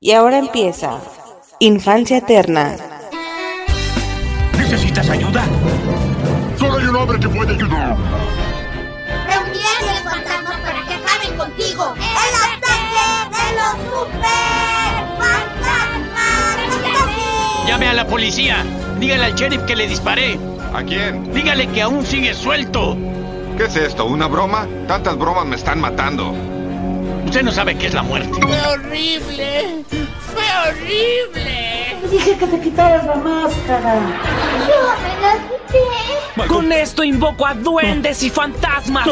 Y ahora empieza Infancia Eterna. ¿Necesitas ayuda? Solo hay un hombre que puede ayudar. Los fantasmas para que acaben contigo. ¡El ataque de los super fantasmas! Llame a la policía. Dígale al sheriff que le disparé. ¿A quién? Dígale que aún sigue suelto. ¿Qué es esto? ¿Una broma? Tantas bromas me están matando. Usted no sabe qué es la muerte. ¡Fue horrible! ¡Fue horrible! Dije que te quitaras la máscara. ¡Yo me la quité! Con esto invoco a duendes y fantasmas.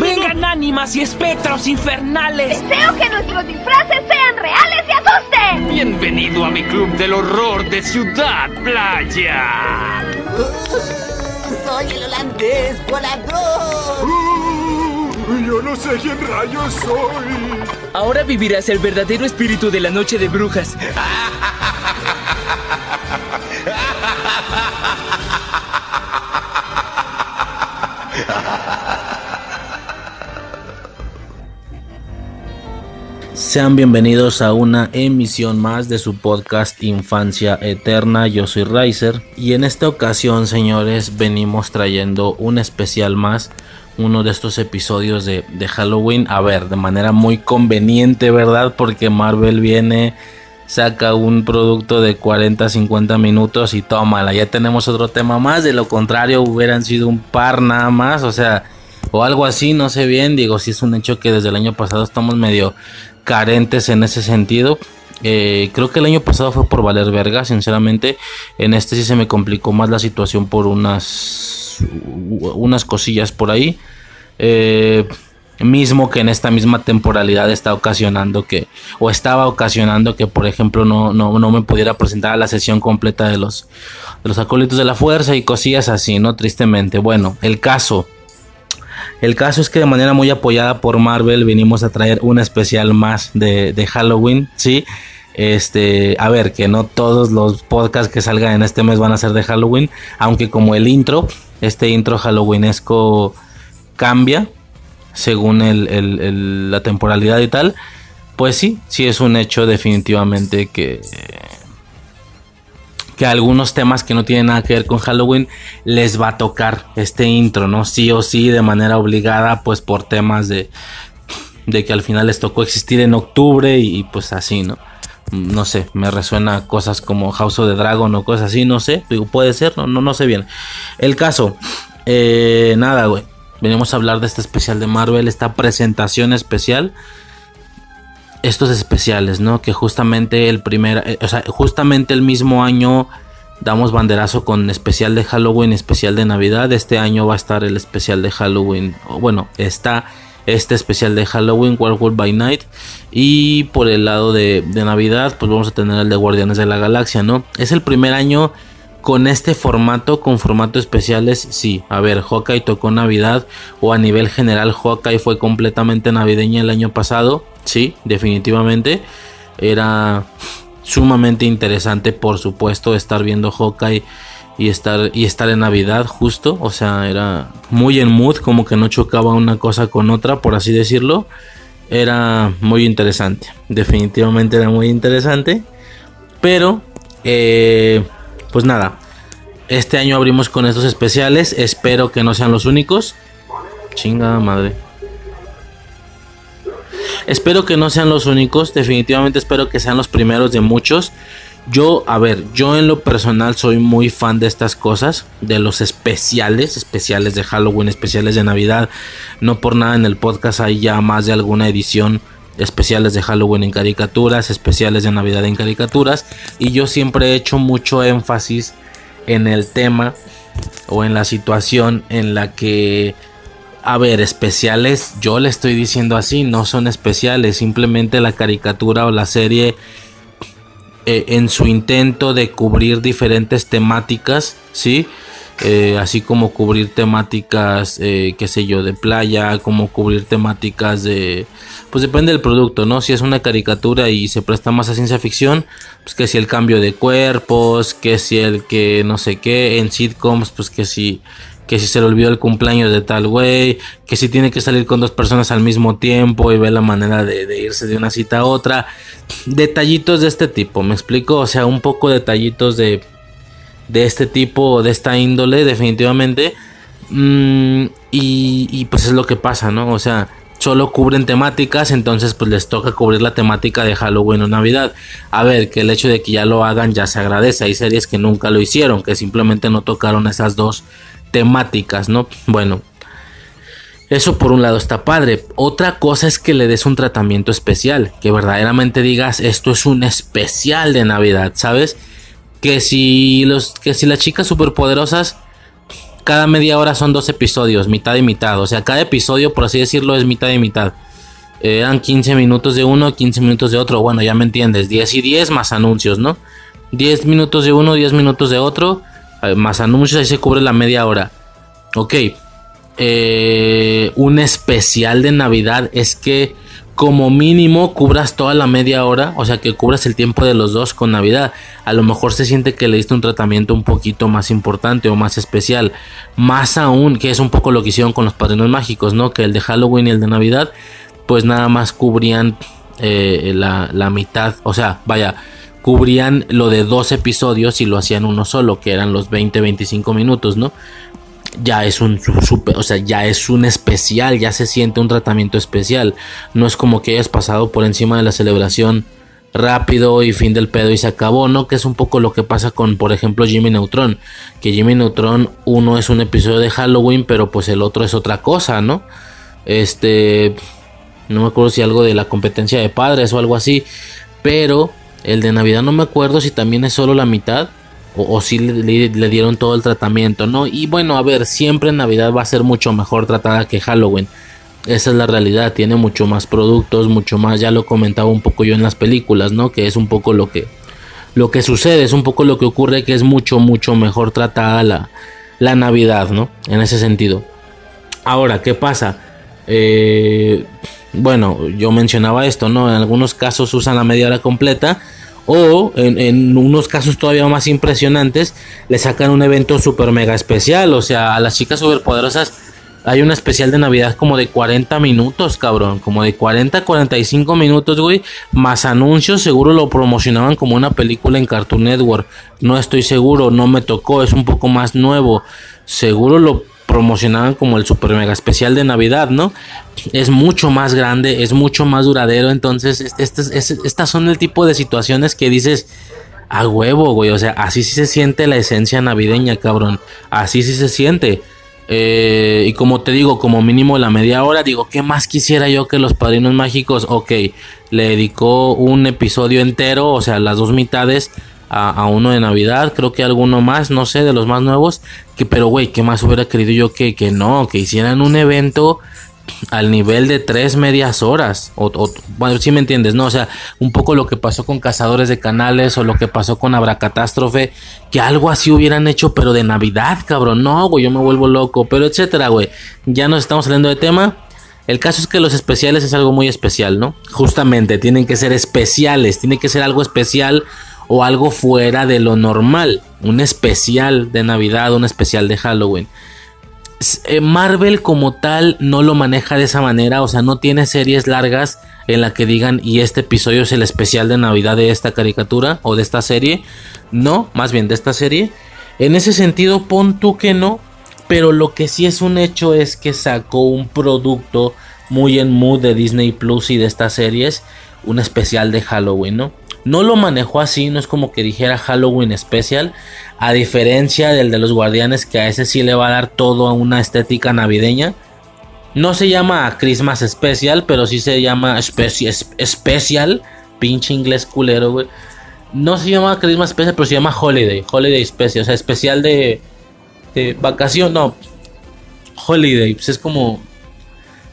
Vengan ánimas y espectros infernales. Deseo que nuestros disfraces sean reales y asusten. Bienvenido a mi club del horror de Ciudad Playa. ¡Soy el holandés volador! Yo no sé quién rayos soy. Ahora vivirás el verdadero espíritu de la noche de brujas. Sean bienvenidos a una emisión más de su podcast Infancia Eterna. Yo soy Riser y en esta ocasión, señores, venimos trayendo un especial más, uno de estos episodios de, de Halloween. A ver, de manera muy conveniente, ¿verdad? Porque Marvel viene, saca un producto de 40-50 minutos y tómala. Ya tenemos otro tema más. De lo contrario, hubieran sido un par nada más. O sea, o algo así, no sé bien. Digo, si es un hecho que desde el año pasado estamos medio carentes en ese sentido. Eh, creo que el año pasado fue por valer verga, sinceramente. En este sí se me complicó más la situación por unas, unas cosillas por ahí. Eh, mismo que en esta misma temporalidad está ocasionando que, o estaba ocasionando que, por ejemplo, no, no, no me pudiera presentar a la sesión completa de los, de los acólitos de la fuerza y cosillas así, ¿no? Tristemente. Bueno, el caso. El caso es que de manera muy apoyada por Marvel venimos a traer un especial más de, Halloween, ¿sí? Este, a ver, que no todos los podcasts que salgan en este mes van a ser de Halloween, aunque como el intro, este intro halloweenesco cambia según la temporalidad y tal, pues sí, sí es un hecho definitivamente que que algunos temas que no tienen nada que ver con Halloween les va a tocar este intro, ¿no? Sí o sí, de manera obligada, pues por temas de, de que al final les tocó existir en octubre y, pues así, ¿no? No sé, me resuena cosas como House of the Dragon o cosas así, no sé, puede ser, no, no, no sé bien. El caso, eh, nada, güey, venimos a hablar de este especial de Marvel, esta presentación especial estos especiales, ¿no? Que justamente el primer, eh, o sea, justamente el mismo año damos banderazo con especial de Halloween, especial de Navidad. Este año va a estar el especial de Halloween, bueno, está este especial de Halloween, Werewolf by Night. Y por el lado de, de, Navidad, pues vamos a tener el de Guardianes de la Galaxia, ¿no? Es el primer año con este formato, con formato especiales, sí. A ver, Hawkeye tocó Navidad o a nivel general Hawkeye fue completamente navideña el año pasado. Sí, definitivamente. Era sumamente interesante, por supuesto, estar viendo Hawkeye y estar, y estar en Navidad justo. O sea, era muy en mood, como que no chocaba una cosa con otra, por así decirlo. Era muy interesante. Definitivamente era muy interesante. Pero... Eh, pues nada, este año abrimos con estos especiales. Espero que no sean los únicos. Chinga madre. Espero que no sean los únicos. Definitivamente espero que sean los primeros de muchos. Yo, a ver, yo en lo personal soy muy fan de estas cosas, de los especiales, especiales de Halloween, especiales de Navidad. No por nada en el podcast hay ya más de alguna edición especiales de Halloween en caricaturas, especiales de Navidad en caricaturas. Y yo siempre he hecho mucho énfasis en el tema o en la situación en la que, a ver, especiales, yo le estoy diciendo así, no son especiales, simplemente la caricatura o la serie eh, en su intento de cubrir diferentes temáticas, ¿sí? Eh, así como cubrir temáticas, eh, qué sé yo, de playa, como cubrir temáticas de, pues depende del producto, ¿no? Si es una caricatura y se presta más a ciencia ficción, pues que si el cambio de cuerpos, que si el que no sé qué, en sitcoms, pues que si, que si se le olvidó el cumpleaños de tal güey, que si tiene que salir con dos personas al mismo tiempo y ver la manera de irse de una cita a otra. Detallitos de este tipo, ¿me explico? O sea, un poco detallitos de, de este tipo, de esta índole, definitivamente. Mm, y, y pues es lo que pasa, ¿no? O sea, solo cubren temáticas, entonces pues les toca cubrir la temática de Halloween o Navidad. A ver, que el hecho de que ya lo hagan ya se agradece. Hay series que nunca lo hicieron, que simplemente no tocaron esas dos temáticas, ¿no? Bueno, eso por un lado está padre. Otra cosa es que le des un tratamiento especial, que verdaderamente digas, esto es un especial de Navidad, ¿sabes? Que si los que si las chicas superpoderosas cada media hora son dos episodios, mitad y mitad. O sea, cada episodio, por así decirlo, es mitad y mitad. Eh, eran 15 minutos de uno, 15 minutos de otro. Bueno, ya me entiendes. 10 y 10 más anuncios, ¿no? 10 minutos de uno, 10 minutos de otro. eh, más anuncios, ahí se cubre la media hora. Ok. Eh, un especial de Navidad es que como mínimo cubras toda la media hora, o sea que cubras el tiempo de los dos con Navidad. A lo mejor se siente que le diste un tratamiento un poquito más importante o más especial. Más aún, que es un poco lo que hicieron con los padrinos mágicos, ¿no? Que el de Halloween y el de Navidad, pues nada más cubrían eh, la, la mitad, o sea, vaya, cubrían lo de dos episodios y lo hacían uno solo, que eran los 20-25 minutos, ¿no? Ya es un su- super, o sea, ya es un especial, ya se siente un tratamiento especial. No es como que hayas pasado por encima de la celebración rápido y fin del pedo y se acabó, ¿no? Que es un poco lo que pasa con, por ejemplo, Jimmy Neutron. Que Jimmy Neutron, uno es un episodio de Halloween, pero pues el otro es otra cosa, ¿no? Este, no me acuerdo si algo de la competencia de padres o algo así, pero el de Navidad no me acuerdo si también es solo la mitad o, si le dieron todo el tratamiento, ¿no? Y bueno, a ver, siempre Navidad va a ser mucho mejor tratada que Halloween. Esa es la realidad, tiene mucho más productos, mucho más, ya lo comentaba un poco yo en las películas, ¿no? Que es un poco lo que lo que sucede, es un poco lo que ocurre que es mucho mucho mejor tratada la la Navidad, ¿no? En ese sentido. Ahora, ¿qué pasa? Eh, bueno, yo mencionaba esto, ¿no? En algunos casos usan la media hora completa. O en, unos casos todavía más impresionantes, le sacan un evento super mega especial. O sea, a las chicas superpoderosas hay un especial de Navidad como de 40 minutos, cabrón. Como de 40 45 minutos, güey. Más anuncios, seguro lo promocionaban como una película en Cartoon Network. No estoy seguro, no me tocó, es un poco más nuevo. Seguro lo promocionaban como el super mega especial de Navidad, ¿no? Es mucho más grande, es mucho más duradero. Entonces, est- estas, es- estas son el tipo de situaciones que dices. A huevo, güey. O sea, así sí se siente la esencia navideña, cabrón. Así sí se siente. Eh, y como te digo, como mínimo la media hora, digo, ¿qué más quisiera yo que los padrinos mágicos? Ok, le dedicó un episodio entero, o sea, las dos mitades a, uno de Navidad, creo que alguno más, no sé, de los más nuevos. Que, pero, güey, ¿qué más hubiera querido yo que, que no? Que hicieran un evento al nivel de tres medias horas. O, bueno, si me entiendes, ¿no? O sea, un poco lo que pasó con Cazadores de Canales o lo que pasó con Abracatástrofe, que algo así hubieran hecho, pero de Navidad, cabrón. No, güey, yo me vuelvo loco, pero etcétera, güey. Ya nos estamos saliendo de tema. El caso es que los especiales es algo muy especial, ¿no? Justamente, tienen que ser especiales, tiene que ser algo especial o algo fuera de lo normal. Un especial de Navidad, un especial de Halloween. Eh, Marvel como tal no lo maneja de esa manera, o sea, no tiene series largas en la que digan y este episodio es el especial de Navidad de esta caricatura o de esta serie. No, más bien de esta serie. En ese sentido, pon tú que no, pero lo que sí es un hecho es que sacó un producto muy en mood de Disney Plus y de estas series, un especial de Halloween, ¿no? No lo manejó así, no es como que dijera Halloween Special, a diferencia del de los Guardianes, que a ese sí le va a dar todo a una estética navideña. No se llama Christmas Special, pero sí se llama Speci- es- Special, pinche inglés culero, güey. No se llama Christmas Special, pero se llama Holiday, Holiday Special, o sea, especial de, de vacación, no, Holiday, pues es como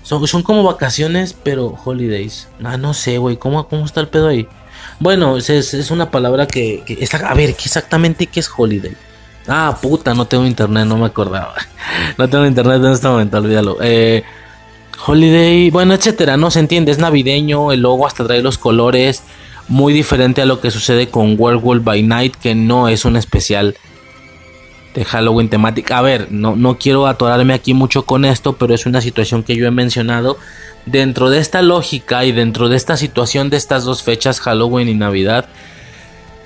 son, son como vacaciones, pero holidays. Ah, no sé, güey. ¿cómo, ¿Cómo está el pedo ahí? Bueno, es, es- una palabra que, que A ver, ¿qué exactamente qué es holiday? Ah, puta, no tengo internet, no me acordaba. No tengo internet en este momento, olvídalo. Eh, holiday, bueno, etcétera, no se entiende. Es navideño, el logo hasta trae los colores. Muy diferente a lo que sucede con Werewolf by Night, que no es un especial de Halloween temática. A ver, no, no quiero atorarme aquí mucho con esto, pero es una situación que yo he mencionado. Dentro de esta lógica y dentro de esta situación de estas dos fechas, Halloween y Navidad,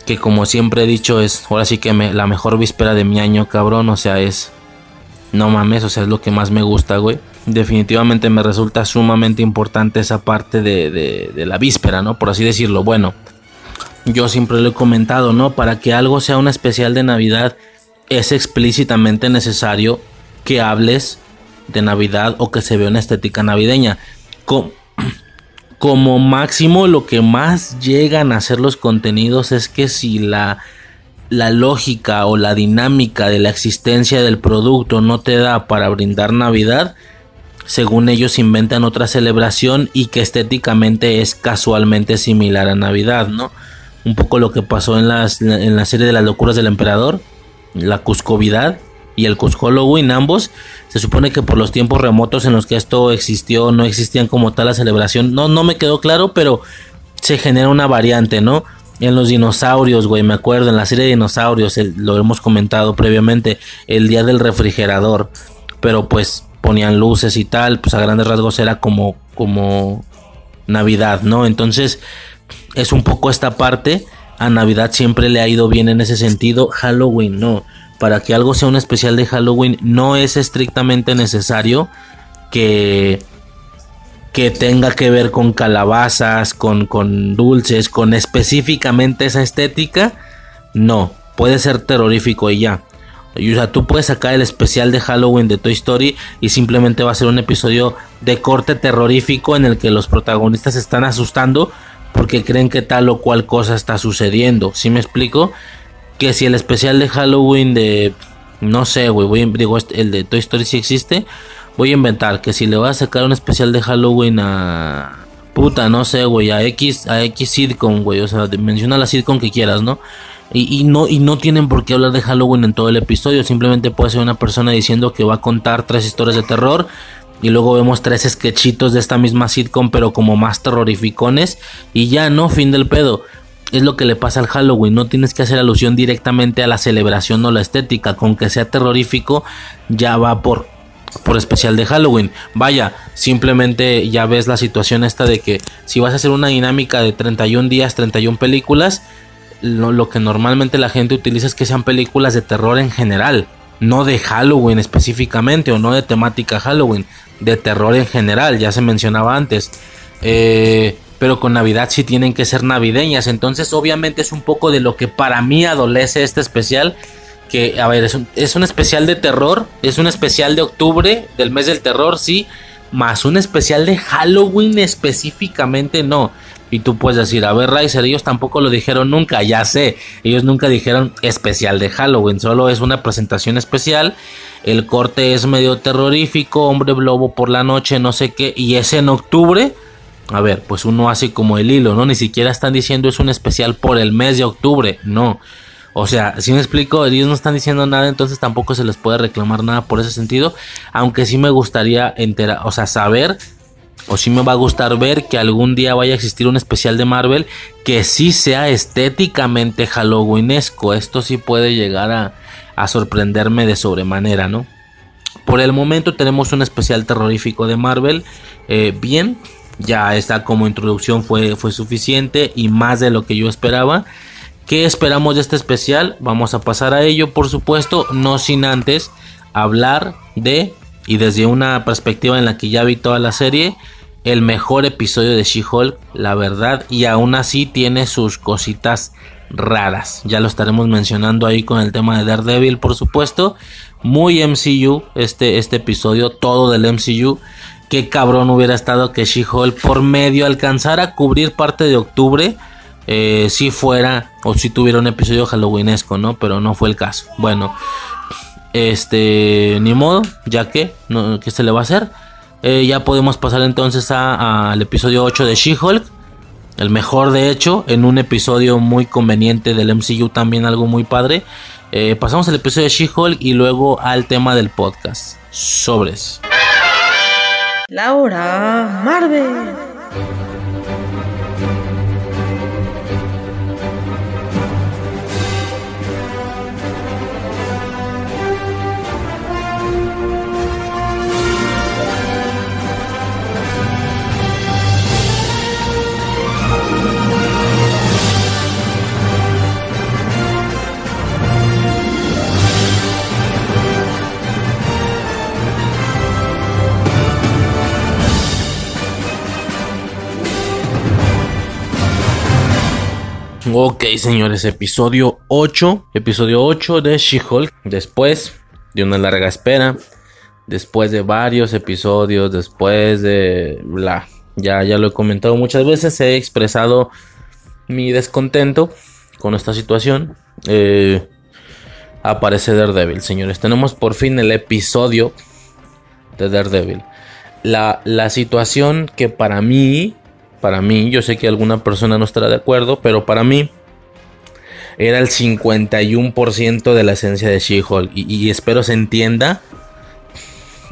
que como siempre he dicho es ahora sí que me, la mejor víspera de mi año, cabrón, o sea, es... No mames, o sea, es lo que más me gusta, güey. Definitivamente me resulta sumamente importante esa parte de, de, de la víspera, ¿no? Por así decirlo. Bueno, yo siempre lo he comentado, ¿no? Para que algo sea un especial de Navidad es explícitamente necesario que hables de Navidad o que se vea una estética navideña. Como, máximo lo que más llegan a hacer los contenidos es que si la, la lógica o la dinámica de la existencia del producto no te da para brindar Navidad, según ellos inventan otra celebración y que estéticamente es casualmente similar a Navidad, ¿no? Un poco lo que pasó en, las, en la serie de las locuras del emperador, la Cuscovidad y el Cusco Halloween, ambos, se supone que por los tiempos remotos en los que esto existió, no existían como tal la celebración. No, no me quedó claro, pero se genera una variante, ¿no? En los dinosaurios, güey, me acuerdo, en la serie de dinosaurios, lo hemos comentado previamente, el día del refrigerador, pero pues ponían luces y tal, pues a grandes rasgos era como, como Navidad, ¿no? Entonces, es un poco esta parte. A Navidad siempre le ha ido bien en ese sentido. Halloween no. Para que algo sea un especial de Halloween no es estrictamente necesario que, que tenga que ver con calabazas, con, con dulces, con específicamente esa estética. No, puede ser terrorífico y ya. O sea, tú puedes sacar el especial de Halloween de Toy Story y simplemente va a ser un episodio de corte terrorífico en el que los protagonistas se están asustando porque creen que tal o cual cosa está sucediendo. ¿Sí me explico? Que si el especial de Halloween de... No sé, güey, voy digo, este, el de Toy Story si existe. Voy a inventar que si le voy a sacar un especial de Halloween a... Puta, no sé, güey, a X, a X sitcom, güey. O sea, menciona la sitcom que quieras, ¿no? Y, no, y no tienen por qué hablar de Halloween en todo el episodio. Simplemente puede ser una persona diciendo que va a contar tres historias de terror y luego vemos tres sketchitos de esta misma sitcom, pero como más terrorificones. Y ya, ¿no? Fin del pedo. Es lo que le pasa al Halloween. No tienes que hacer alusión directamente a la celebración o la estética. Con que sea terrorífico, ya va por, por especial de Halloween. Vaya, simplemente ya ves la situación esta de que si vas a hacer una dinámica de 31 días, 31 películas, lo, lo que normalmente la gente utiliza es que sean películas de terror en general no de Halloween específicamente o no de temática Halloween, de terror en general, ya se mencionaba antes. Eh, pero con Navidad sí tienen que ser navideñas. Entonces, obviamente es un poco de lo que para mí adolece este especial. Que, a ver, es un, es un especial de terror. Es un especial de octubre, del mes del terror, sí. Más un especial de Halloween específicamente, no. Y tú puedes decir, a ver, Riser, ellos tampoco lo dijeron nunca, ya sé, ellos nunca dijeron especial de Halloween, solo es una presentación especial. El corte es medio terrorífico, hombre lobo por la noche, no sé qué, y es en octubre. A ver, pues uno hace como el hilo, ¿no? Ni siquiera están diciendo es un especial por el mes de octubre, no. O sea, si me explico, ellos no están diciendo nada, entonces tampoco se les puede reclamar nada por ese sentido. Aunque sí me gustaría enterar, o sea, saber o si me va a gustar ver que algún día vaya a existir un especial de Marvel que sí sea estéticamente Halloweenesco. Esto sí puede llegar a, sorprenderme de sobremanera, ¿no? Por el momento tenemos un especial terrorífico de Marvel. Eh, bien, ya esta como introducción fue, fue suficiente y más de lo que yo esperaba. ¿Qué esperamos de este especial? Vamos a pasar a ello, por supuesto, no sin antes hablar de y desde una perspectiva en la que ya vi toda la serie, el mejor episodio de She-Hulk, la verdad, y aún así tiene sus cositas raras. Ya lo estaremos mencionando ahí con el tema de Daredevil, por supuesto. Muy MCU este, este episodio, todo del MCU. Qué cabrón hubiera estado que She-Hulk por medio alcanzara a cubrir parte de octubre. Eh, si fuera o si tuviera un episodio halloweenesco, ¿no? Pero no fue el caso. Bueno, este, ni modo, ya que, no, ¿qué se le va a hacer? Eh, ya podemos pasar entonces al episodio 8 de She-Hulk. El mejor de hecho, en un episodio muy conveniente del MCU también algo muy padre. Eh, pasamos al episodio de She-Hulk y luego al tema del podcast. Sobres. Laura Marvel. Ok, señores, episodio 8. Episodio 8 de She-Hulk. Después de una larga espera. Después de varios episodios. Después de la. Ya, ya lo he comentado muchas veces. He expresado mi descontento con esta situación. Eh, aparece Daredevil, señores. Tenemos por fin el episodio de Daredevil. La, la situación que para mí para mí, yo sé que alguna persona no estará de acuerdo, pero para mí era el 51% de la esencia de She-Hulk. Y, espero se entienda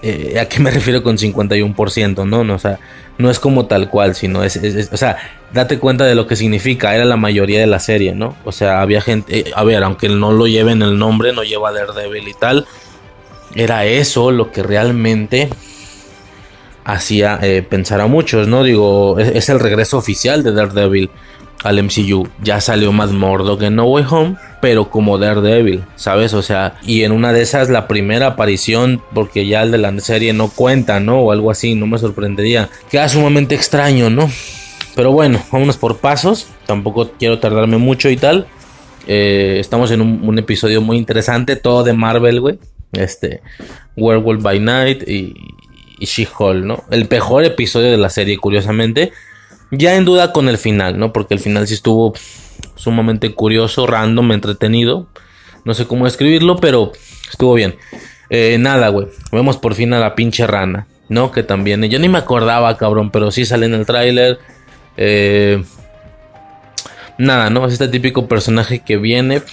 eh, a qué me refiero con 51%, ¿no? ¿no? O sea, no es como tal cual, sino es, o sea, date cuenta de lo que significa, era la mayoría de la serie, ¿no? O sea, había gente, eh, a ver, aunque no lo lleven el nombre, no lleva Daredevil y tal, era eso lo que realmente hacía eh, pensar a muchos, ¿no? Digo, es, el regreso oficial de Daredevil al MCU. Ya salió más Murdock en No Way Home, pero como Daredevil, ¿sabes? O sea, y en una de esas la primera aparición, porque ya el de la serie no cuenta, ¿no? O algo así, no me sorprendería. Queda sumamente extraño, ¿no? Pero bueno, vámonos por pasos. Tampoco quiero tardarme mucho y tal. Eh, estamos en un, un, episodio muy interesante, todo de Marvel, güey. Este, Werewolf by Night y, y She-Hulk, ¿no? El mejor episodio de la serie, curiosamente. Ya en duda con el final, ¿no? Porque el final sí estuvo sumamente curioso, random, entretenido. No sé cómo escribirlo, pero estuvo bien. Eh, nada, güey. Vemos por fin a la pinche rana, ¿no? Que también. Yo ni me acordaba, cabrón, pero sí sale en el tráiler. Eh, nada, ¿no? Es este típico personaje que viene,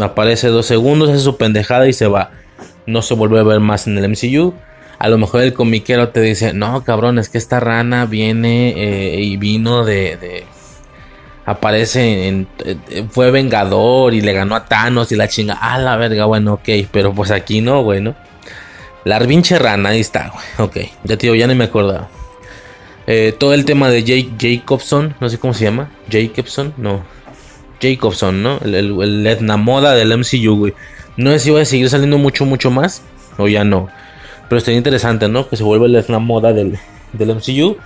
aparece dos segundos, hace su pendejada y se va. No se vuelve a ver más en el MCU a lo mejor el comiquero te dice, no, cabrón, es que esta rana viene eh, y vino de, aparece en, eh, fue vengador y le ganó a Thanos y la chinga, ah, la verga, bueno, ok, pero pues aquí no, güey, ¿no? La pinche rana, ahí está, güey, ok, ya tío, ya ni me acordaba. Eh, todo el tema de Jake Jacobson, no sé cómo se llama, Jacobson, no, Jacobson, ¿no? El, el, Etna Moda del MCU, güey. No sé si va a seguir saliendo mucho, mucho más, o ya no. Pero estaría interesante, ¿no? Que se vuelva la moda del, del MCU.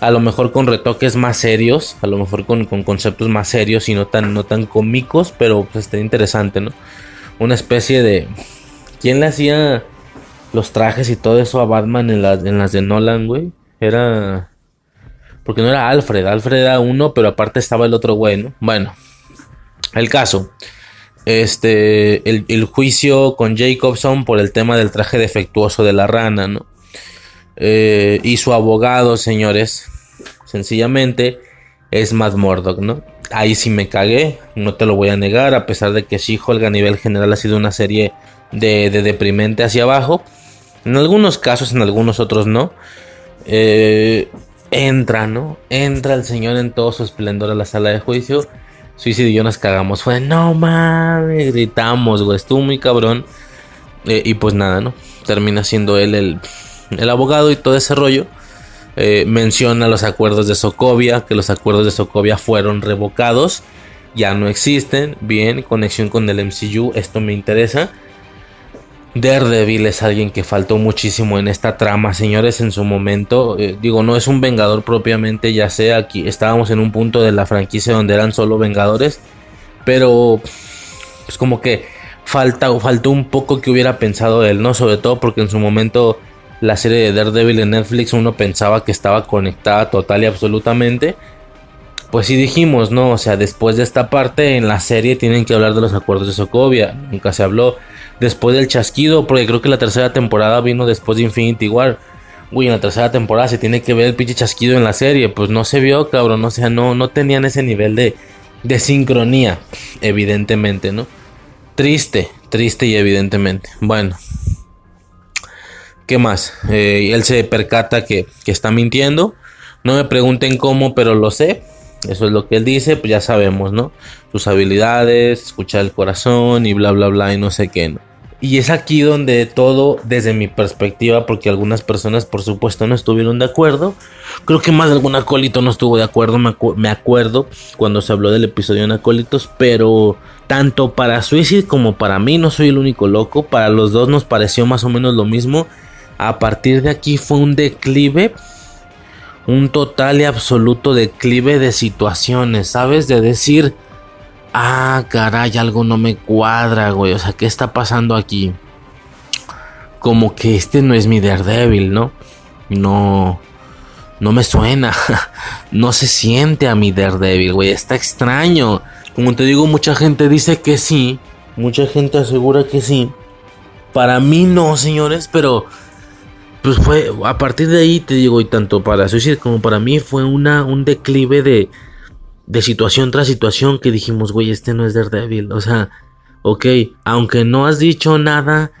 A lo mejor con retoques más serios. A lo mejor con, conceptos más serios y no tan, no tan cómicos. Pero pues estaría interesante, ¿no? Una especie de. ¿Quién le hacía los trajes y todo eso a Batman en, en las de Nolan, güey? Era. Porque no era Alfred. Alfred era uno, pero aparte estaba el otro güey, ¿no? Bueno. El caso este, el, juicio con Jacobson por el tema del traje defectuoso de la rana, ¿no? Eh, y su abogado, señores, sencillamente es Matt Murdock, ¿no? Ahí sí me cagué, no te lo voy a negar, a pesar de que She-Hulk a nivel general ha sido una serie de, deprimente hacia abajo. En algunos casos, en algunos otros no. Eh, entra, ¿no? Entra el señor en todo su esplendor a la sala de juicio Suicide y yo nos cagamos. Fue, no mames, gritamos, güey. Estuvo muy cabrón. Eh, y pues nada, ¿no? Termina siendo él el, el abogado y todo ese rollo. Eh, menciona los acuerdos de Sokovia, que los acuerdos de Sokovia fueron revocados, ya no existen. Bien, conexión con el MCU, esto me interesa. Daredevil es alguien que faltó muchísimo en esta trama, señores, en su momento. Eh, digo, no es un vengador propiamente, ya sé, aquí estábamos en un punto de la franquicia donde eran solo vengadores, pero pues como que falta, faltó un poco que hubiera pensado él, ¿no? Sobre todo porque en su momento la serie de Daredevil en Netflix uno pensaba que estaba conectada total y absolutamente. Pues sí dijimos, ¿no? O sea, después de esta parte en la serie tienen que hablar de los acuerdos de Sokovia. Nunca se habló después del chasquido, porque creo que la tercera temporada vino después de Infinity War. Uy, en la tercera temporada se tiene que ver el pinche chasquido en la serie. Pues no se vio, cabrón. O sea, no, no tenían ese nivel de, de sincronía, evidentemente, ¿no? Triste, triste y evidentemente. Bueno. ¿Qué más? Eh, él se percata que, que está mintiendo. No me pregunten cómo, pero lo sé. Eso es lo que él dice, pues ya sabemos, ¿no? Sus habilidades, escuchar el corazón y bla, bla, bla y no sé qué, ¿no? Y es aquí donde todo, desde mi perspectiva, porque algunas personas por supuesto no estuvieron de acuerdo, creo que más de algún acólito no estuvo de acuerdo, me, acuerdo cuando se habló del episodio de acólitos, pero tanto para Suicide como para mí, no soy el único loco, para los dos nos pareció más o menos lo mismo. A partir de aquí fue un declive un total y absoluto declive de situaciones, ¿sabes? De decir, ah, caray, algo no me cuadra, güey, o sea, ¿qué está pasando aquí? Como que este no es mi Daredevil, ¿no? No, no me suena, no se siente a mi Daredevil, güey, está extraño. Como te digo, mucha gente dice que sí, mucha gente asegura que sí. Para mí no, señores, pero pues fue a partir de ahí te digo y tanto para Suicide como para mí fue una un declive de de situación tras situación que dijimos, güey, este no es Daredevil, o sea, ok, aunque no has dicho nada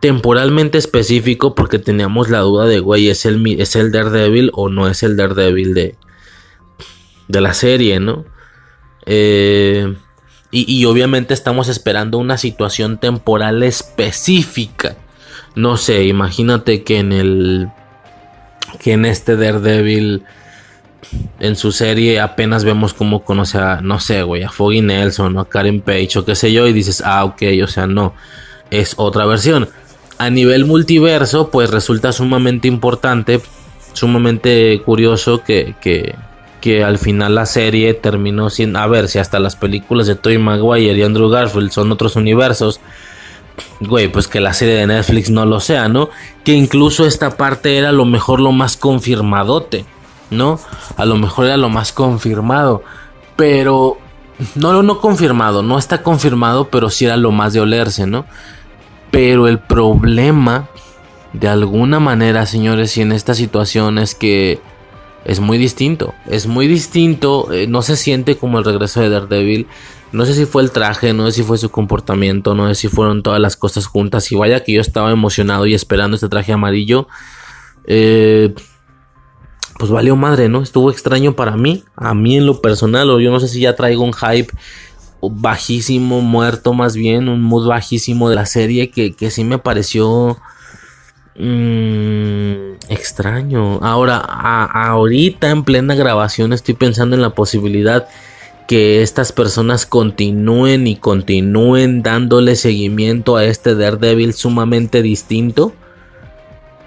temporalmente específico porque teníamos la duda de, güey, es el es el Daredevil o no es el Daredevil de de la serie, ¿no? Eh, y, y obviamente estamos esperando una situación temporal específica no sé, imagínate que en el que en este Daredevil en su serie apenas vemos cómo conoce a, no sé, güey, a Foggy Nelson o a Karen Page o qué sé yo y dices, ah, ok, o sea, no, es otra versión. A nivel multiverso, pues resulta sumamente importante, sumamente curioso que, que, que al final la serie terminó sin, a ver, si hasta las películas de Tobey Maguire y Andrew Garfield son otros universos, güey, pues que la serie de Netflix no lo sea, ¿no? Que incluso esta parte era lo mejor, lo más confirmadote, ¿no? A lo mejor era lo más confirmado, pero no, no confirmado, no está confirmado, pero sí era lo más de olerse, ¿no? Pero el problema, de alguna manera, señores, y en esta situación es que es muy distinto, es muy distinto, eh, no se siente como el regreso de Daredevil, no sé si fue el traje, no sé si fue su comportamiento, no sé si fueron todas las cosas juntas. Y vaya que yo estaba emocionado y esperando este traje amarillo. Eh, pues valió madre, ¿no? Estuvo extraño para mí, a mí en lo personal, o yo no sé si ya traigo un hype bajísimo, muerto más bien, un mood bajísimo de la serie que, que sí me pareció mmm, extraño. Ahora, ahorita en plena grabación estoy pensando en la posibilidad que estas personas continúen y continúen dándole seguimiento a este Daredevil sumamente distinto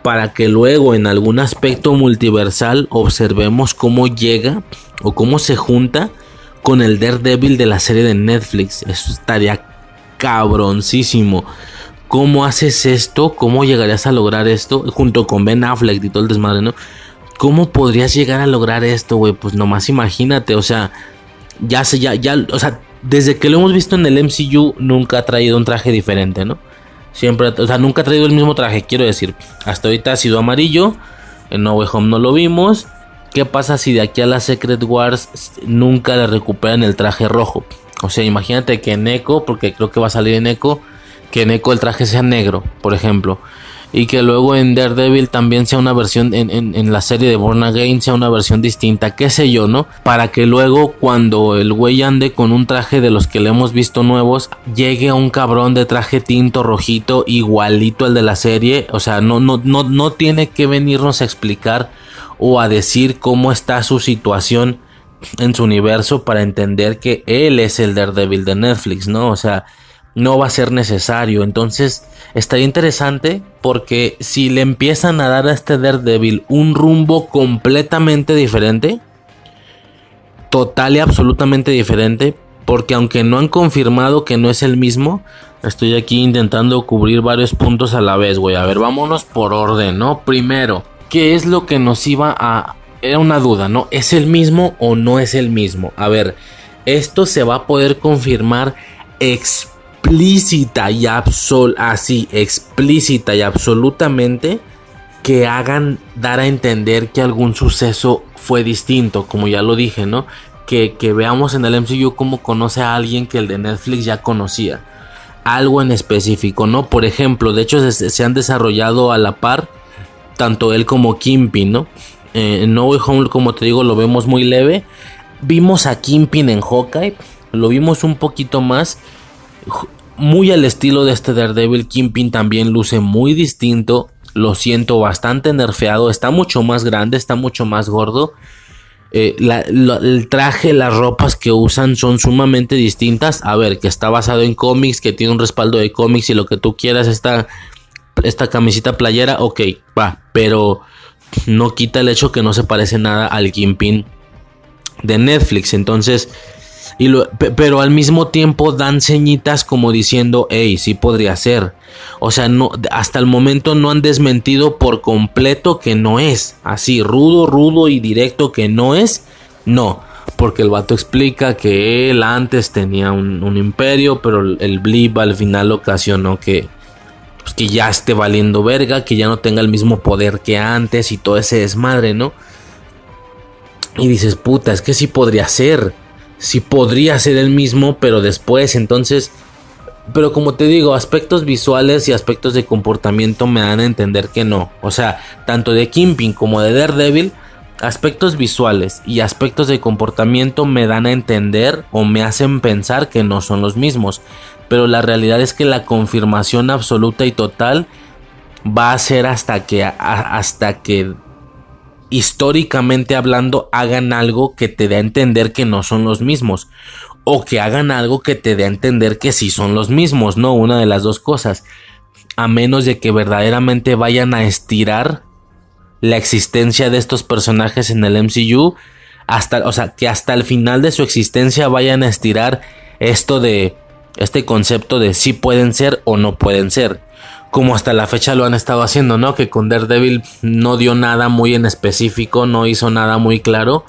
para que luego en algún aspecto multiversal observemos cómo llega o cómo se junta con el Daredevil de la serie de Netflix. Eso estaría cabroncísimo. ¿Cómo haces esto? ¿Cómo llegarías a lograr esto? Junto con Ben Affleck y todo el desmadre, ¿no? ¿Cómo podrías llegar a lograr esto, güey? Pues nomás imagínate, o sea, ya se, ya, ya, o sea, desde que lo hemos visto en el MCU, nunca ha traído un traje diferente, ¿no? Siempre, o sea, nunca ha traído el mismo traje, quiero decir. Hasta ahorita ha sido amarillo. En No Way Home no lo vimos. ¿Qué pasa si de aquí a la Secret Wars nunca le recuperan el traje rojo? O sea, imagínate que en Echo, porque creo que va a salir en Echo, que en Echo el traje sea negro, por ejemplo y que luego en Daredevil también sea una versión en, la serie de Born Again sea una versión distinta, qué sé yo, ¿no? Para que luego cuando el güey ande con un traje de los que le hemos visto nuevos, llegue un cabrón de traje tinto rojito igualito al de la serie, o sea, no, no, no, no tiene que venirnos a explicar o a decir cómo está su situación en su universo para entender que él es el Daredevil de Netflix, ¿no? O sea, no va a ser necesario. Entonces, estaría interesante porque si le empiezan a dar a este Daredevil un rumbo completamente diferente, total y absolutamente diferente, porque aunque no han confirmado que no es el mismo, estoy aquí intentando cubrir varios puntos a la vez, güey. A ver, vámonos por orden, ¿no? Primero, ¿qué es lo que nos iba a... Era una duda, ¿no? ¿Es el mismo o no es el mismo? A ver, esto se va a poder confirmar explícita y absol así explícita y absolutamente que hagan dar a entender que algún suceso fue distinto, como ya lo dije, ¿no? Que, veamos en el MCU cómo conoce a alguien que el de Netflix ya conocía. Algo en específico, ¿no? Por ejemplo, de hecho se, han desarrollado a la par tanto él como Kimpin, ¿no? Eh, en No Way Home, como te digo, lo vemos muy leve. Vimos a Kimpin en Hawkeye, lo vimos un poquito más muy al estilo de este Daredevil, Kingpin también luce muy distinto. Lo siento bastante nerfeado. Está mucho más grande, está mucho más gordo. Eh, el traje, las ropas que usan son sumamente distintas. A ver, que está basado en cómics, que tiene un respaldo de cómics y lo que tú quieras. Esta, esta camisita playera, ok, va. Pero no quita el hecho que no se parece nada al Kingpin de Netflix. Entonces, pero al mismo tiempo dan señitas como diciendo, hey, sí podría ser. O sea, no, hasta el momento no han desmentido por completo que no es. Así, rudo, rudo y directo que no es. No, porque el vato explica que él antes tenía un, imperio, pero el, el blip al final ocasionó que, pues, que ya esté valiendo verga, que ya no tenga el mismo poder que antes y todo ese desmadre, ¿no? Y dices, puta, es que sí podría ser. Sí podría ser el mismo, pero después, entonces... Pero como te digo, aspectos visuales y aspectos de comportamiento me dan a entender que no. O sea, tanto de Kingpin como de Daredevil, aspectos visuales y aspectos de comportamiento me dan a entender o me hacen pensar que no son los mismos. Pero la realidad es que la confirmación absoluta y total va a ser hasta que, hasta que históricamente hablando hagan algo que te dé a entender que no son los mismos o que hagan algo que te dé a entender que sí son los mismos, no una de las dos cosas, a menos de que verdaderamente vayan a estirar la existencia de estos personajes en el MCU hasta, o sea, que hasta el final de su existencia vayan a estirar esto de este concepto de si pueden ser o no pueden ser. Como hasta la fecha lo han estado haciendo, ¿no? Que con Daredevil no dio nada muy en específico, no hizo nada muy claro.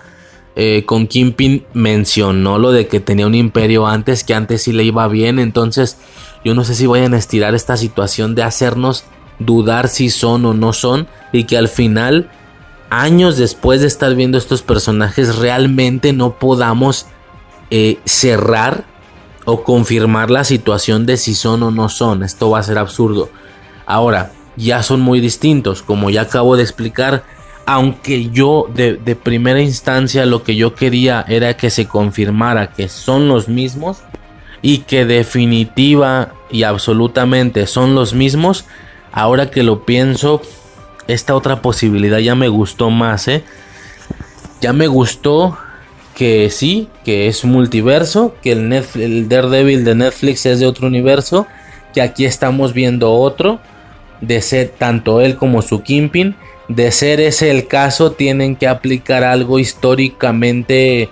Eh, con Kingpin mencionó lo de que tenía un imperio antes, que antes sí le iba bien. Entonces, yo no sé si vayan a estirar esta situación de hacernos dudar si son o no son. Y que al final, años después de estar viendo estos personajes, realmente no podamos eh, cerrar o confirmar la situación de si son o no son. Esto va a ser absurdo. Ahora, ya son muy distintos, como ya acabo de explicar. Aunque yo de, primera instancia lo que yo quería era que se confirmara que son los mismos y que definitiva y absolutamente son los mismos. Ahora que lo pienso, esta otra posibilidad ya me gustó más, ¿eh? Ya me gustó que sí, que es multiverso, que el, Netflix, el Daredevil de Netflix es de otro universo, que aquí estamos viendo otro, de ser tanto él como su Kingpin, de ser ese el caso, tienen que aplicar algo históricamente,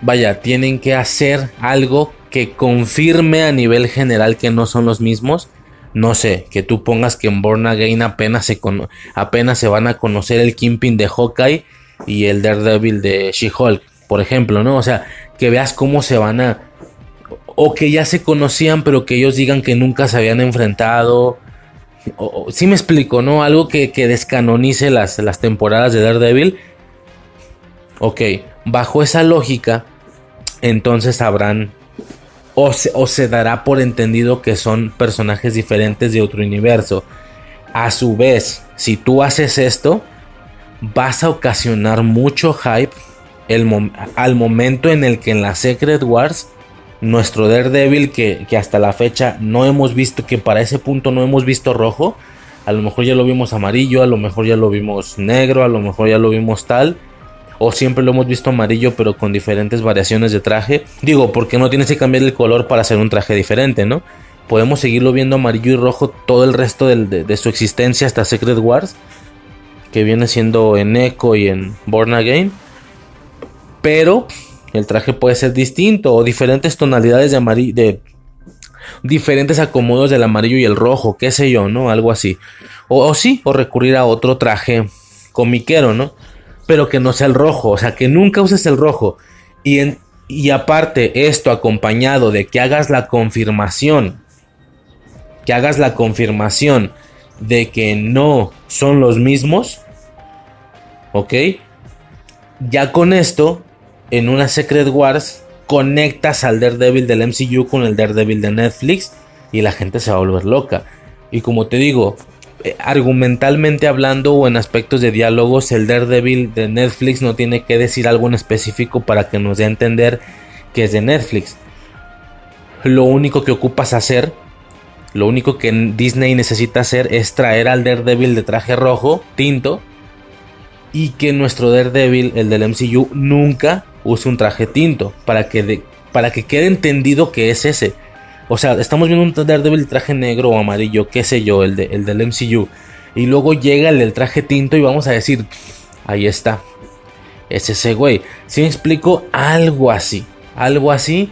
vaya, tienen que hacer algo que confirme a nivel general que no son los mismos. No sé, que tú pongas que en Born Again apenas se, apenas se van a conocer el Kingpin de Hawkeye y el Daredevil de She-Hulk, por ejemplo, ¿no? O sea, que veas cómo se van a... O que ya se conocían, pero que ellos digan que nunca se habían enfrentado. O, o- sí me explico, ¿no? Algo que, que descanonice las, las temporadas de Daredevil. Ok, bajo esa lógica, entonces habrán... O se, o se dará por entendido que son personajes diferentes de otro universo. A su vez, si tú haces esto, vas a ocasionar mucho hype al momento en el que en la Secret Wars nuestro Daredevil que, que hasta la fecha no hemos visto que para ese punto no hemos visto rojo. A lo mejor ya lo vimos amarillo a lo mejor ya lo vimos negro a lo mejor ya lo vimos tal. O siempre lo hemos visto amarillo pero con diferentes variaciones de traje. Digo porque no tienes que cambiar el color para hacer un traje diferente no podemos seguirlo viendo amarillo y rojo todo el resto del- de, de su existencia hasta Secret Wars que viene siendo en Echo y en Born Again. Pero el traje puede ser distinto o diferentes tonalidades de amarillo, de diferentes acomodos del amarillo y el rojo, qué sé yo, ¿no? Algo así. O, sí, o recurrir a otro traje comiquero, ¿no? Pero que no sea el rojo, o sea, que nunca uses el rojo. Y, y aparte, esto acompañado de que hagas la confirmación, que hagas la confirmación de que no son los mismos, ¿ok? Ya con esto, en una Secret Wars, conectas al Daredevil del MCU con el Daredevil de Netflix y la gente se va a volver loca. Y como te digo, eh, argumentalmente hablando o en aspectos de diálogos, el Daredevil de Netflix no tiene que decir algo en específico para que nos dé a entender que es de Netflix. Lo único que ocupas hacer, lo único que Disney necesita hacer es traer al Daredevil de traje rojo, tinto, y que nuestro Daredevil, el del MCU, nunca use un traje tinto para que, para que quede entendido que es ese. O sea, estamos viendo un Daredevil de traje negro o amarillo, qué sé yo, el, de, el del MCU. Y luego llega el del traje tinto y vamos a decir, ahí está. Es ese güey. Si me explico, algo así. Algo así.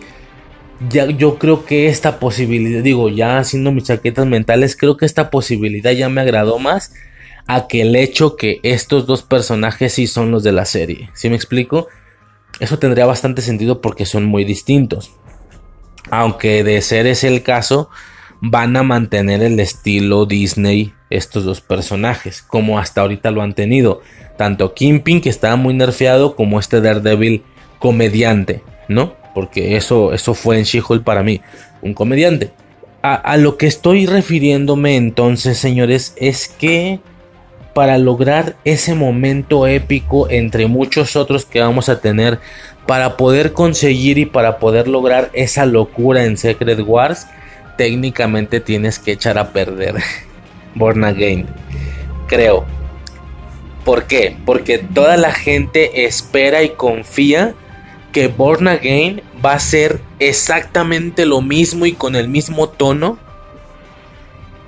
Ya, yo creo que esta posibilidad, digo, ya haciendo mis chaquetas mentales, creo que esta posibilidad ya me agradó más a que el hecho que estos dos personajes sí son los de la serie. ¿Sí me explico? Eso tendría bastante sentido porque son muy distintos. Aunque de ser ese el caso, van a mantener el estilo Disney estos dos personajes, como hasta ahorita lo han tenido. Tanto Kingpin, que estaba muy nerfeado, como este Daredevil comediante, ¿no? Porque eso, eso fue en She-Hulk para mí, un comediante. A, a lo que estoy refiriéndome entonces, señores, es que para lograr ese momento épico entre muchos otros que vamos a tener, para poder conseguir y para poder lograr esa locura en Secret Wars, técnicamente tienes que echar a perder Born Again. Creo. ¿Por qué? Porque toda la gente espera y confía que Born Again va a ser exactamente lo mismo y con el mismo tono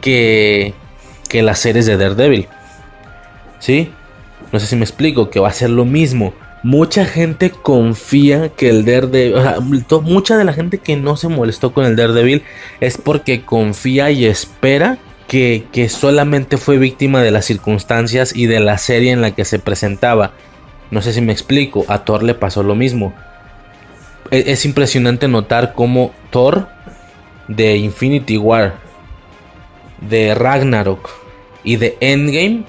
que, que las series de Daredevil. ¿Sí? No sé si me explico, que va a ser lo mismo. Mucha gente confía que el Daredevil, mucha de la gente que no se molestó con el Daredevil es porque confía y espera que, que, solamente fue víctima de las circunstancias y de la serie en la que se presentaba. No sé si me explico, a Thor le pasó lo mismo. Es, es impresionante notar cómo Thor de Infinity War, de Ragnarok y de Endgame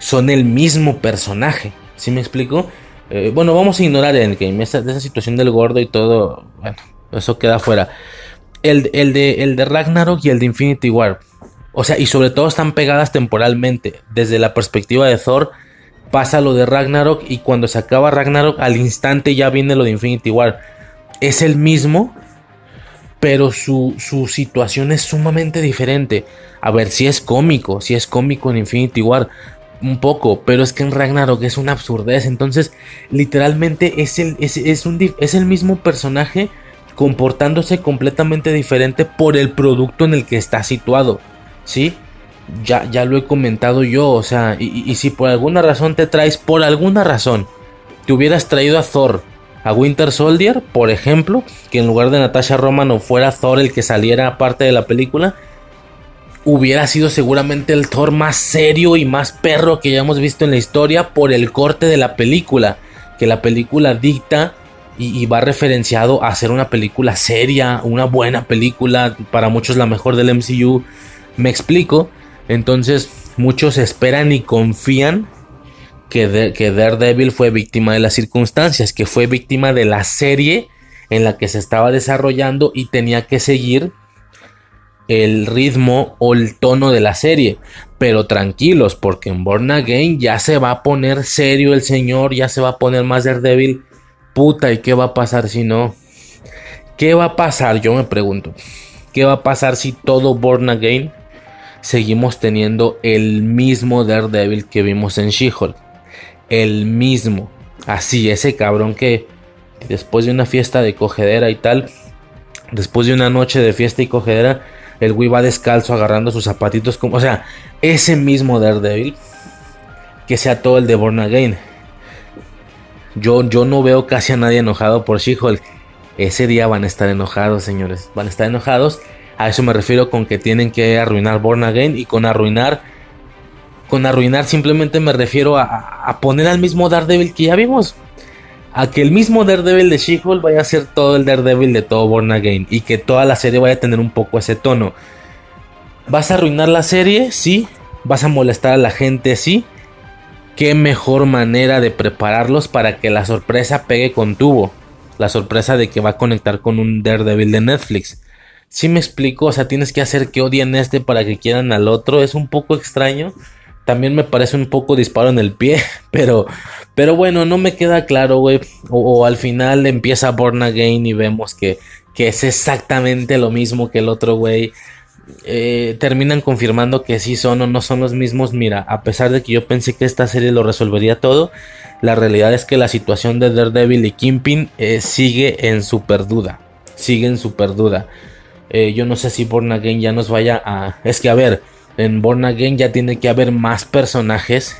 son el mismo personaje. ¿Sí me explico? Eh, bueno, vamos a ignorar Endgame, esa, esa situación del gordo y todo. Bueno, eso queda fuera. El, de, Ragnarok y el de Infinity War. O sea, y sobre todo están pegadas temporalmente. Desde la perspectiva de Thor, pasa lo de Ragnarok y cuando se acaba Ragnarok, al instante ya viene lo de Infinity War. Es el mismo, pero su situación es sumamente diferente. A ver, si es cómico, si es cómico en Infinity War, un poco, pero es que en Ragnarok es una absurdez. Entonces, literalmente es el, es, es, un, es el mismo personaje comportándose completamente diferente por el producto en el que está situado. ¿Sí? Ya, ya lo he comentado yo, o sea, y, si por alguna razón te traes, por alguna razón, te hubieras traído a Thor, a Winter Soldier, por ejemplo, que en lugar de Natasha Romanoff fuera Thor el que saliera aparte de la película, hubiera sido seguramente el Thor más serio y más perro que hayamos visto en la historia por el corte de la película, que la película dicta y, y, va referenciado a ser una película seria, una buena película, para muchos la mejor del MCU, me explico, entonces muchos esperan y confían que, de, que Daredevil fue víctima de las circunstancias, que fue víctima de la serie en la que se estaba desarrollando y tenía que seguir el ritmo o el tono de la serie. Pero tranquilos, porque en Born Again ya se va a poner serio el señor, ya se va a poner más Daredevil. Puta, ¿y qué va a pasar si no? ¿Qué va a pasar? Yo me pregunto. ¿Qué va a pasar si todo Born Again seguimos teniendo el mismo Daredevil que vimos en She-Hulk? El mismo. Así, ese cabrón que después de una fiesta de cogedera y tal, después de una noche de fiesta y cogedera, el güey va descalzo agarrando sus zapatitos como, o sea, ese mismo Daredevil que sea todo el de Born Again. Yo, yo no veo casi a nadie enojado por She-Hulk. Ese día van a estar enojados, señores. Van a estar enojados. A eso me refiero con que tienen que arruinar Born Again y con arruinar con arruinar simplemente me refiero a, a poner al mismo Daredevil que ya vimos a que el mismo Daredevil de She-Hulk vaya a ser todo el Daredevil de todo Born Again y que toda la serie vaya a tener un poco ese tono. ¿Vas a arruinar la serie? Sí. ¿Vas a molestar a la gente? Sí. ¿Qué mejor manera de prepararlos para que la sorpresa pegue con tubo? La sorpresa de que va a conectar con un Daredevil de Netflix. Si ¿Sí me explico, o sea, tienes que hacer que odien este para que quieran al otro. Es un poco extraño también me parece un poco disparo en el pie, pero, pero bueno, no me queda claro, güey. O, al final empieza Born Again y vemos que, que es exactamente lo mismo que el otro, güey. Eh, terminan confirmando que sí son o no son los mismos. Mira, a pesar de que yo pensé que esta serie lo resolvería todo, la realidad es que la situación de Daredevil y Kingpin eh, sigue en super duda. Sigue en super duda. Eh, yo no sé si Born Again ya nos vaya a. Es que a ver en Born Again ya tiene que haber más personajes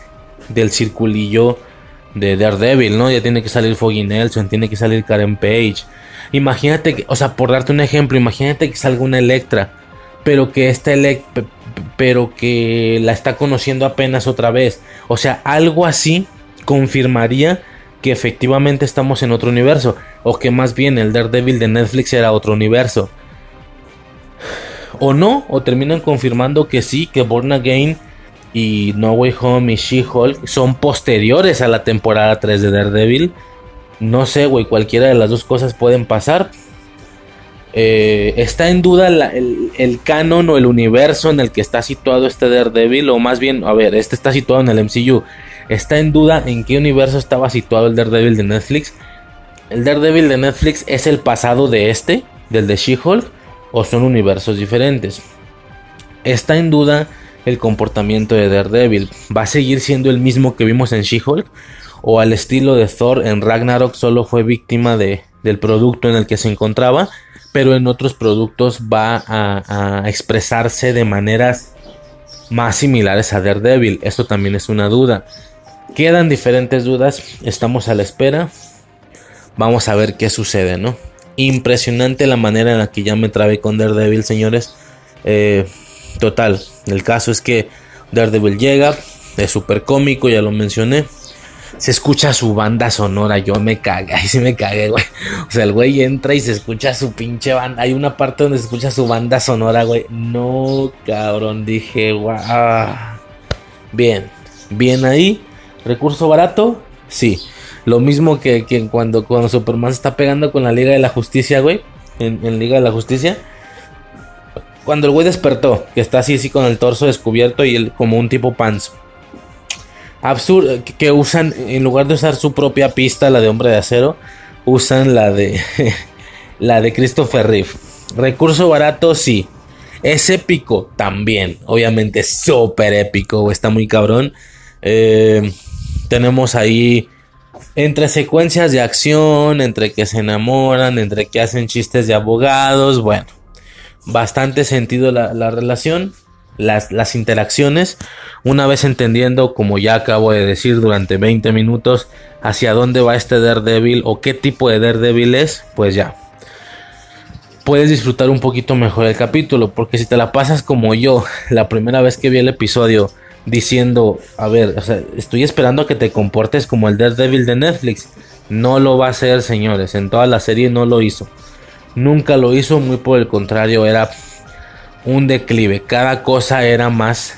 del circulillo de Daredevil, ¿no? Ya tiene que salir Foggy Nelson, tiene que salir Karen Page. Imagínate que, o sea, por darte un ejemplo, imagínate que salga una Electra, pero que esta Electra, pero que la está conociendo apenas otra vez. O sea, algo así confirmaría que efectivamente estamos en otro universo. O que más bien el Daredevil de Netflix era otro universo. O no, o terminan confirmando que sí, que Born Again y No Way Home y She-Hulk son posteriores a la temporada 3 de Daredevil. No sé, güey, cualquiera de las dos cosas pueden pasar. Eh, está en duda el, el, canon o el universo en el que está situado este Daredevil, o más bien, a ver, este está situado en el MCU. Está en duda en qué universo estaba situado el Daredevil de Netflix. El Daredevil de Netflix es el pasado de este, del de She-Hulk, o son universos diferentes. Está en duda el comportamiento de Daredevil. ¿Va a seguir siendo el mismo que vimos en She-Hulk? ¿O al estilo de Thor en Ragnarok solo fue víctima de, del producto en el que se encontraba? Pero en otros productos va a, a expresarse de maneras más similares a Daredevil. Esto también es una duda. Quedan diferentes dudas. Estamos a la espera. Vamos a ver qué sucede, ¿no? Impresionante la manera en la que ya me trabé con Daredevil, señores. Eh, total, el caso es que Daredevil llega, es súper cómico, ya lo mencioné. Se escucha su banda sonora, yo me cagué, ahí sí me cagué, güey. O sea, el güey entra y se escucha su pinche banda. Hay una parte donde se escucha su banda sonora, güey. No, cabrón, dije, guau. Bien, bien ahí. Recurso barato, sí. Lo mismo que, cuando, cuando Superman se está pegando con la Liga de la Justicia, güey. En, Liga de la Justicia. Cuando el güey despertó, que está así, así con el torso descubierto y él como un tipo pants. Absurdo, que usan, en lugar de usar su propia pista, la de Hombre de Acero, usan la de, la de Christopher Reeve. Recurso barato, sí. Es épico también. Obviamente, súper épico, está muy cabrón. Eh, tenemos ahí entre secuencias de acción, entre que se enamoran, entre que hacen chistes de abogados, bueno, bastante sentido la, relación, las, las, interacciones, una vez entendiendo, como ya acabo de decir durante 20 minutos, hacia dónde va este Daredevil o qué tipo de Daredevil es, pues ya. Puedes disfrutar un poquito mejor el capítulo, porque si te la pasas como yo, la primera vez que vi el episodio, diciendo, a ver, o sea, estoy esperando que te comportes como el Daredevil de Netflix. No lo va a hacer, señores. En toda la serie no lo hizo. Nunca lo hizo, muy por el contrario, era un declive. Cada cosa era más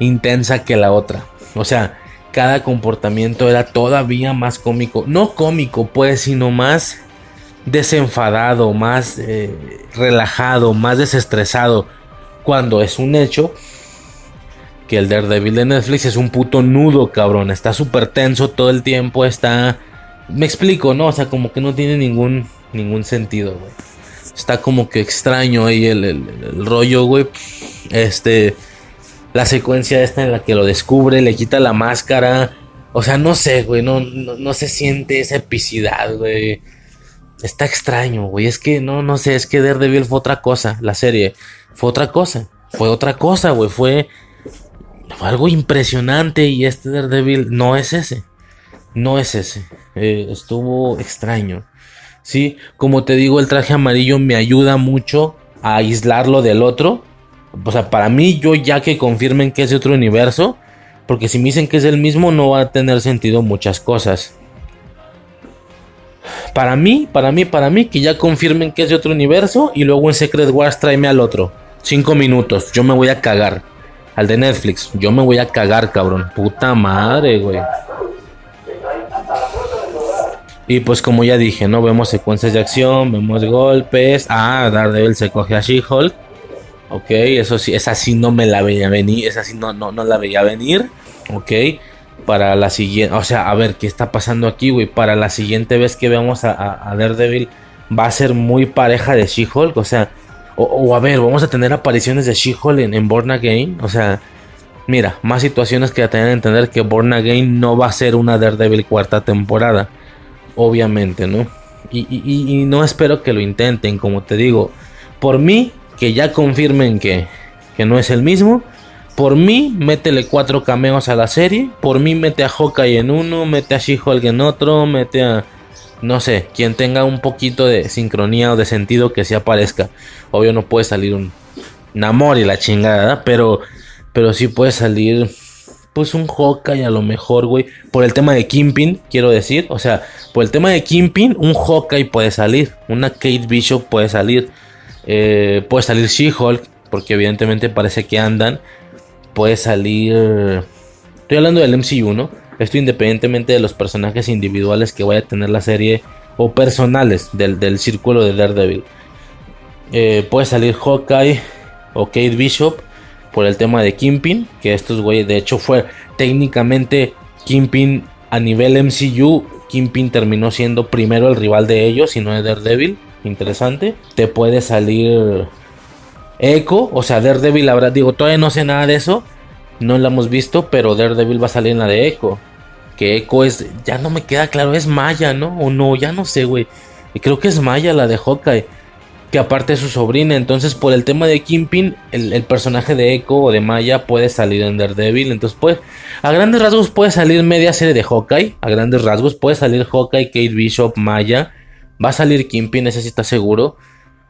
intensa que la otra. O sea, cada comportamiento era todavía más cómico. No cómico, pues, sino más desenfadado, más eh, relajado, más desestresado. Cuando es un hecho, que el Daredevil de Netflix es un puto nudo, cabrón. Está súper tenso todo el tiempo, está... Me explico, ¿no? O sea, como que no tiene ningún, ningún sentido, güey. Está como que extraño ahí el, rollo, güey. Este... La secuencia esta en la que lo descubre, le quita la máscara. O sea, no sé, güey, no, no, se siente esa epicidad, güey. Está extraño, güey. Es que no, no sé, es que Daredevil fue otra cosa, la serie. Fue otra cosa. Fue otra cosa, güey. Fue algo impresionante y este Daredevil no es ese. No es ese. Eh, estuvo extraño. Sí, como te digo, el traje amarillo me ayuda mucho a aislarlo del otro. O sea, para mí, yo ya que confirmen que es otro universo, porque si me dicen que es el mismo, no va a tener sentido muchas cosas. Para mí, para mí, para mí, que ya confirmen que es de otro universo y luego en Secret Wars tráeme al otro. Cinco minutos, yo me voy a cagar al de Netflix. Yo me voy a cagar, cabrón. Puta madre, güey. Y pues como ya dije, ¿no? Vemos secuencias de acción, vemos golpes. Ah, Daredevil se coge a She-Hulk. Ok, eso sí, esa sí no me la veía venir. Esa sí no, no, no la veía venir. Ok. Para la siguiente, o sea, a ver qué está pasando aquí, güey. Para la siguiente vez que veamos a, a Daredevil, va a ser muy pareja de She-Hulk. O sea, o, a ver, vamos a tener apariciones de She-Hulk en, Born Again. O sea, mira, más situaciones que ya tener que entender que Born Again no va a ser una Daredevil cuarta temporada. Obviamente, ¿no? Y, y, no espero que lo intenten, como te digo. Por mí, que ya confirmen que, que no es el mismo. Por mí, métele cuatro cameos a la serie. Por mí, mete a Hawkeye en uno, mete a She-Hulk en otro, mete a. No sé, quien tenga un poquito de sincronía o de sentido que se aparezca. Obvio, no puede salir un Namor y la chingada, pero. Pero sí puede salir. Pues un Hawkeye a lo mejor, güey. Por el tema de Kimpin, quiero decir. O sea, por el tema de Kimpin, un Hawkeye puede salir. Una Kate Bishop puede salir. Eh, puede salir She-Hulk. Porque evidentemente parece que andan puede salir. Estoy hablando del MCU, ¿no? Esto independientemente de los personajes individuales que vaya a tener la serie o personales del, círculo de Daredevil. Eh, puede salir Hawkeye o Kate Bishop por el tema de Kimpin, que estos güeyes, de hecho, fue técnicamente Kimpin a nivel MCU. Kimpin terminó siendo primero el rival de ellos y no de Daredevil. Interesante. Te puede salir Echo, o sea, Daredevil habrá, digo, todavía no sé nada de eso, no la hemos visto, pero Daredevil va a salir en la de Echo. Que Echo es, ya no me queda claro, es Maya, ¿no? O no, ya no sé, güey. Y creo que es Maya la de Hawkeye, que aparte es su sobrina, entonces por el tema de Kimpin, el, personaje de Echo o de Maya puede salir en Daredevil, entonces pues, a grandes rasgos puede salir media serie de Hawkeye, a grandes rasgos puede salir Hawkeye, Kate Bishop, Maya, va a salir Kimpin, ese sí está seguro.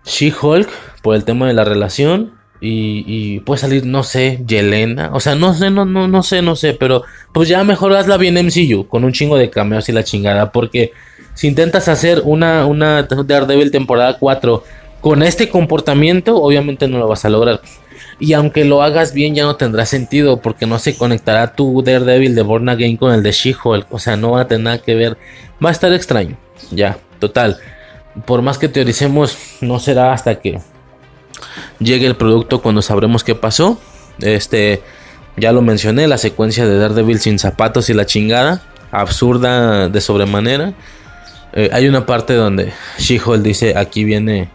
She-Hulk por el tema de la relación. Y, puede salir, no sé, Yelena. O sea, no sé, no, no, no sé, no sé. Pero pues ya mejor hazla bien MCU. Con un chingo de cameos y la chingada. Porque si intentas hacer una, una Daredevil temporada 4 con este comportamiento, obviamente no lo vas a lograr. Y aunque lo hagas bien, ya no tendrá sentido. Porque no se conectará tu Daredevil de Born Again con el de She-Hulk. O sea, no va a tener nada que ver. Va a estar extraño. Ya, total por más que teoricemos, no será hasta que llegue el producto cuando sabremos qué pasó. Este, ya lo mencioné, la secuencia de Daredevil sin zapatos y la chingada, absurda de sobremanera. Eh, hay una parte donde She-Hulk dice, aquí viene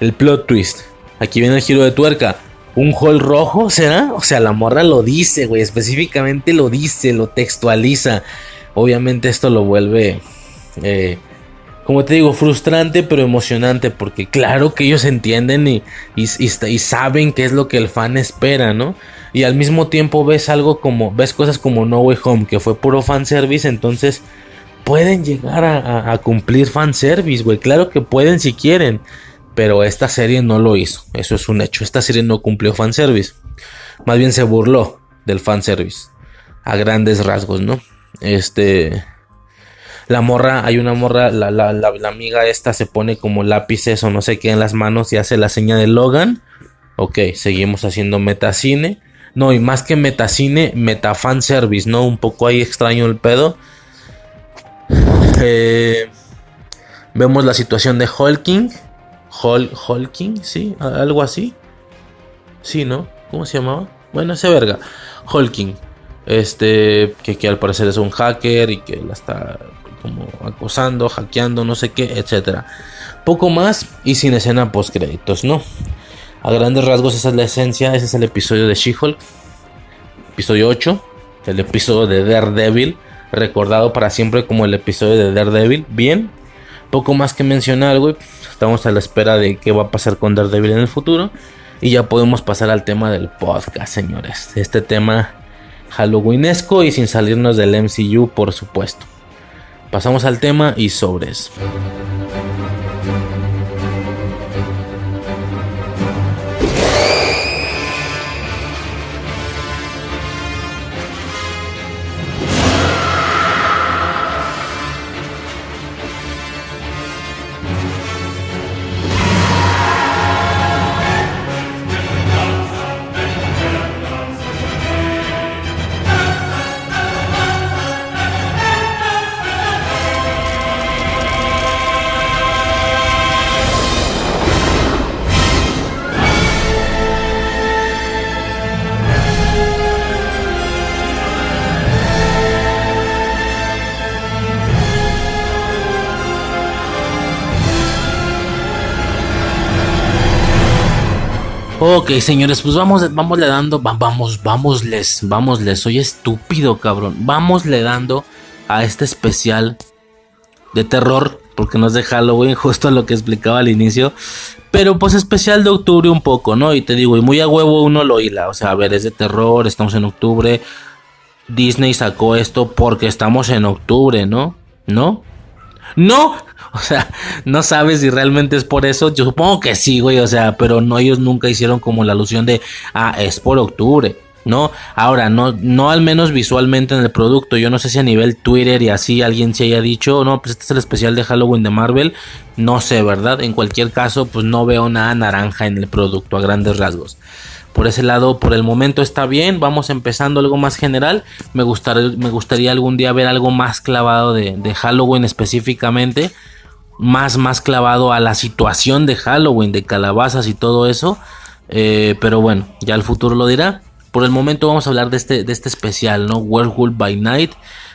el plot twist, aquí viene el giro de tuerca. ¿Un hall rojo será? O sea, la morra lo dice, güey, específicamente lo dice, lo textualiza. Obviamente esto lo vuelve... Eh, como te digo, frustrante pero emocionante porque claro que ellos entienden y, saben qué es lo que el fan espera, ¿no? Y al mismo tiempo ves algo como, ves cosas como No Way Home, que fue puro fanservice, entonces pueden llegar a, a, cumplir fanservice, güey, claro que pueden si quieren, pero esta serie no lo hizo, eso es un hecho, esta serie no cumplió fanservice, más bien se burló del fanservice, a grandes rasgos, ¿no? Este la morra, hay una morra, la, la, la, amiga esta se pone como lápices o no sé qué en las manos y hace la seña de Logan. Ok, seguimos haciendo metacine. No, y más que metacine, metafan service, ¿no? Un poco ahí extraño el pedo. Eh, vemos la situación de Hulking. Hol, Hulking, sí, algo así. Sí, ¿no? ¿Cómo se llamaba? Bueno, ese verga. Hulking. Este, que, que al parecer es un hacker y que la está como acosando, hackeando, no sé qué, etcétera. Poco más y sin escena post créditos, ¿no? A grandes rasgos esa es la esencia, ese es el episodio de She-Hulk. Episodio 8, el episodio de Daredevil, recordado para siempre como el episodio de Daredevil. Bien, poco más que mencionar, güey. Estamos a la espera de qué va a pasar con Daredevil en el futuro. Y ya podemos pasar al tema del podcast, señores. Este tema halloweenesco y sin salirnos del MCU, por supuesto. Pasamos al tema y sobres. Ok, señores, pues vamos, vamos le dando, vamos, vamosles, vamosles, soy estúpido, cabrón. Vamos le dando a este especial de terror, porque no es de Halloween, justo lo que explicaba al inicio. Pero pues especial de octubre un poco, ¿no? Y te digo, y muy a huevo uno lo hila. O sea, a ver, es de terror, estamos en octubre. Disney sacó esto porque estamos en octubre, ¿no? ¿No? No, o sea, no sabes si realmente es por eso. Yo supongo que sí, güey, o sea, pero no, ellos nunca hicieron como la alusión de, ah, es por octubre. ¿no? Ahora, no, no al menos visualmente en el producto. Yo no sé si a nivel Twitter y así alguien se haya dicho, no, pues este es el especial de Halloween de Marvel. No sé, ¿verdad? En cualquier caso, pues no veo nada naranja en el producto a grandes rasgos. Por ese lado, por el momento está bien. Vamos empezando algo más general. Me gustaría, me gustaría algún día ver algo más clavado de, Halloween específicamente. Más, más clavado a la situación de Halloween, de calabazas y todo eso. Eh, pero bueno, ya el futuro lo dirá. Por el momento vamos a hablar de este, de este especial, ¿no? Werewolf by Night.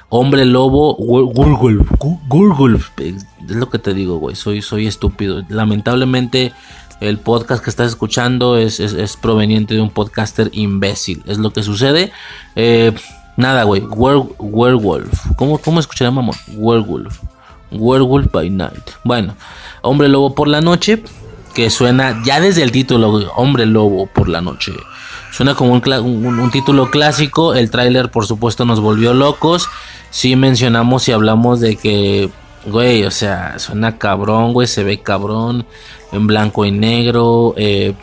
Hombre lobo, Werewolf, Werewolf. Es lo que te digo, güey. Soy, soy estúpido. Lamentablemente, el podcast que estás escuchando es, es, proveniente de un podcaster imbécil. Es lo que sucede. Eh, nada, güey. werewolf. ¿Cómo, ¿Cómo mamón? Werewolf. Werewolf by Night. Bueno, Hombre Lobo por la noche. Que suena ya desde el título, Hombre Lobo por la noche. Suena como un, título clásico. El tráiler, por supuesto, nos volvió locos. Sí mencionamos y hablamos de que, güey, o sea, suena cabrón, güey, se ve cabrón en blanco y negro. Eh,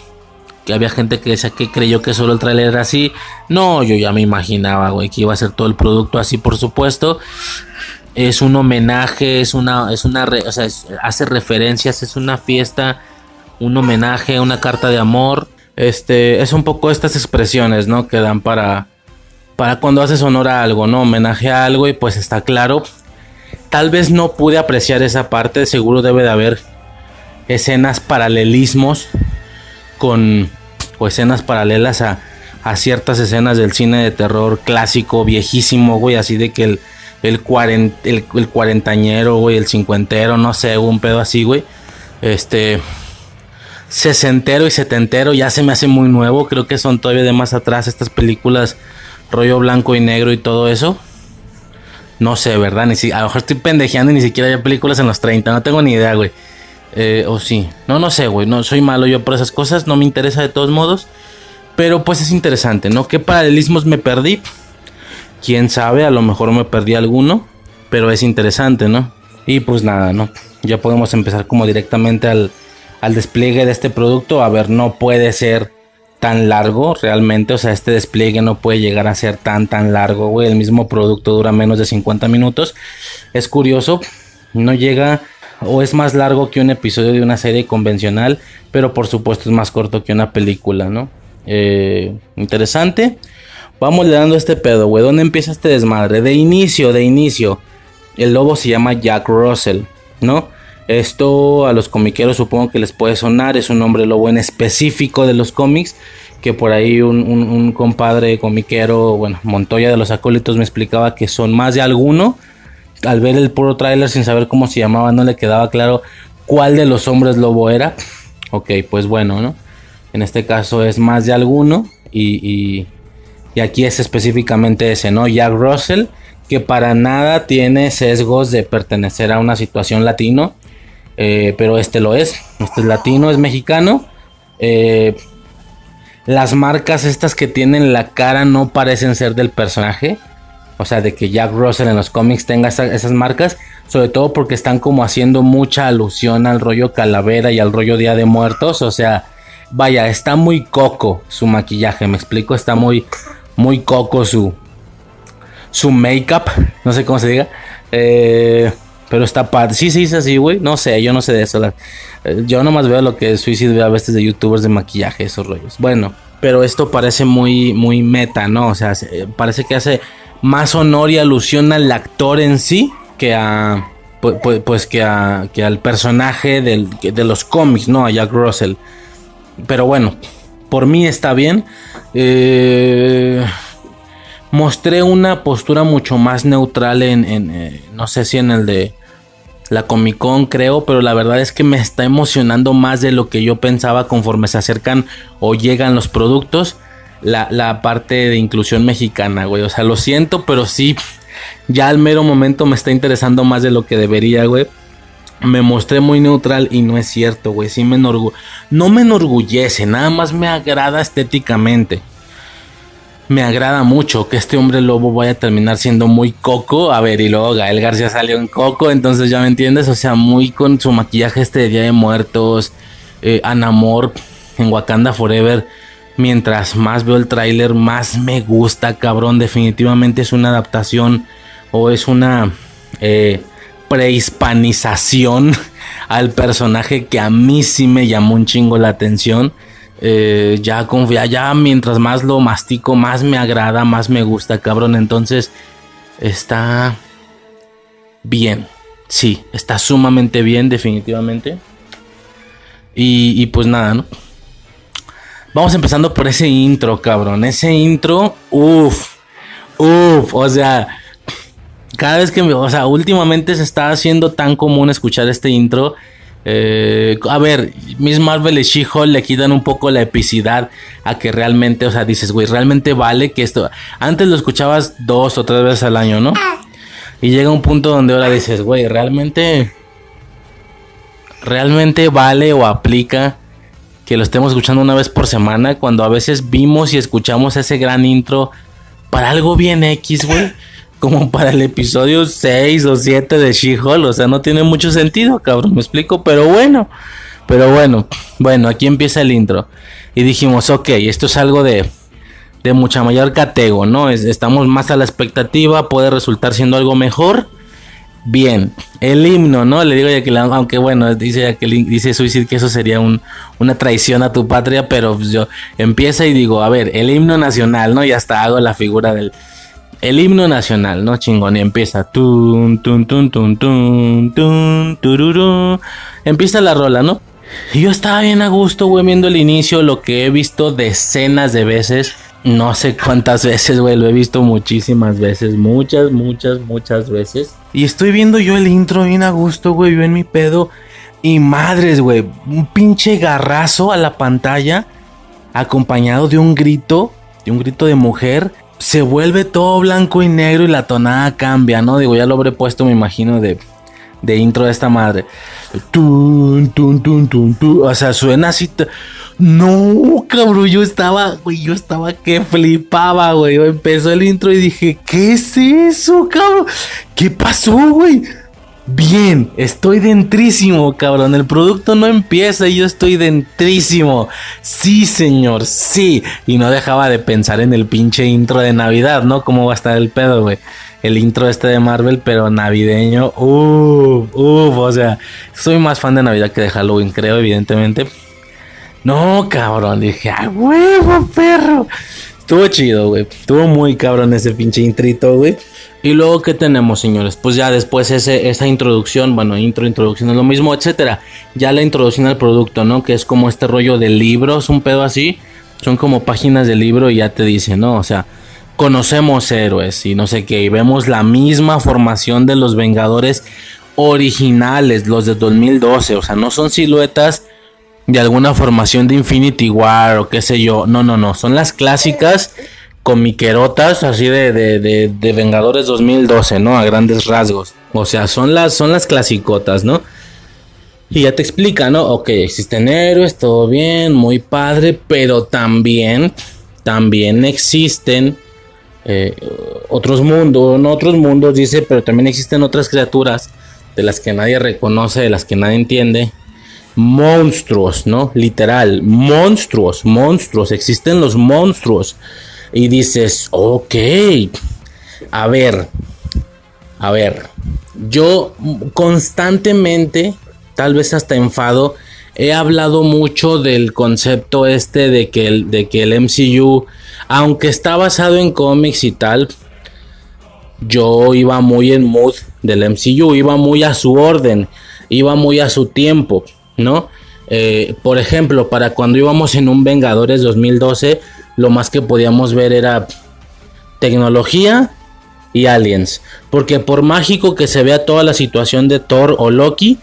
que había gente que decía que creyó que solo el tráiler era así. No, yo ya me imaginaba, güey, que iba a ser todo el producto así, por supuesto. Es un homenaje, es una, es una, o sea, hace referencias, es una fiesta, un homenaje, una carta de amor este, es un poco estas expresiones, ¿no? Que dan para, para cuando haces honor a algo, ¿no? Homenaje a algo y pues está claro. Tal vez no pude apreciar esa parte, seguro debe de haber escenas paralelismos con, o escenas paralelas a, a ciertas escenas del cine de terror clásico, viejísimo, güey, así de que el, el, el, el cuarentañero, güey, el cincuentero, no sé, un pedo así, güey. Este, sesentero y setentero ya se me hace muy nuevo. Creo que son todavía de más atrás estas películas rollo blanco y negro y todo eso. No sé, ¿verdad? Ni si, a lo mejor estoy pendejeando y ni siquiera hay películas en los 30. No tengo ni idea, güey. Eh, o sí. No, no sé, güey. No soy malo yo por esas cosas. No me interesa de todos modos. Pero pues es interesante, ¿no? ¿Qué paralelismos me perdí? Quién sabe, a lo mejor me perdí alguno. Pero es interesante, ¿no? Y pues nada, ¿no? Ya podemos empezar como directamente al, al despliegue de este producto, a ver, no puede ser tan largo realmente, o sea, este despliegue no puede llegar a ser tan tan largo, güey, el mismo producto dura menos de 50 minutos. Es curioso, no llega o es más largo que un episodio de una serie convencional, pero por supuesto es más corto que una película, ¿no? Eh, interesante. Vamos le dando este pedo, güey. ¿Dónde empieza este desmadre? De inicio, de inicio. El lobo se llama Jack Russell, ¿no? Esto a los comiqueros supongo que les puede sonar, es un hombre lobo en específico de los cómics, que por ahí un, compadre comiquero, bueno, Montoya de los acólitos me explicaba que son más de alguno. Al ver el puro tráiler sin saber cómo se llamaba no le quedaba claro cuál de los hombres lobo era. Ok, pues bueno, ¿no? En este caso es más de alguno y, y aquí es específicamente ese, ¿no? Jack Russell, que para nada tiene sesgos de pertenecer a una situación latino eh, pero este lo es. Este es latino, es mexicano. Eh, las marcas estas que tienen la cara no parecen ser del personaje. O sea, de que Jack Russell en los cómics tenga esas marcas. Sobre todo porque están como haciendo mucha alusión al rollo calavera y al rollo Día de Muertos. O sea, vaya, está muy coco su maquillaje. Me explico, está muy, muy coco su, su make-up. No sé cómo se diga. Eh, pero está padre. Sí se dice así, güey. No sé, yo no sé de eso. Eh, yo nomás veo lo que Suicide ve a veces de youtubers de maquillaje, esos rollos. Bueno, pero esto parece muy, muy meta, ¿no? O sea, parece que hace más honor y alusión al actor en sí que a. Pues, pues, que, a, que al personaje del, de los cómics, ¿no? A Jack Russell. Pero bueno, por mí está bien. Eh, mostré una postura mucho más neutral en, eh, no sé si en el de la Comic Con, creo, pero la verdad es que me está emocionando más de lo que yo pensaba conforme se acercan o llegan los productos. La, parte de inclusión mexicana, güey. O sea, lo siento, pero sí, ya al mero momento me está interesando más de lo que debería, güey. me mostré muy neutral y no es cierto, güey. Sí me no me enorgullece, nada más me agrada estéticamente. Me agrada mucho que este hombre lobo vaya a terminar siendo muy coco. A ver, y luego Gael García salió en coco, entonces ya me entiendes. O sea, muy con su maquillaje este de Día de Muertos, eh, Anamor en Wakanda Forever. Mientras más veo el tráiler, más me gusta, cabrón. Definitivamente es una adaptación o es una eh, prehispanización al personaje que a mí sí me llamó un chingo la atención. Eh, ya confía, ya mientras más lo mastico, más me agrada, más me gusta, cabrón. Entonces, está bien. Sí, está sumamente bien, definitivamente. Y, y pues nada, ¿no? Vamos empezando por ese intro, cabrón. Ese intro, uff, uff, o sea, cada vez que, me, o sea, últimamente se está haciendo tan común escuchar este intro. Eh, a ver, Miss Marvel y She-Hulk le quitan un poco la epicidad a que realmente, o sea, dices, güey, realmente vale que esto. Antes lo escuchabas dos o tres veces al año, ¿no? Y llega un punto donde ahora dices, güey, realmente. Realmente vale o aplica que lo estemos escuchando una vez por semana cuando a veces vimos y escuchamos ese gran intro para algo bien X, güey. Como para el episodio 6 o 7 de She-Hulk. O sea, no tiene mucho sentido, cabrón. Me explico, pero bueno. Pero bueno, bueno, aquí empieza el intro. Y dijimos, ok, esto es algo de, de mucha mayor catego, ¿no? Es, estamos más a la expectativa, puede resultar siendo algo mejor. Bien, el himno, ¿no? Le digo a Jacqueline, aunque bueno, dice Jacqueline, dice Suicide que eso sería un, una traición a tu patria, pero pues yo empieza y digo, a ver, el himno nacional, ¿no? Y hasta hago la figura del el himno nacional, ¿no? Chingón, y empieza tun tun tun tun tun tun tururú. Empieza la rola, ¿no? Y yo estaba bien a gusto, güey, viendo el inicio, lo que he visto decenas de veces. No sé cuántas veces, güey, lo he visto muchísimas veces, muchas, muchas, muchas veces. Y estoy viendo yo el intro bien a gusto, güey, yo en mi pedo. Y madres, güey, un pinche garrazo a la pantalla, acompañado de un grito, de un grito de mujer. Se vuelve todo blanco y negro y la tonada cambia, ¿no? Digo, ya lo habré puesto, me imagino, de, de intro de esta madre. Tun, tun, tun, tun, tun. O sea, suena así. No, cabrón, yo estaba, güey, yo estaba que flipaba, güey. Empezó el intro y dije, ¿qué es eso, cabrón? ¿Qué pasó, güey? Bien, estoy dentrísimo, cabrón. El producto no empieza y yo estoy dentrísimo. Sí, señor, sí. Y no dejaba de pensar en el pinche intro de Navidad, ¿no? ¿Cómo va a estar el pedo, güey? El intro este de Marvel, pero navideño. Uff, uff, o sea, soy más fan de Navidad que de Halloween, creo, evidentemente. No, cabrón, dije, ¡ah, huevo, perro! Estuvo chido, güey. Estuvo muy cabrón ese pinche intrito, güey. Y luego, ¿qué tenemos, señores? Pues ya después ese, esa introducción, bueno, intro, introducción es lo mismo, etcétera. Ya la introducción al producto, ¿no? Que es como este rollo de libros, un pedo así. Son como páginas de libro y ya te dice, ¿no? O sea, conocemos héroes y no sé qué. Y vemos la misma formación de los Vengadores originales, los de 2012. O sea, no son siluetas de alguna formación de Infinity War o qué sé yo. No, no, no. Son las clásicas comiquerotas así de, de, de, de, Vengadores 2012, ¿no? A grandes rasgos. O sea, son las, son las clasicotas, ¿no? Y ya te explica, ¿no? Ok, existen héroes, todo bien, muy padre, pero también, también existen eh, otros mundos, no otros mundos, dice, pero también existen otras criaturas de las que nadie reconoce, de las que nadie entiende. Monstruos, ¿no? Literal, monstruos, monstruos, existen los monstruos y dices, ok, a ver, a ver, yo constantemente, tal vez hasta enfado, he hablado mucho del concepto este de que el, de que el MCU, aunque está basado en cómics y tal, yo iba muy en mood del MCU, iba muy a su orden, iba muy a su tiempo, ¿no? Eh, por ejemplo, para cuando íbamos en un Vengadores 2012, lo más que podíamos ver era tecnología y aliens. Porque por mágico que se vea toda la situación de Thor o Loki,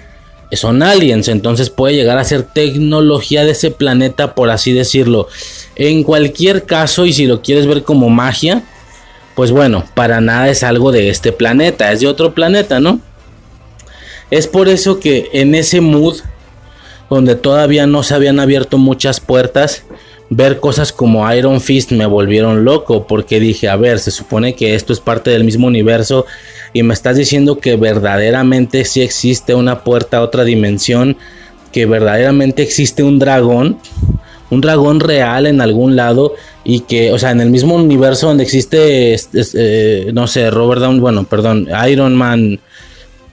son aliens. Entonces puede llegar a ser tecnología de ese planeta, por así decirlo. En cualquier caso, y si lo quieres ver como magia, pues bueno, para nada es algo de este planeta, es de otro planeta, ¿no? Es por eso que en ese mood, donde todavía no se habían abierto muchas puertas, ver cosas como Iron Fist me volvieron loco, porque dije, a ver, se supone que esto es parte del mismo universo y me estás diciendo que verdaderamente sí existe una puerta a otra dimensión, que verdaderamente existe un dragón, un dragón real en algún lado y que, o sea, en el mismo universo donde existe, eh, no sé, Robert Downey, bueno, perdón, Iron Man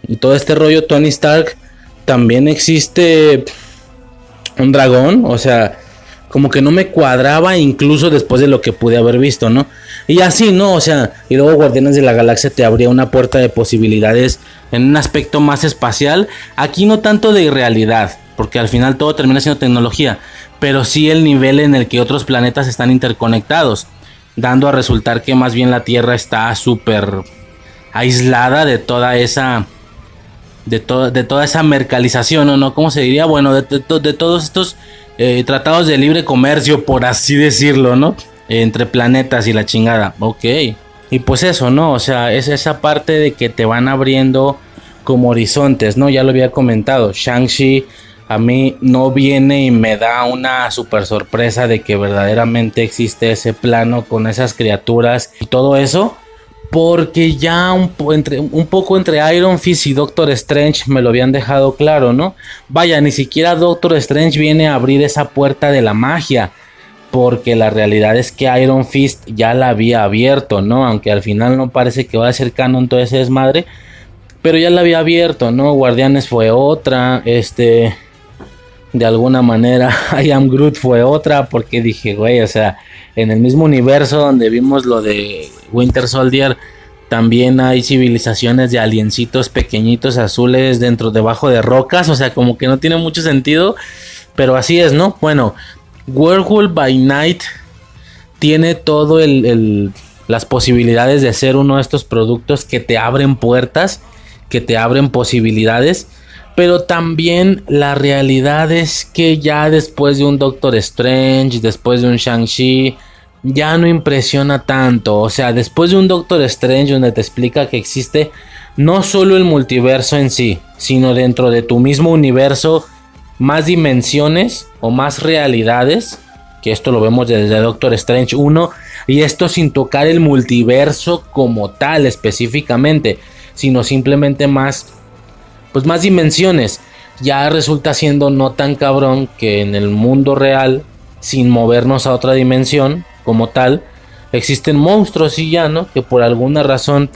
y todo este rollo Tony Stark, también existe un dragón, o sea, como que no me cuadraba incluso después de lo que pude haber visto, ¿no? Y así, ¿no? O sea, y luego Guardianes de la Galaxia te abría una puerta de posibilidades en un aspecto más espacial, aquí no tanto de irrealidad, porque al final todo termina siendo tecnología, pero sí el nivel en el que otros planetas están interconectados, dando a resultar que más bien la Tierra está súper aislada de toda esa de, de toda esa mercalización, ¿o no? ¿Cómo se diría? Bueno, de, todos estos eh, tratados de libre comercio, por así decirlo, ¿no? entre planetas y la chingada. Ok. Y pues eso, ¿no? O sea, es esa parte de que te van abriendo como horizontes, ¿no? Ya lo había comentado. Shang-Chi a mí no viene y me da una super sorpresa de que verdaderamente existe ese plano con esas criaturas y todo eso. Porque ya un, entre, un poco entre Iron Fist y Doctor Strange me lo habían dejado claro, ¿no? Vaya, ni siquiera Doctor Strange viene a abrir esa puerta de la magia. Porque la realidad es que Iron Fist ya la había abierto, ¿no? Aunque al final no parece que va a ser canon todo ese desmadre. Pero ya la había abierto, ¿no? Guardianes fue otra. Este de alguna manera I Am Groot fue otra porque dije, güey, o sea, en el mismo universo donde vimos lo de Winter Soldier, también hay civilizaciones de aliencitos pequeñitos azules dentro, debajo de rocas, o sea, como que no tiene mucho sentido, pero así es, ¿no? Bueno, Werewolf by Night tiene todo el, las posibilidades de ser uno de estos productos que te abren puertas, que te abren posibilidades pero también la realidad es que ya después de un Doctor Strange, después de un Shang-Chi, ya no impresiona tanto. O sea, después de un Doctor Strange donde te explica que existe no solo el multiverso en sí, sino dentro de tu mismo universo más dimensiones o más realidades. Que esto lo vemos desde Doctor Strange 1. Y esto sin tocar el multiverso como tal específicamente, sino simplemente más pues más dimensiones. Ya resulta siendo no tan cabrón que en el mundo real, sin movernos a otra dimensión como tal, existen monstruos y ya, ¿no? Que por alguna razón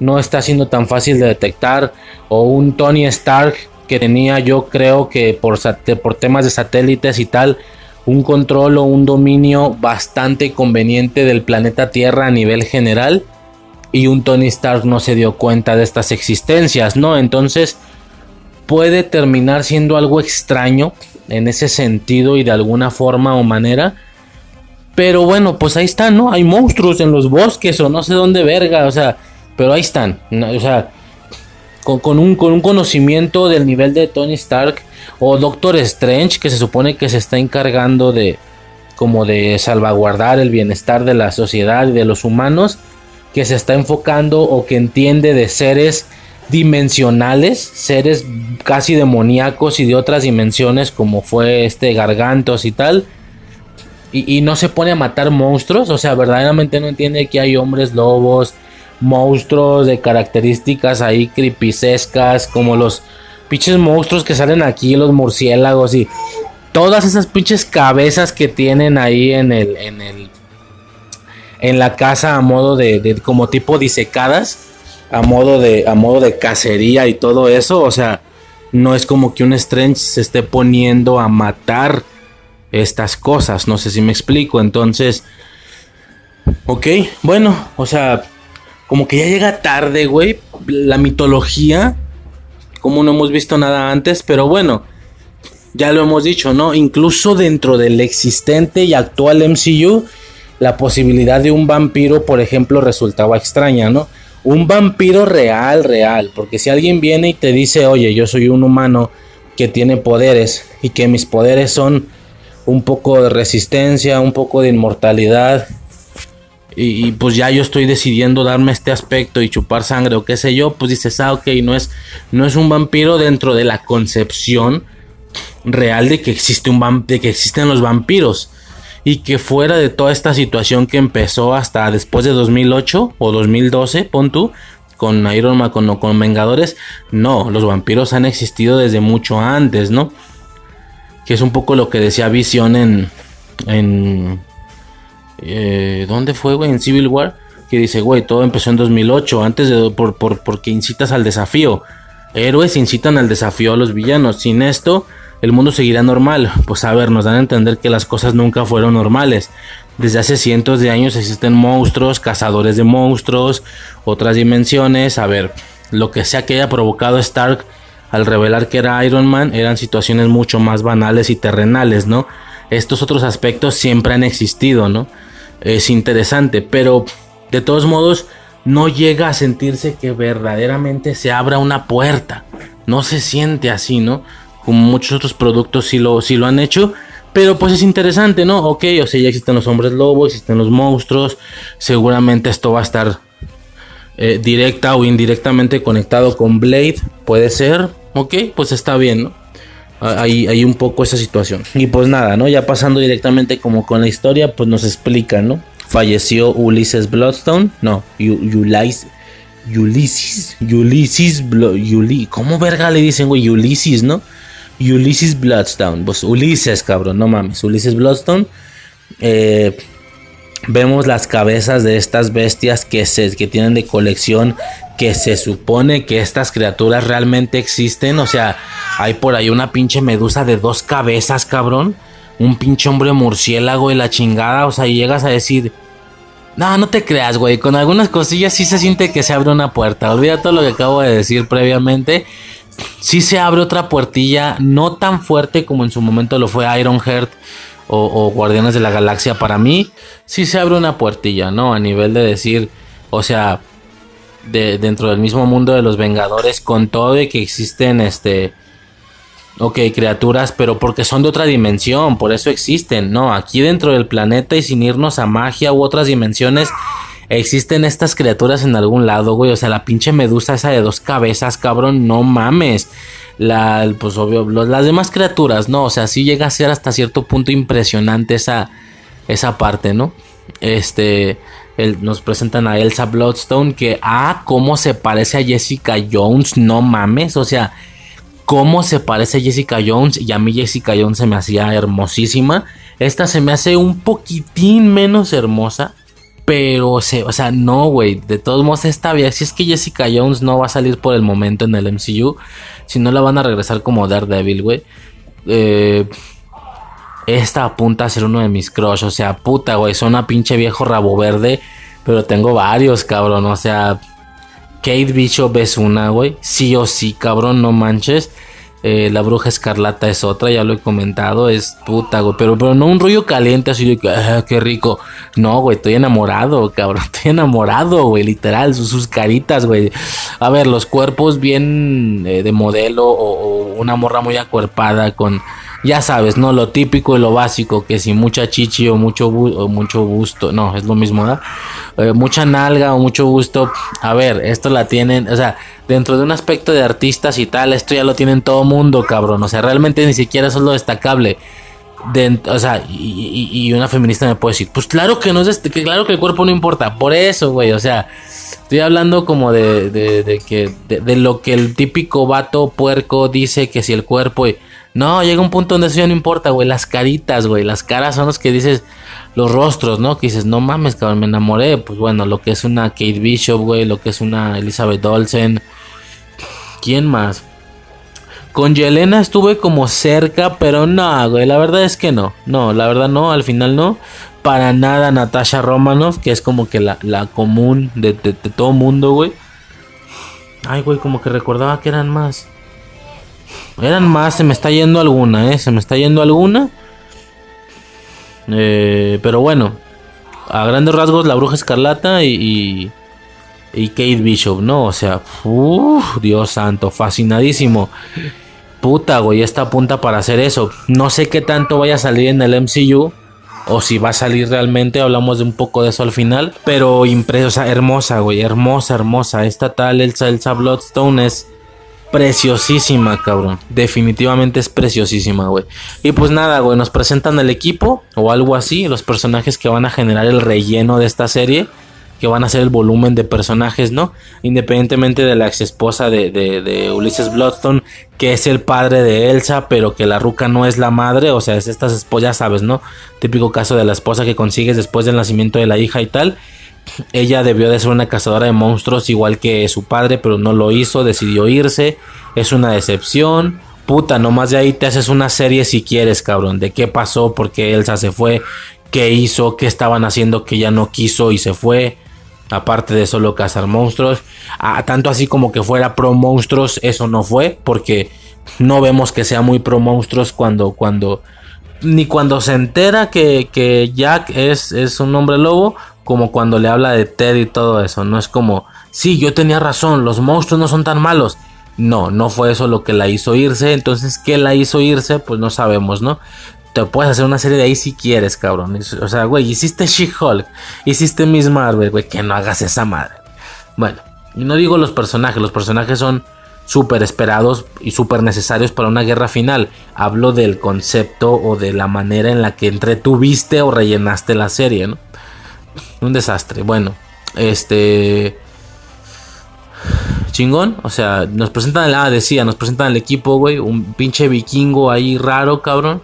no está siendo tan fácil de detectar. O un Tony Stark que tenía yo creo que por, por temas de satélites y tal, un control o un dominio bastante conveniente del planeta Tierra a nivel general y un Tony Stark no se dio cuenta de estas existencias, ¿no? Entonces puede terminar siendo algo extraño en ese sentido y de alguna forma o manera. Pero bueno, pues ahí están, ¿no? Hay monstruos en los bosques o no sé dónde verga, o sea, pero ahí están, o sea, con, un, con un conocimiento del nivel de Tony Stark o Doctor Strange que se supone que se está encargando de como de salvaguardar el bienestar de la sociedad y de los humanos que se está enfocando o que entiende de seres dimensionales, seres casi demoníacos y de otras dimensiones como fue este gargantos y tal. Y, no se pone a matar monstruos, o sea, verdaderamente no entiende que hay hombres lobos, monstruos de características ahí creepicescas, como los pinches monstruos que salen aquí, los murciélagos y todas esas pinches cabezas que tienen ahí en el, en el en la casa a modo de, como tipo disecadas, a modo de a modo de cacería y todo eso, o sea, no es como que un Strange se esté poniendo a matar estas cosas, no sé si me explico, entonces Ok, bueno, o sea, como que ya llega tarde, güey, la mitología, como no hemos visto nada antes, pero bueno, ya lo hemos dicho, ¿no? Incluso dentro del existente y actual MCU, la posibilidad de un vampiro, por ejemplo, resultaba extraña, ¿no? Un vampiro real, real, porque si alguien viene y te dice, oye, yo soy un humano que tiene poderes y que mis poderes son un poco de resistencia, un poco de inmortalidad, y, pues ya yo estoy decidiendo darme este aspecto y chupar sangre o qué sé yo, pues dices, ah, ok, no es, no es un vampiro dentro de la concepción real de que existe un de que existen los vampiros y que fuera de toda esta situación que empezó hasta después de 2008 o 2012, pon tú, con Iron Man, con, con Vengadores, no, los vampiros han existido desde mucho antes, ¿no? Que es un poco lo que decía Vision en, en eh, ¿dónde fue, güey? En Civil War, que dice, güey, todo empezó en 2008, antes de, por, por, porque incitas al desafío. Héroes incitan al desafío a los villanos. Sin esto, el mundo seguirá normal. Pues a ver, nos dan a entender que las cosas nunca fueron normales. Desde hace cientos de años existen monstruos, cazadores de monstruos, otras dimensiones. A ver, lo que sea que haya provocado Stark al revelar que era Iron Man eran situaciones mucho más banales y terrenales, ¿no? Estos otros aspectos siempre han existido, ¿no? Es interesante, pero de todos modos no llega a sentirse que verdaderamente se abra una puerta. No se siente así, ¿no? Como muchos otros productos sí lo, sí lo han hecho. Pero pues es interesante, ¿no? Ok, o sea, ya existen los hombres lobos, existen los monstruos. Seguramente esto va a estar eh, directa o indirectamente conectado con Blade. Puede ser. Ok, pues está bien, ¿no? Hay, hay un poco esa situación. Y pues nada, ¿no? Ya pasando directamente como con la historia, pues nos explica, ¿no? Falleció Ulises Bloodstone. No, Ulises. Blo- Uli- ¿Cómo verga le dicen, güey? Ulysses, ¿no? Ulysses Bloodstone. Pues Ulises, cabrón, no mames. Ulises Bloodstone. Eh, vemos las cabezas de estas bestias que, se, que tienen de colección. Que se supone que estas criaturas realmente existen. O sea, hay por ahí una pinche medusa de dos cabezas, cabrón. Un pinche hombre murciélago y la chingada. O sea, y llegas a decir. No, no te creas, güey. Con algunas cosillas sí se siente que se abre una puerta. Olvida todo lo que acabo de decir previamente. Sí se abre otra puertilla, no tan fuerte como en su momento lo fue Ironheart o, o Guardianes de la Galaxia para mí. Sí se abre una puertilla, ¿no? A nivel de decir, o sea, de, dentro del mismo mundo de los Vengadores, con todo de que existen, este, ok, criaturas, pero porque son de otra dimensión, por eso existen, ¿no? Aquí dentro del planeta y sin irnos a magia u otras dimensiones, existen estas criaturas en algún lado, güey. O sea, la pinche medusa esa de dos cabezas, cabrón, no mames. La, pues obvio, las demás criaturas, no, o sea, sí llega a ser hasta cierto punto impresionante esa, esa parte, ¿no? Este, nos presentan a Elsa Bloodstone, que, ah, cómo se parece a Jessica Jones, no mames, o sea, cómo se parece a Jessica Jones y a mí Jessica Jones se me hacía hermosísima. Esta se me hace un poquitín menos hermosa, pero se, o sea, no, güey, de todos modos está bien. Si es que Jessica Jones no va a salir por el momento en el MCU, si no la van a regresar como Daredevil, güey. Eh, esta apunta a ser uno de mis crush, o sea, puta, güey, son una pinche viejo rabo verde, pero tengo varios, cabrón, o sea, Kate Bishop es una, güey. Sí o sí, cabrón, no manches. Eh, la bruja escarlata es otra, ya lo he comentado. Es puta, güey. Pero, pero no un rollo caliente así de que, "Ah, qué rico. No, güey, estoy enamorado, cabrón. Estoy enamorado, güey, literal. Sus, caritas, güey. A ver, los cuerpos bien eh, de modelo o, o una morra muy acuerpada con. Ya sabes, ¿no? Lo típico y lo básico, que si mucha chichi o mucho, bu- mucho gusto, no, es lo mismo, ¿verdad? Eh, mucha nalga o mucho gusto. A ver, esto la tienen, o sea, dentro de un aspecto de artistas y tal, esto ya lo tienen todo mundo, cabrón. O sea, realmente ni siquiera eso es lo destacable. De- o sea, y, una feminista me puede decir, pues claro que no es, dest- que claro que el cuerpo no importa. Por eso, güey, o sea, estoy hablando como de, de, de que, de, lo que el típico vato puerco dice que si el cuerpo... no, llega un punto donde eso ya no importa, güey. Las caritas, güey. Las caras son los que dices, los rostros, ¿no? Que dices, no mames, cabrón, me enamoré. Pues bueno, lo que es una Kate Bishop, güey. Lo que es una Elizabeth Olsen. ¿Quién más? Con Yelena estuve como cerca, pero no, güey. La verdad es que no. No, la verdad no, al final no. Para nada Natasha Romanoff, que es como que la, la común de, de, de todo mundo, güey. Ay, güey, como que recordaba que eran más. Eran más, se me está yendo alguna, ¿eh? Se me está yendo alguna. Eh, pero bueno, a grandes rasgos, la bruja escarlata y, y, Kate Bishop, ¿no? O sea, uff, Dios santo, fascinadísimo. Puta, güey, esta apunta para hacer eso. No sé qué tanto vaya a salir en el MCU. o si va a salir realmente. Hablamos de un poco de eso al final. Pero impresa, hermosa, güey. Hermosa, hermosa. Esta tal Elsa, Elsa Bloodstone es preciosísima, cabrón. Definitivamente es preciosísima, güey. Y pues nada, güey. Nos presentan el equipo o algo así. Los personajes que van a generar el relleno de esta serie que van a ser el volumen de personajes, ¿no? Independientemente de la ex esposa de, de, de, Ulises Bloodstone, que es el padre de Elsa, pero que la ruca no es la madre, o sea, es estas esposas, sabes, ¿no? Típico caso de la esposa que consigues después del nacimiento de la hija y tal. Ella debió de ser una cazadora de monstruos igual que su padre, pero no lo hizo, decidió irse. Es una decepción. Puta, nomás de ahí te haces una serie si quieres, cabrón. De qué pasó, por qué Elsa se fue, qué hizo, qué estaban haciendo que ya no quiso y se fue aparte de solo cazar monstruos. tanto así como que fuera pro monstruos, eso no fue, porque no vemos que sea muy pro monstruos cuando, cuando, ni cuando se entera que, que Jack es, es un hombre lobo, como cuando le habla de Ted y todo eso. No es como, sí, yo tenía razón, los monstruos no son tan malos. No, no fue eso lo que la hizo irse. Entonces, ¿qué la hizo irse? Pues no sabemos, ¿no? te puedes hacer una serie de ahí si quieres, cabrón. O sea, güey, hiciste She-Hulk, hiciste Miss Marvel, güey, que no hagas esa madre. Bueno, y no digo los personajes, los personajes son súper esperados y súper necesarios para una guerra final. Hablo del concepto o de la manera en la que entretuviste o rellenaste la serie, ¿no? Un desastre. Bueno, este. Chingón, o sea, nos presentan, ah, decía, nos presentan el equipo, güey, un pinche vikingo ahí raro, cabrón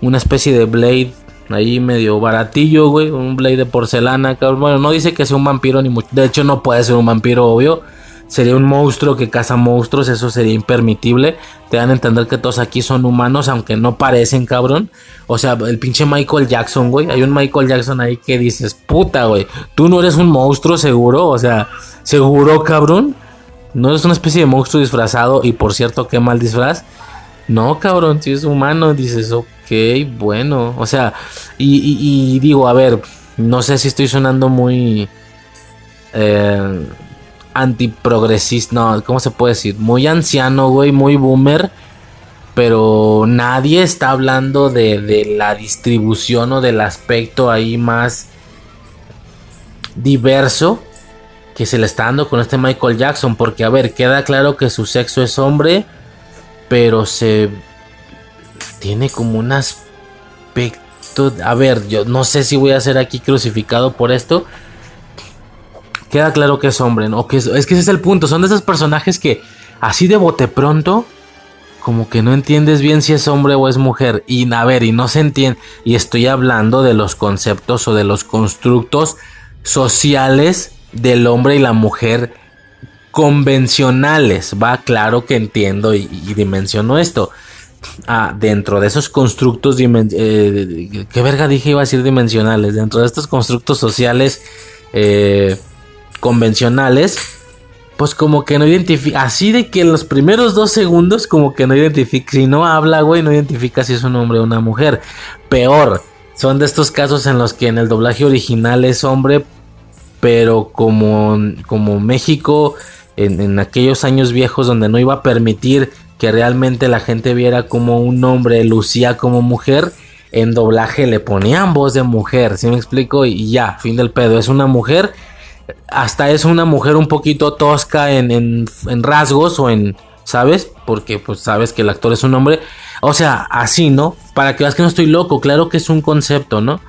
una especie de Blade ahí medio baratillo, güey, un Blade de porcelana, Bueno, no dice que sea un vampiro ni mucho. De hecho, no puede ser un vampiro, obvio. Sería un monstruo que caza monstruos, eso sería impermitible. Te dan a entender que todos aquí son humanos, aunque no parecen, cabrón. O sea, el pinche Michael Jackson, güey. Hay un Michael Jackson ahí que dices, puta, güey. Tú no eres un monstruo, seguro. O sea, seguro, cabrón. No eres una especie de monstruo disfrazado. Y por cierto, qué mal disfraz. No, cabrón, si es humano, dices, ok, bueno. O sea, y, digo, a ver, no sé si estoy sonando muy eh, antiprogresista, no, ¿cómo se puede decir? Muy anciano, güey, muy boomer. Pero nadie está hablando de, de la distribución o del aspecto ahí más diverso que se le está dando con este Michael Jackson. Porque, a ver, queda claro que su sexo es hombre pero se tiene como un aspecto. A ver, yo no sé si voy a ser aquí crucificado por esto. Queda claro que es hombre, ¿no? Que es, que ese es el punto. Son de esos personajes que así de bote pronto, como que no entiendes bien si es hombre o es mujer. Y a ver, y no se entiende. Y estoy hablando de los conceptos o de los constructos sociales del hombre y la mujer convencionales. Va, claro que entiendo y, dimensiono esto. Ah, dentro de esos constructos, eh, ¿qué verga dije iba a decir dimensionales? Dentro de estos constructos sociales eh, convencionales, pues como que no identifica, así de que en los primeros dos segundos como que no identifica, si no habla, güey, no identifica si es un hombre o una mujer. Peor, son de estos casos en los que en el doblaje original es hombre, pero como, como México en, aquellos años viejos donde no iba a permitir que realmente la gente viera como un hombre lucía como mujer, en doblaje le ponían voz de mujer, ¿sí me explico? Y ya, fin del pedo, es una mujer, hasta es una mujer un poquito tosca en, en, rasgos o en, ¿sabes? Porque pues sabes que el actor es un hombre, o sea, así, ¿no? Para que veas que no estoy loco, claro que es un concepto, ¿no?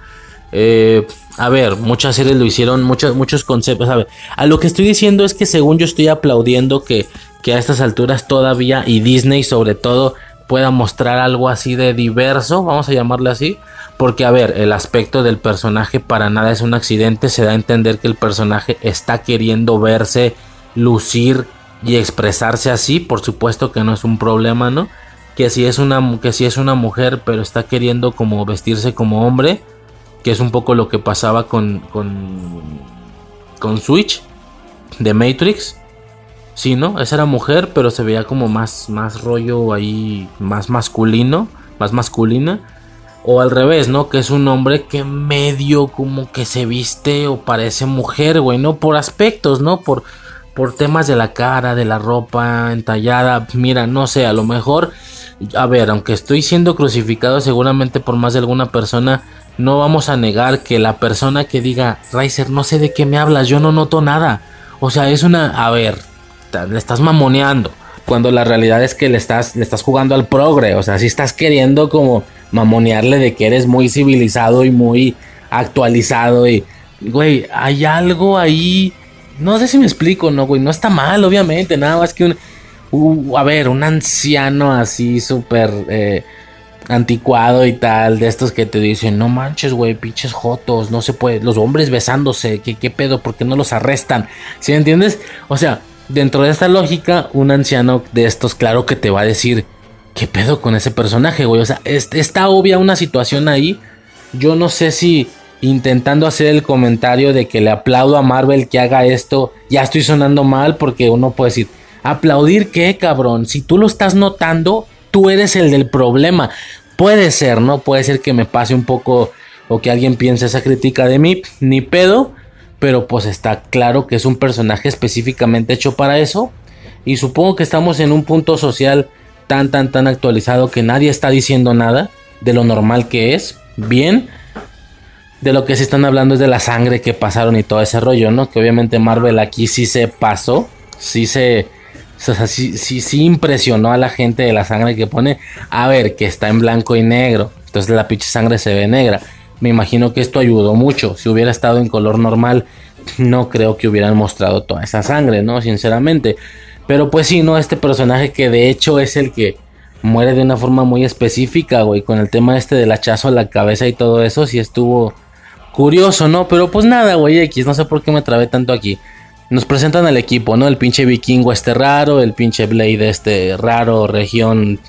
Eh, a ver, muchas series lo hicieron, muchos, muchos conceptos. A ver, a lo que estoy diciendo es que según yo estoy aplaudiendo que, que a estas alturas todavía y Disney sobre todo pueda mostrar algo así de diverso, vamos a llamarle así. Porque, a ver, el aspecto del personaje para nada es un accidente. Se da a entender que el personaje está queriendo verse, lucir y expresarse así. Por supuesto que no es un problema, ¿no? Que si es una, que si es una mujer, pero está queriendo como vestirse como hombre que es un poco lo que pasaba con, con, con Switch de Matrix. Sí, ¿no? Esa era mujer, pero se veía como más, más rollo ahí, más masculino, más masculina. O al revés, ¿no? Que es un hombre que medio como que se viste o parece mujer, güey, ¿no? Por aspectos, ¿no? Por, por temas de la cara, de la ropa entallada. Mira, no sé, a lo mejor, a ver, aunque estoy siendo crucificado seguramente por más de alguna persona, no vamos a negar que la persona que diga, Riser, no sé de qué me hablas, yo no noto nada. O sea, es una, a ver, le estás mamoneando. Cuando la realidad es que le estás, le estás jugando al progre. O sea, si estás queriendo como mamonearle de que eres muy civilizado y muy actualizado. Y, güey, hay algo ahí. No sé si me explico, no, güey. No está mal, obviamente. Nada más que un. a ver, un anciano así súper eh, anticuado y tal. De estos que te dicen, no manches, güey, pinches jotos. No se puede. Los hombres besándose. ¿Qué, qué pedo? ¿Por qué no los arrestan? ¿Sí entiendes? O sea, dentro de esta lógica, un anciano de estos, claro que te va a decir. ¿Qué pedo con ese personaje, güey? O sea, es- está obvia una situación ahí. Yo no sé si intentando hacer el comentario de que le aplaudo a Marvel que haga esto, ya estoy sonando mal porque uno puede decir, aplaudir qué, cabrón, si tú lo estás notando, tú eres el del problema. Puede ser, ¿no? Puede ser que me pase un poco o que alguien piense esa crítica de mí, ni pedo, pero pues está claro que es un personaje específicamente hecho para eso y supongo que estamos en un punto social tan tan tan actualizado que nadie está diciendo nada de lo normal que es. Bien, de lo que se están hablando es de la sangre que pasaron y todo ese rollo, ¿no? Que obviamente Marvel aquí sí se pasó, sí se... O sea, sí, sí, sí impresionó a la gente de la sangre que pone. A ver, que está en blanco y negro. Entonces la pinche sangre se ve negra. Me imagino que esto ayudó mucho. Si hubiera estado en color normal, no creo que hubieran mostrado toda esa sangre, ¿no? Sinceramente. Pero pues sí, ¿no? Este personaje que de hecho es el que muere de una forma muy específica, güey. Con el tema este del hachazo a la cabeza y todo eso, sí estuvo curioso, ¿no? Pero pues nada, güey, X. No sé por qué me trabé tanto aquí. Nos presentan al equipo, ¿no? El pinche vikingo este raro, el pinche Blade este raro, región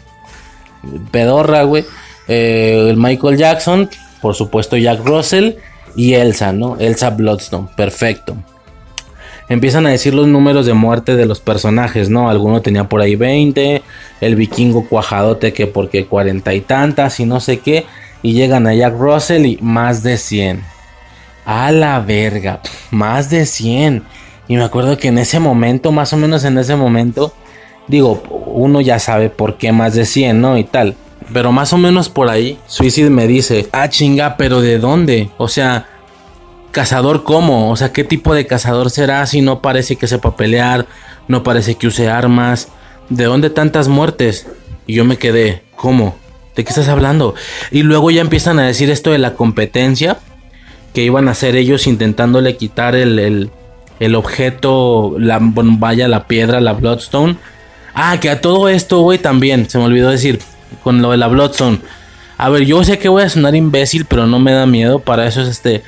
pedorra, güey. Eh, el Michael Jackson, por supuesto Jack Russell y Elsa, ¿no? Elsa Bloodstone, perfecto. Empiezan a decir los números de muerte de los personajes, ¿no? Alguno tenía por ahí 20, el vikingo cuajadote que porque cuarenta y tantas y no sé qué. Y llegan a Jack Russell y más de 100. A la verga, más de 100. Y me acuerdo que en ese momento, más o menos en ese momento, digo, uno ya sabe por qué más de 100, ¿no? Y tal. Pero más o menos por ahí, Suicide me dice, ah chinga, pero ¿de dónde? O sea, cazador cómo? O sea, ¿qué tipo de cazador será si no parece que sepa pelear? No parece que use armas. ¿De dónde tantas muertes? Y yo me quedé, ¿cómo? ¿De qué estás hablando? Y luego ya empiezan a decir esto de la competencia que iban a hacer ellos intentándole quitar el, el, el objeto, la vaya, la piedra, la Bloodstone. Ah, que a todo esto, güey, también, se me olvidó decir, con lo de la Bloodstone. A ver, yo sé que voy a sonar imbécil, pero no me da miedo. Para eso es este.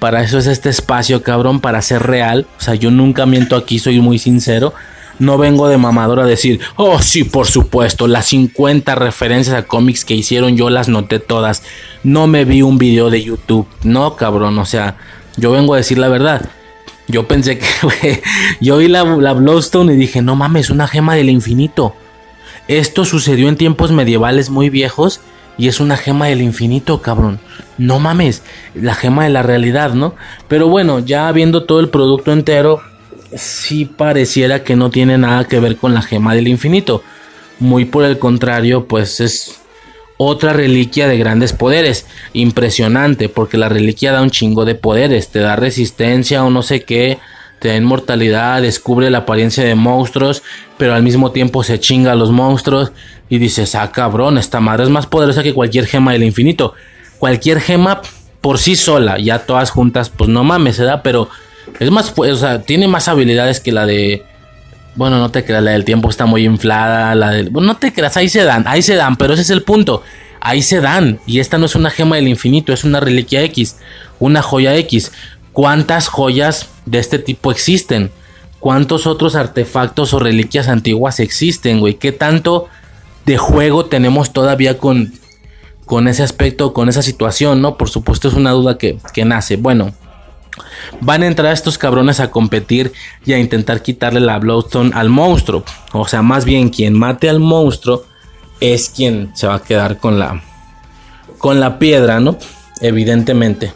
Para eso es este espacio, cabrón, para ser real. O sea, yo nunca miento aquí, soy muy sincero. No vengo de mamador a decir, oh sí, por supuesto, las 50 referencias a cómics que hicieron yo las noté todas. No me vi un video de YouTube. No, cabrón, o sea, yo vengo a decir la verdad. Yo pensé que, yo vi la, la Bloodstone y dije, no mames, una gema del infinito. Esto sucedió en tiempos medievales muy viejos y es una gema del infinito, cabrón. No mames, la gema de la realidad, ¿no? Pero bueno, ya viendo todo el producto entero, sí pareciera que no tiene nada que ver con la gema del infinito. Muy por el contrario, pues es otra reliquia de grandes poderes. Impresionante, porque la reliquia da un chingo de poderes. Te da resistencia o no sé qué. Te da inmortalidad, descubre la apariencia de monstruos, pero al mismo tiempo se chinga a los monstruos. Y dices, ah, cabrón, esta madre es más poderosa que cualquier gema del infinito. Cualquier gema por sí sola, ya todas juntas, pues no mames, se da, pero es más, pues, o sea, tiene más habilidades que la de. Bueno, no te creas, la del tiempo está muy inflada. La del. Bueno, no te creas, ahí se dan, ahí se dan, pero ese es el punto. Ahí se dan. Y esta no es una gema del infinito, es una reliquia X, una joya X. ¿Cuántas joyas de este tipo existen? ¿Cuántos otros artefactos o reliquias antiguas existen, güey? ¿Qué tanto de juego tenemos todavía con, con ese aspecto, con esa situación, no? Por supuesto, es una duda que, que nace. Bueno. Van a entrar estos cabrones a competir y a intentar quitarle la Bloodstone al monstruo. O sea, más bien quien mate al monstruo es quien se va a quedar con la con la piedra, ¿no? Evidentemente.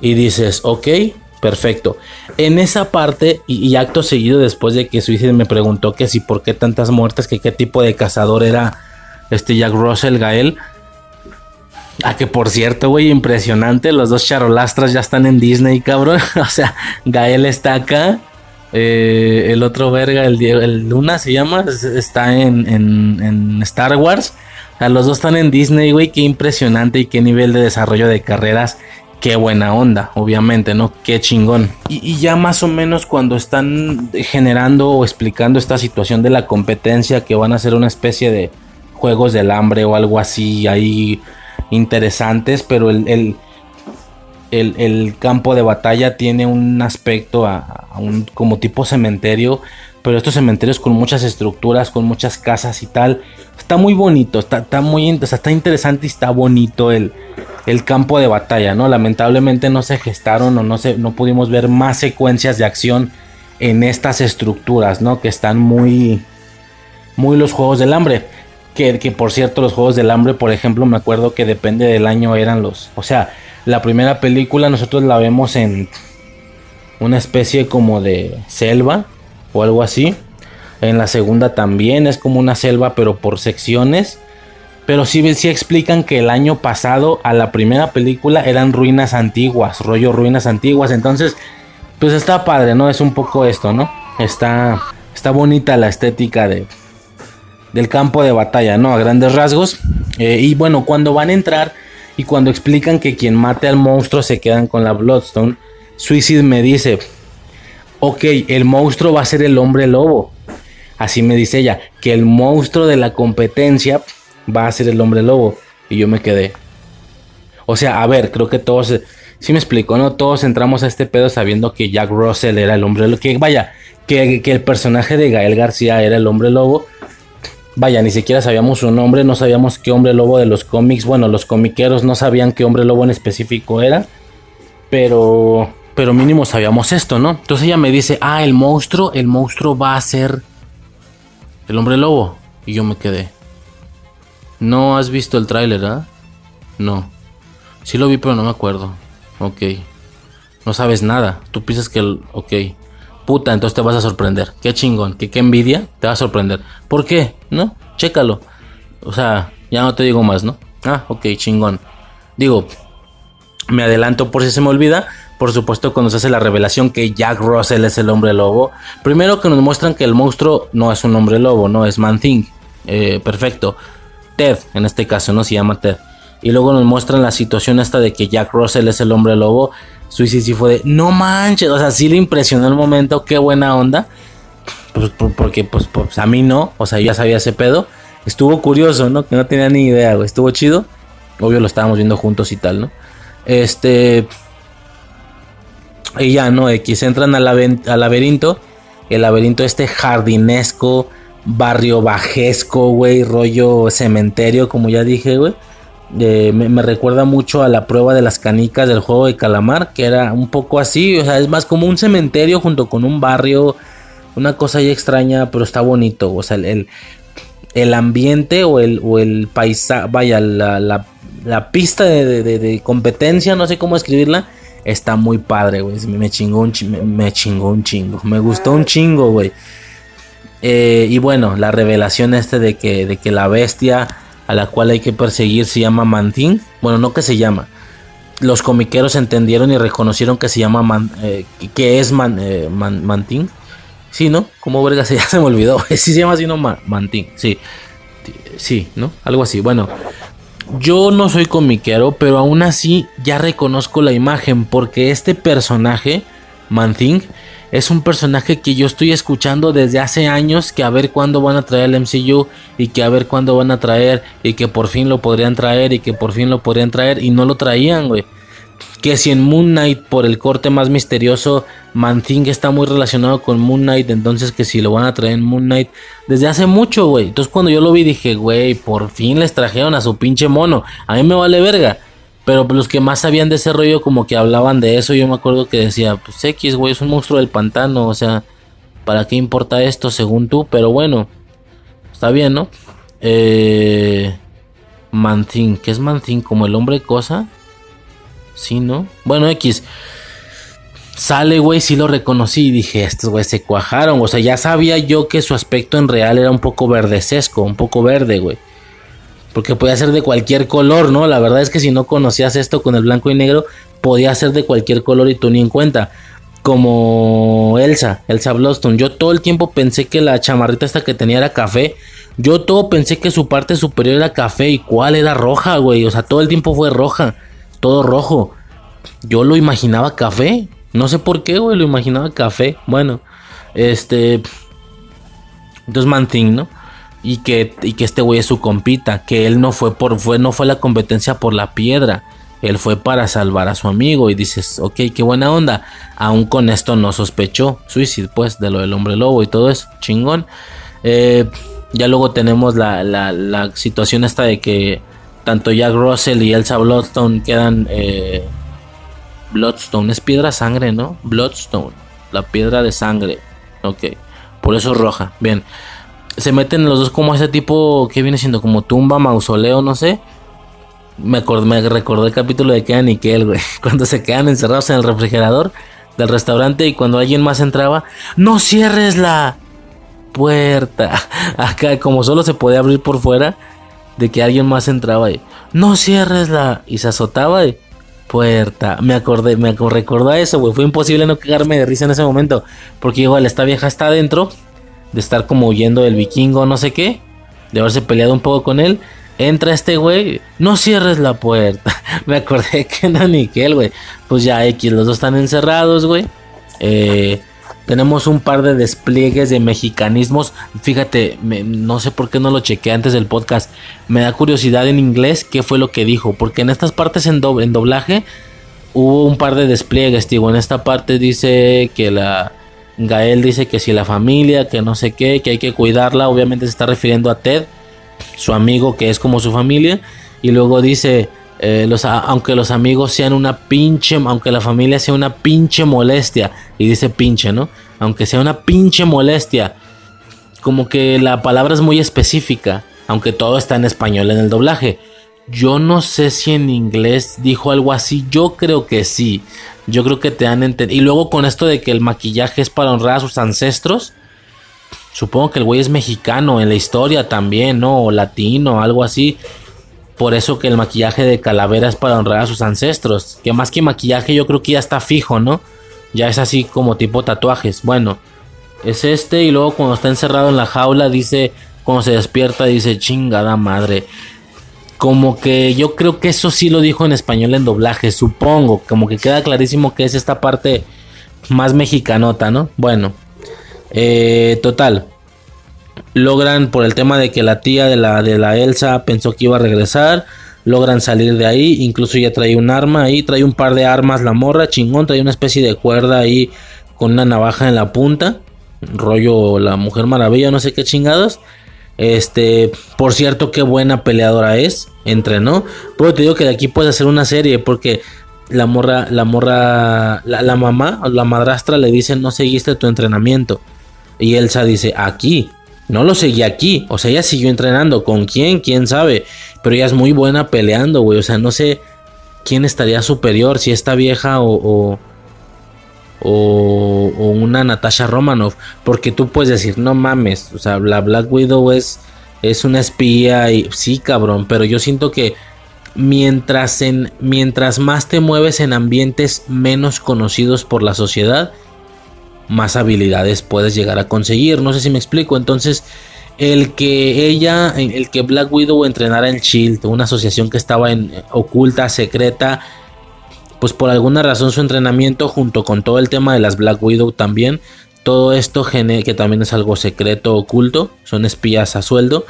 Y dices, ok, perfecto. En esa parte, y, acto seguido, después de que Suicide me preguntó que si por qué tantas muertes, que qué tipo de cazador era este Jack Russell Gael. Ah, que por cierto, güey, impresionante. Los dos charolastras ya están en Disney, cabrón. o sea, Gael está acá. eh, el otro verga, el, el Luna se llama, es- está en, en- en Star Wars. O sea, los dos están en Disney, güey. Qué impresionante y qué nivel de desarrollo de carreras. Qué buena onda, obviamente, ¿no? Qué chingón. Y, ya más o menos cuando están generando o explicando esta situación de la competencia, que van a ser una especie de juegos del hambre o algo así ahí interesantes, pero el, el, el- el campo de batalla tiene un aspecto a, a un como tipo cementerio, pero estos cementerios con muchas estructuras, con muchas casas y tal. Está muy bonito, está, muy o sea, está interesante y está bonito el, el campo de batalla, ¿no? Lamentablemente no se gestaron o no, se, no pudimos ver más secuencias de acción en estas estructuras, ¿no? Que están muy, muy los juegos del hambre. Que, que por cierto, los juegos del hambre, por ejemplo, me acuerdo que depende del año eran los. O sea, la primera película nosotros la vemos en una especie como de selva o algo así. En la segunda también es como una selva, pero por secciones. Pero sí, sí explican que el año pasado a la primera película eran ruinas antiguas, rollo ruinas antiguas. Entonces, pues está padre, ¿no? Es un poco esto, ¿no? Está, está bonita la estética de, del campo de batalla, ¿no? A grandes rasgos. Eh, y bueno, cuando van a entrar y cuando explican que quien mate al monstruo se quedan con la Bloodstone, Suicide me dice, ok, el monstruo va a ser el hombre lobo. Así me dice ella, que el monstruo de la competencia va a ser el hombre lobo. Y yo me quedé. O sea, a ver, creo que todos, eh, sí me explico, ¿no? Todos entramos a este pedo sabiendo que Jack Russell era el hombre lobo. Que vaya, que, que el personaje de Gael García era el hombre lobo. Vaya, ni siquiera sabíamos su nombre, no sabíamos qué hombre lobo de los cómics. Bueno, los comiqueros no sabían qué hombre lobo en específico era. Pero, pero mínimo sabíamos esto, ¿no? Entonces ella me dice, ah, el monstruo, el monstruo va a ser el hombre lobo. Y yo me quedé. No has visto el tráiler, ¿ah? No. Sí lo vi, pero no me acuerdo. Ok. No sabes nada. Tú piensas que el... Ok. Puta, entonces te vas a sorprender. Qué chingón. Que qué envidia. Te va a sorprender. ¿Por qué? ¿No? Chécalo. O sea, ya no te digo más, ¿no? Ah, ok, chingón. Digo, me adelanto por si se me olvida. Por supuesto, cuando se hace la revelación que Jack Russell es el hombre lobo. Primero que nos muestran que el monstruo no es un hombre lobo, no es Man Thing. Eh, perfecto. Ted, en este caso, no se llama Ted. Y luego nos muestran la situación esta de que Jack Russell es el hombre lobo. Suicide sí fue de, no manches, o sea, sí le impresionó el momento, qué buena onda. Pues, por- porque pues, pues, a mí no, o sea, yo ya sabía ese pedo. Estuvo curioso, ¿no? Que no tenía ni idea, güey. Estuvo chido. Obvio lo estábamos viendo juntos y tal, ¿no? Este... Y ya, ¿no? X entran al, al laberinto. El laberinto este jardinesco, barrio bajesco, güey, rollo cementerio, como ya dije, güey. Me, recuerda mucho a la prueba de las canicas del juego de calamar, que era un poco así, o sea, es más como un cementerio junto con un barrio, una cosa ahí extraña, pero está bonito, o sea, el, el, ambiente o el, o el paisaje, vaya, la, la- pista de- de competencia, no sé cómo escribirla, está muy padre, güey, me, chingó un chi- me, chingó un chingo, me gustó un chingo, güey. Eh, y bueno, la revelación este de que, de que la bestia a la cual hay que perseguir se llama Mantín. Bueno, no que se llama. Los comiqueros entendieron y reconocieron que se llama Man- eh, que es Man- eh, Man- Mantín. Sí, ¿no? Como verga se ya se me olvidó. Sí se llama así, ¿no? Ma- Mantín. Sí. Sí, ¿no? Algo así. Bueno, yo no soy comiquero, pero aún así ya reconozco la imagen porque este personaje, Manthing, es un personaje que yo estoy escuchando desde hace años que a ver cuándo van a traer el MCU y que a ver cuándo van a traer y que por fin lo podrían traer y que por fin lo podrían traer y no lo traían, güey. Que si en Moon Knight por el corte más misterioso Manthing está muy relacionado con Moon Knight, entonces que si lo van a traer en Moon Knight desde hace mucho, güey. Entonces cuando yo lo vi dije, güey, por fin les trajeron a su pinche mono. A mí me vale verga. Pero los que más sabían de ese rollo como que hablaban de eso, yo me acuerdo que decía, pues X, güey, es un monstruo del pantano, o sea, ¿para qué importa esto según tú? Pero bueno, está bien, ¿no? Eh, Manthing, ¿qué es Manthing? ¿Como el hombre cosa? Sí, ¿no? Bueno, X. Sale, güey, sí lo reconocí y dije, estos güey se cuajaron. O sea, ya sabía yo que su aspecto en real era un poco verdecesco, un poco verde, güey. Porque podía ser de cualquier color, ¿no? La verdad es que si no conocías esto con el blanco y negro, podía ser de cualquier color y tú ni en cuenta. Como Elsa, Elsa Bloodstone. Yo todo el tiempo pensé que la chamarrita esta que tenía era café. Yo todo pensé que su parte superior era café y cuál era roja, güey. O sea, todo el tiempo fue roja. Todo rojo. Yo lo imaginaba café. No sé por qué, güey. Lo imaginaba café. Bueno, este. Entonces, Man Thing, ¿no? Y que, y que este güey es su compita. Que él no fue por. Fue, no fue la competencia por la piedra. Él fue para salvar a su amigo. Y dices, ok, qué buena onda. Aún con esto no sospechó. Suicide, pues, de lo del hombre lobo y todo eso. Chingón. Eh, ya luego tenemos la, la, la, situación esta de que tanto Jack Russell y Elsa Bloodstone quedan. Eh, Bloodstone es piedra sangre, ¿no? Bloodstone, la piedra de sangre. Ok, por eso es roja. Bien, se meten los dos como ese tipo que viene siendo como tumba, mausoleo, no sé. Me, me recordó el capítulo de Kean y Kel, güey. Cuando se quedan encerrados en el refrigerador del restaurante y cuando alguien más entraba, no cierres la puerta. Acá, como solo se podía abrir por fuera, de que alguien más entraba y no cierres la. Y se azotaba y puerta. Me acordé, me recordó a eso, güey. Fue imposible no cagarme de risa en ese momento. Porque igual esta vieja está adentro. De estar como huyendo del vikingo, no sé qué. De haberse peleado un poco con él. Entra este güey. No cierres la puerta. me acordé que no ni que él, güey. Pues ya X, los dos están encerrados, güey. Eh, tenemos un par de despliegues de mexicanismos. Fíjate, no sé por qué no lo chequé antes del podcast. Me da curiosidad en inglés qué fue lo que dijo. Porque en estas partes en, en doblaje hubo un par de despliegues. Digo, en esta parte dice que la... Gael dice que si la familia, que no sé qué, que hay que cuidarla. Obviamente se está refiriendo a Ted, su amigo que es como su familia. Y luego dice, eh, aunque los amigos sean una pinche, aunque la familia sea una pinche molestia, y dice pinche, ¿no? Aunque sea una pinche molestia, como que la palabra es muy específica, aunque todo está en español en el doblaje. Yo no sé si en inglés dijo algo así, yo creo que sí, yo creo que te han entendido. Y luego con esto de que el maquillaje es para honrar a sus ancestros, supongo que el güey es mexicano en la historia también, ¿no? O latino, algo así. Por eso que el maquillaje de calavera es para honrar a sus ancestros. Que más que maquillaje yo creo que ya está fijo, ¿no? Ya es así como tipo tatuajes. Bueno, es este y luego cuando está encerrado en la jaula dice, cuando se despierta dice, chingada madre. Como que yo creo que eso sí lo dijo en español en doblaje, supongo. Como que queda clarísimo que es esta parte más mexicanota, ¿no? Bueno, eh, total logran por el tema de que la tía de la, de la Elsa pensó que iba a regresar, logran salir de ahí, incluso ya trae un arma ahí, trae un par de armas la morra, chingón, trae una especie de cuerda ahí con una navaja en la punta, rollo la Mujer Maravilla, no sé qué chingados. Este, por cierto, qué buena peleadora es, entrenó. Pero te digo que de aquí puedes hacer una serie porque la morra, la morra, la, la mamá o la madrastra le dice no seguiste tu entrenamiento. Y Elsa dice, aquí, no lo seguí aquí. O sea, ella siguió entrenando. ¿Con quién? ¿Quién sabe? Pero ella es muy buena peleando, güey. O sea, no sé quién estaría superior. Si esta vieja o, o, o, una Natasha Romanoff. Porque tú puedes decir, no mames. O sea, la Black Widow es, es una espía. Y, sí, cabrón. Pero yo siento que mientras, en, mientras más te mueves en ambientes menos conocidos por la sociedad más habilidades puedes llegar a conseguir. No sé si me explico. Entonces, el que ella, el que Black Widow entrenara en Shield, una asociación que estaba en oculta, secreta, pues por alguna razón su entrenamiento junto con todo el tema de las Black Widow también, todo esto que también es algo secreto, oculto, son espías a sueldo.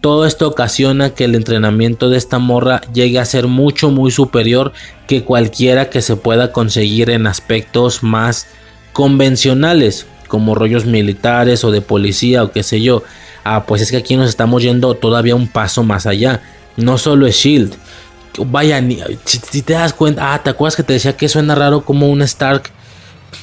Todo esto ocasiona que el entrenamiento de esta morra llegue a ser mucho muy superior que cualquiera que se pueda conseguir en aspectos más convencionales, como rollos militares o de policía o qué sé yo. Ah, pues es que aquí nos estamos yendo todavía un paso más allá. No solo es Shield. Vaya, si, te das cuenta, ah, ¿te acuerdas que te decía que suena raro como un Stark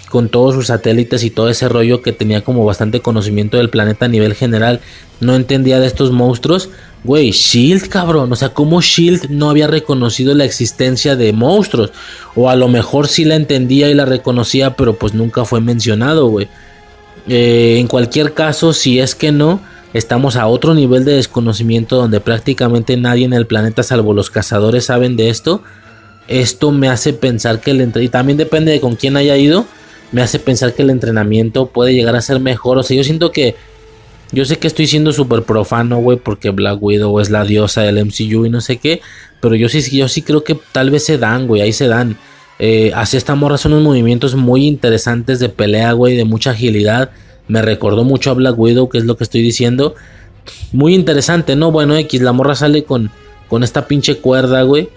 con todos sus satélites y todo ese rollo que tenía como bastante conocimiento del planeta a nivel general, no entendía de estos monstruos? Güey, Shield, cabrón. O sea, ¿cómo Shield no había reconocido la existencia de monstruos? O a lo mejor sí la entendía y la reconocía, pero pues nunca fue mencionado, güey. Eh, en cualquier caso, si es que no, estamos a otro nivel de desconocimiento donde prácticamente nadie en el planeta salvo los cazadores saben de esto. Esto me hace pensar que el y también depende de con quién haya ido, me hace pensar que el entrenamiento puede llegar a ser mejor. O sea, yo siento que yo sé que estoy siendo súper profano, güey, porque Black Widow es la diosa del MCU y no sé qué, pero yo sí, yo sí creo que tal vez se dan, güey, ahí se dan. Eh, así esta morra son unos movimientos muy interesantes de pelea, güey, de mucha agilidad. Me recordó mucho a Black Widow, que es lo que estoy diciendo. Muy interesante, ¿no? Bueno, X, la morra sale con, con esta pinche cuerda, güey.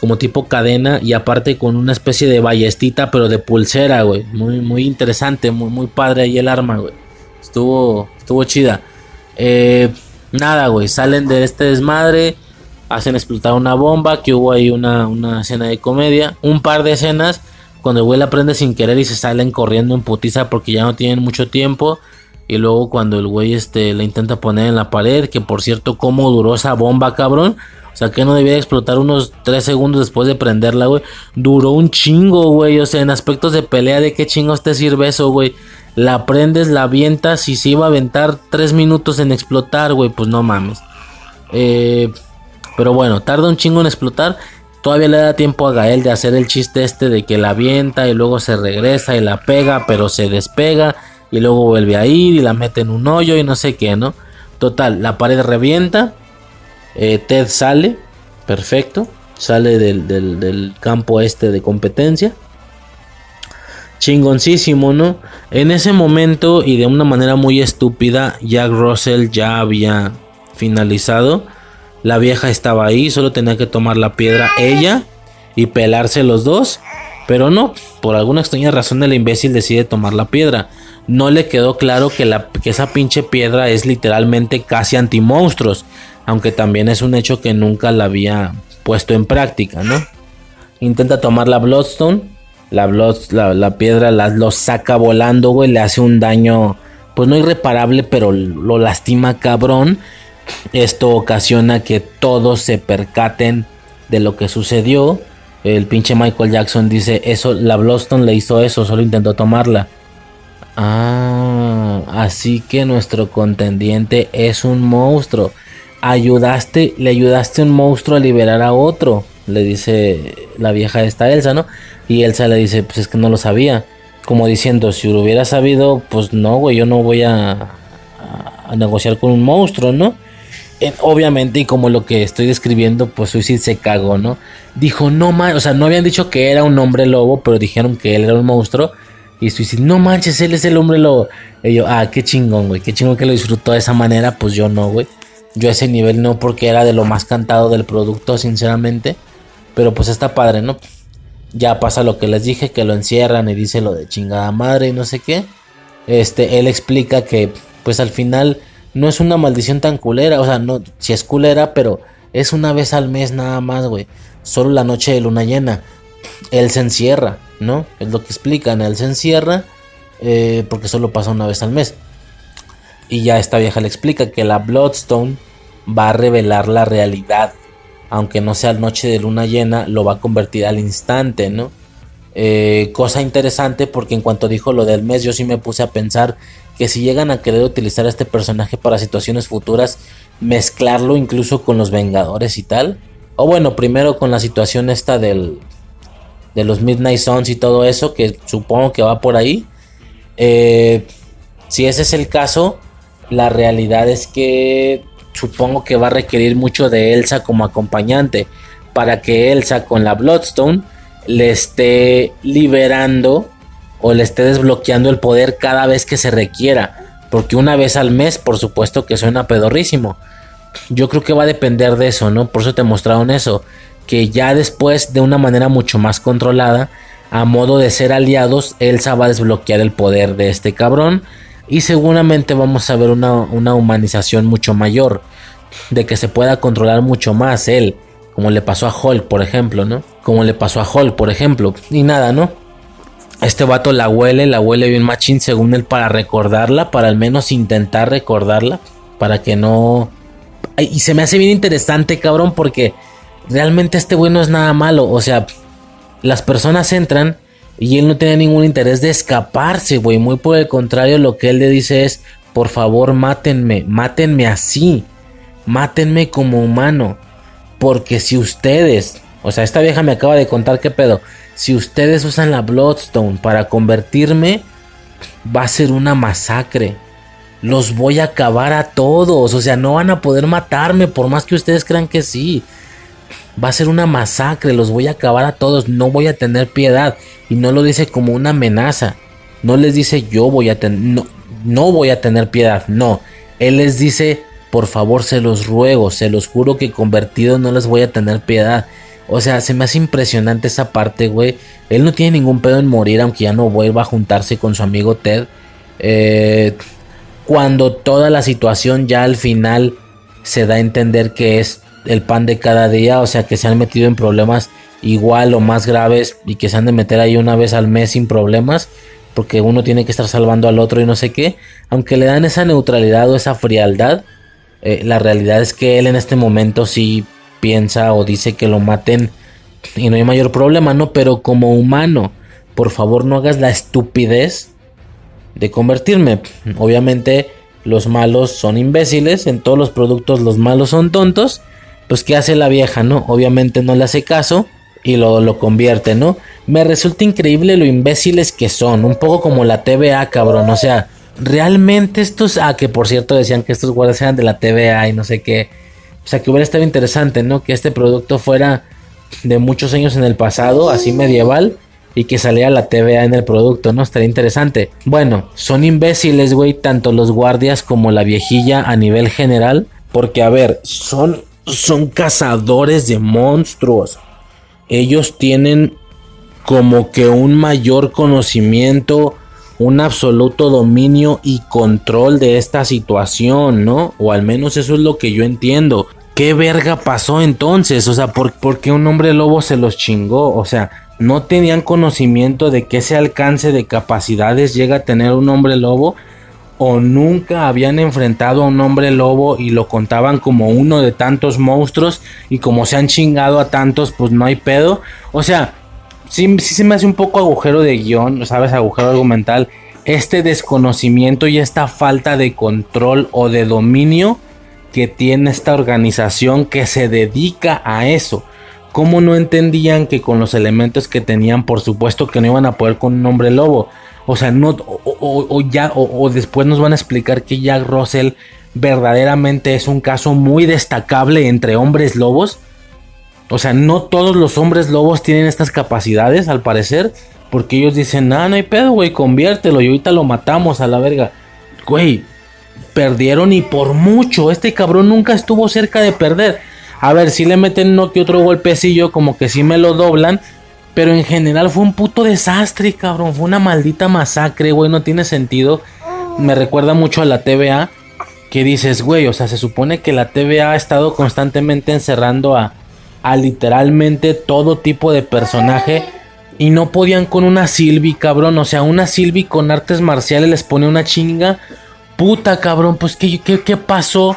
Como tipo cadena y aparte con una especie de ballestita, pero de pulsera, güey. Muy, muy interesante, muy, muy padre ahí el arma, güey. Estuvo, estuvo chida. Eh, nada, güey, salen de este desmadre. Hacen explotar una bomba. Que hubo ahí una, una escena de comedia. Un par de escenas. Cuando el güey la prende sin querer y se salen corriendo en putiza porque ya no tienen mucho tiempo. Y luego cuando el güey este, la intenta poner en la pared. Que por cierto, cómo duró esa bomba, cabrón. O sea, que no debía explotar unos 3 segundos después de prenderla, güey. Duró un chingo, güey. O sea, en aspectos de pelea, ¿de qué chingos te sirve eso, güey? La prendes, la avientas y se iba a aventar 3 minutos en explotar, güey. Pues no mames. Eh, pero bueno, tarda un chingo en explotar. Todavía le da tiempo a Gael de hacer el chiste este de que la avienta y luego se regresa y la pega, pero se despega y luego vuelve a ir y la mete en un hoyo y no sé qué, ¿no? Total, la pared revienta. Eh, Ted sale, perfecto. Sale del, del, del campo este de competencia chingoncísimo, ¿no? En ese momento y de una manera muy estúpida, Jack Russell ya había finalizado. La vieja estaba ahí, solo tenía que tomar la piedra ella y pelarse los dos. Pero no, por alguna extraña razón el imbécil decide tomar la piedra. No le quedó claro que, la, que esa pinche piedra es literalmente casi anti-monstruos. Aunque también es un hecho que nunca la había puesto en práctica, ¿no? Intenta tomar la Bloodstone la, piedra la, lo saca volando, güey, le hace un daño, pues no irreparable, pero lo lastima cabrón. Esto ocasiona que todos se percaten de lo que sucedió. El pinche Michael Jackson dice, eso, la Bloodstone le hizo eso, solo intentó tomarla. Ah, así que nuestro contendiente es un monstruo. Ayudaste, le ayudaste a un monstruo a liberar a otro, le dice la vieja esta Elsa, ¿no? Y Elsa le dice, pues es que no lo sabía. Como diciendo, si lo hubiera sabido, pues no, güey, yo no voy a, negociar con un monstruo, ¿no? obviamente, y como lo que estoy describiendo, pues Suicide se cagó, ¿no? Dijo, no manches, o sea, no habían dicho que era un hombre lobo, pero dijeron que él era un monstruo. Y Suicide, no manches, él es el hombre lobo. Y yo, ah, qué chingón, güey, qué chingón que lo disfrutó de esa manera, pues yo no, güey. Yo a ese nivel no, porque era de lo más cantado del producto, sinceramente. Pero pues está padre, ¿no? Ya pasa lo que les dije, que lo encierran y dice lo de chingada madre y no sé qué. Este, él explica que pues al final no es una maldición tan culera, o sea, no, si es culera, pero es una vez al mes nada más, güey. Solo la noche de luna llena. Él se encierra, ¿no? Es lo que explican, él se encierra eh, porque solo pasa una vez al mes. Y ya esta vieja le explica que la Bloodstone va a revelar la realidad aunque no sea noche de luna llena, lo va a convertir al instante, ¿no? Eh, cosa interesante porque en cuanto dijo lo del mes, yo sí me puse a pensar que si llegan a querer utilizar a este personaje para situaciones futuras, mezclarlo incluso con los Vengadores y tal. O bueno, primero con la situación esta del, de los Midnight Suns y todo eso, que supongo que va por ahí. Eh, si ese es el caso, la realidad es que supongo que va a requerir mucho de Elsa como acompañante para que Elsa con la Bloodstone le esté liberando o le esté desbloqueando el poder cada vez que se requiera. Porque una vez al mes, por supuesto que suena pedorrísimo. Yo creo que va a depender de eso, ¿no? Por eso te mostraron eso. Que ya después, de una manera mucho más controlada, a modo de ser aliados, Elsa va a desbloquear el poder de este cabrón y seguramente vamos a ver una, humanización mucho mayor, de que se pueda controlar mucho más él, como le pasó a Hulk, por ejemplo, ¿no? Como le pasó a Hulk, por ejemplo, y nada, ¿no? Este vato la huele, la huele bien machín según él para recordarla, para al menos intentar recordarla, para que no... Y se me hace bien interesante, cabrón, porque realmente este güey no es nada malo, o sea, las personas entran y él no tiene ningún interés de escaparse, güey. Muy por el contrario, lo que él le dice es, Por favor, mátenme, mátenme así. Mátenme como humano. Porque si ustedes, o sea, esta vieja me acaba de contar qué pedo. Si ustedes usan la Bloodstone para convertirme, va a ser una masacre. Los voy a acabar a todos. O sea, no van a poder matarme por más que ustedes crean que sí. Va a ser una masacre. Los voy a acabar a todos. No voy a tener piedad. Y no lo dice como una amenaza. No les dice yo voy a tener... No, no voy a tener piedad. No. Él les dice, por favor, se los ruego. Se los juro que convertido no les voy a tener piedad. O sea, se me hace impresionante esa parte, güey. Él no tiene ningún pedo en morir, aunque ya no vuelva a juntarse con su amigo Ted. Eh, cuando toda la situación ya al final se da a entender que es el pan de cada día, o sea, que se han metido en problemas igual o más graves y que se han de meter ahí una vez al mes sin problemas, porque uno tiene que estar salvando al otro y no sé qué. Aunque le dan esa neutralidad o esa frialdad, eh, la realidad es que él en este momento sí piensa o dice que lo maten y no hay mayor problema, ¿no? Pero como humano, por favor no hagas la estupidez de convertirme. Obviamente los malos son imbéciles, en todos los productos los malos son tontos. Pues ¿qué hace la vieja, no? Obviamente no le hace caso y lo, lo convierte, ¿no? Me resulta increíble lo imbéciles que son, un poco como la TVA, cabrón, o sea, realmente estos, ah, que por cierto decían que estos guardias eran de la TVA y no sé qué o sea, que hubiera estado interesante, ¿no? Que este producto fuera de muchos años en el pasado, así medieval, y que saliera la TVA en el producto, ¿no? Estaría interesante. Bueno, son imbéciles, güey, tanto los guardias como la viejilla a nivel general, porque, a ver, son, son cazadores de monstruos. Ellos tienen como que un mayor conocimiento un absoluto dominio y control de esta situación, ¿no? O al menos eso es lo que yo entiendo. ¿Qué verga pasó entonces? O sea, ¿por, qué un hombre lobo se los chingó? O sea, no tenían conocimiento de que ese alcance de capacidades llega a tener un hombre lobo. O nunca habían enfrentado a un hombre lobo y lo contaban como uno de tantos monstruos. Y como se han chingado a tantos, pues no hay pedo. O sea, sí, sí se me hace un poco agujero de guion, ¿sabes? Agujero argumental. Este desconocimiento y esta falta de control o de dominio que tiene esta organización que se dedica a eso. ¿Cómo no entendían que con los elementos que tenían, por supuesto que no iban a poder con un hombre lobo? O sea, no, o, ya, o, después nos van a explicar que Jack Russell verdaderamente es un caso muy destacable entre hombres lobos. O sea, no todos los hombres lobos tienen estas capacidades, al parecer. Porque ellos dicen, ah, no hay pedo, güey, conviértelo y ahorita lo matamos a la verga. Güey, perdieron y por mucho. Este cabrón nunca estuvo cerca de perder. A ver, si le meten no que otro golpecillo, como que sí me lo doblan. Pero en general fue un puto desastre, cabrón. Fue una maldita masacre, güey. No tiene sentido. Me recuerda mucho a la TVA. Que dices, güey, o sea, se supone que la TVA ha estado constantemente encerrando a, a literalmente todo tipo de personaje. Y no podían con una Sylvie, cabrón. O sea, una Sylvie con artes marciales les pone una chinga. Puta, cabrón, pues ¿qué, qué, pasó?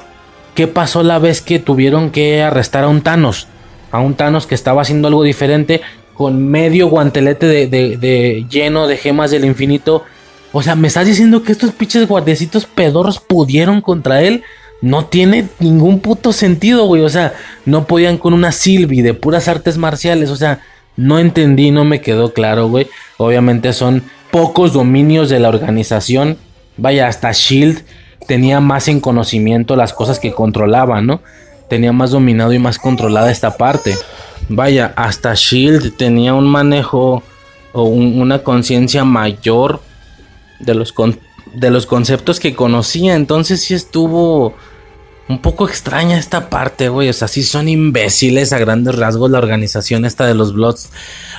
¿Qué pasó la vez que tuvieron que arrestar a un Thanos? A un Thanos que estaba haciendo algo diferente con medio guantelete de, de lleno de gemas del infinito. O sea, ¿me estás diciendo que estos pinches guardecitos pedorros pudieron contra él? no tiene ningún puto sentido, güey. O sea, no podían con una Sylvie de puras artes marciales. O sea, no entendí, no me quedó claro, güey. Obviamente son pocos dominios de la organización. Vaya, hasta Shield tenía más en conocimiento las cosas que controlaba, ¿no? Tenía más dominado y más controlada esta parte. Vaya, hasta Shield tenía un manejo o una conciencia mayor de los, de los conceptos que conocía. Entonces sí estuvo un poco extraña esta parte, güey. O sea, sí son imbéciles a grandes rasgos la organización esta de los Bloods.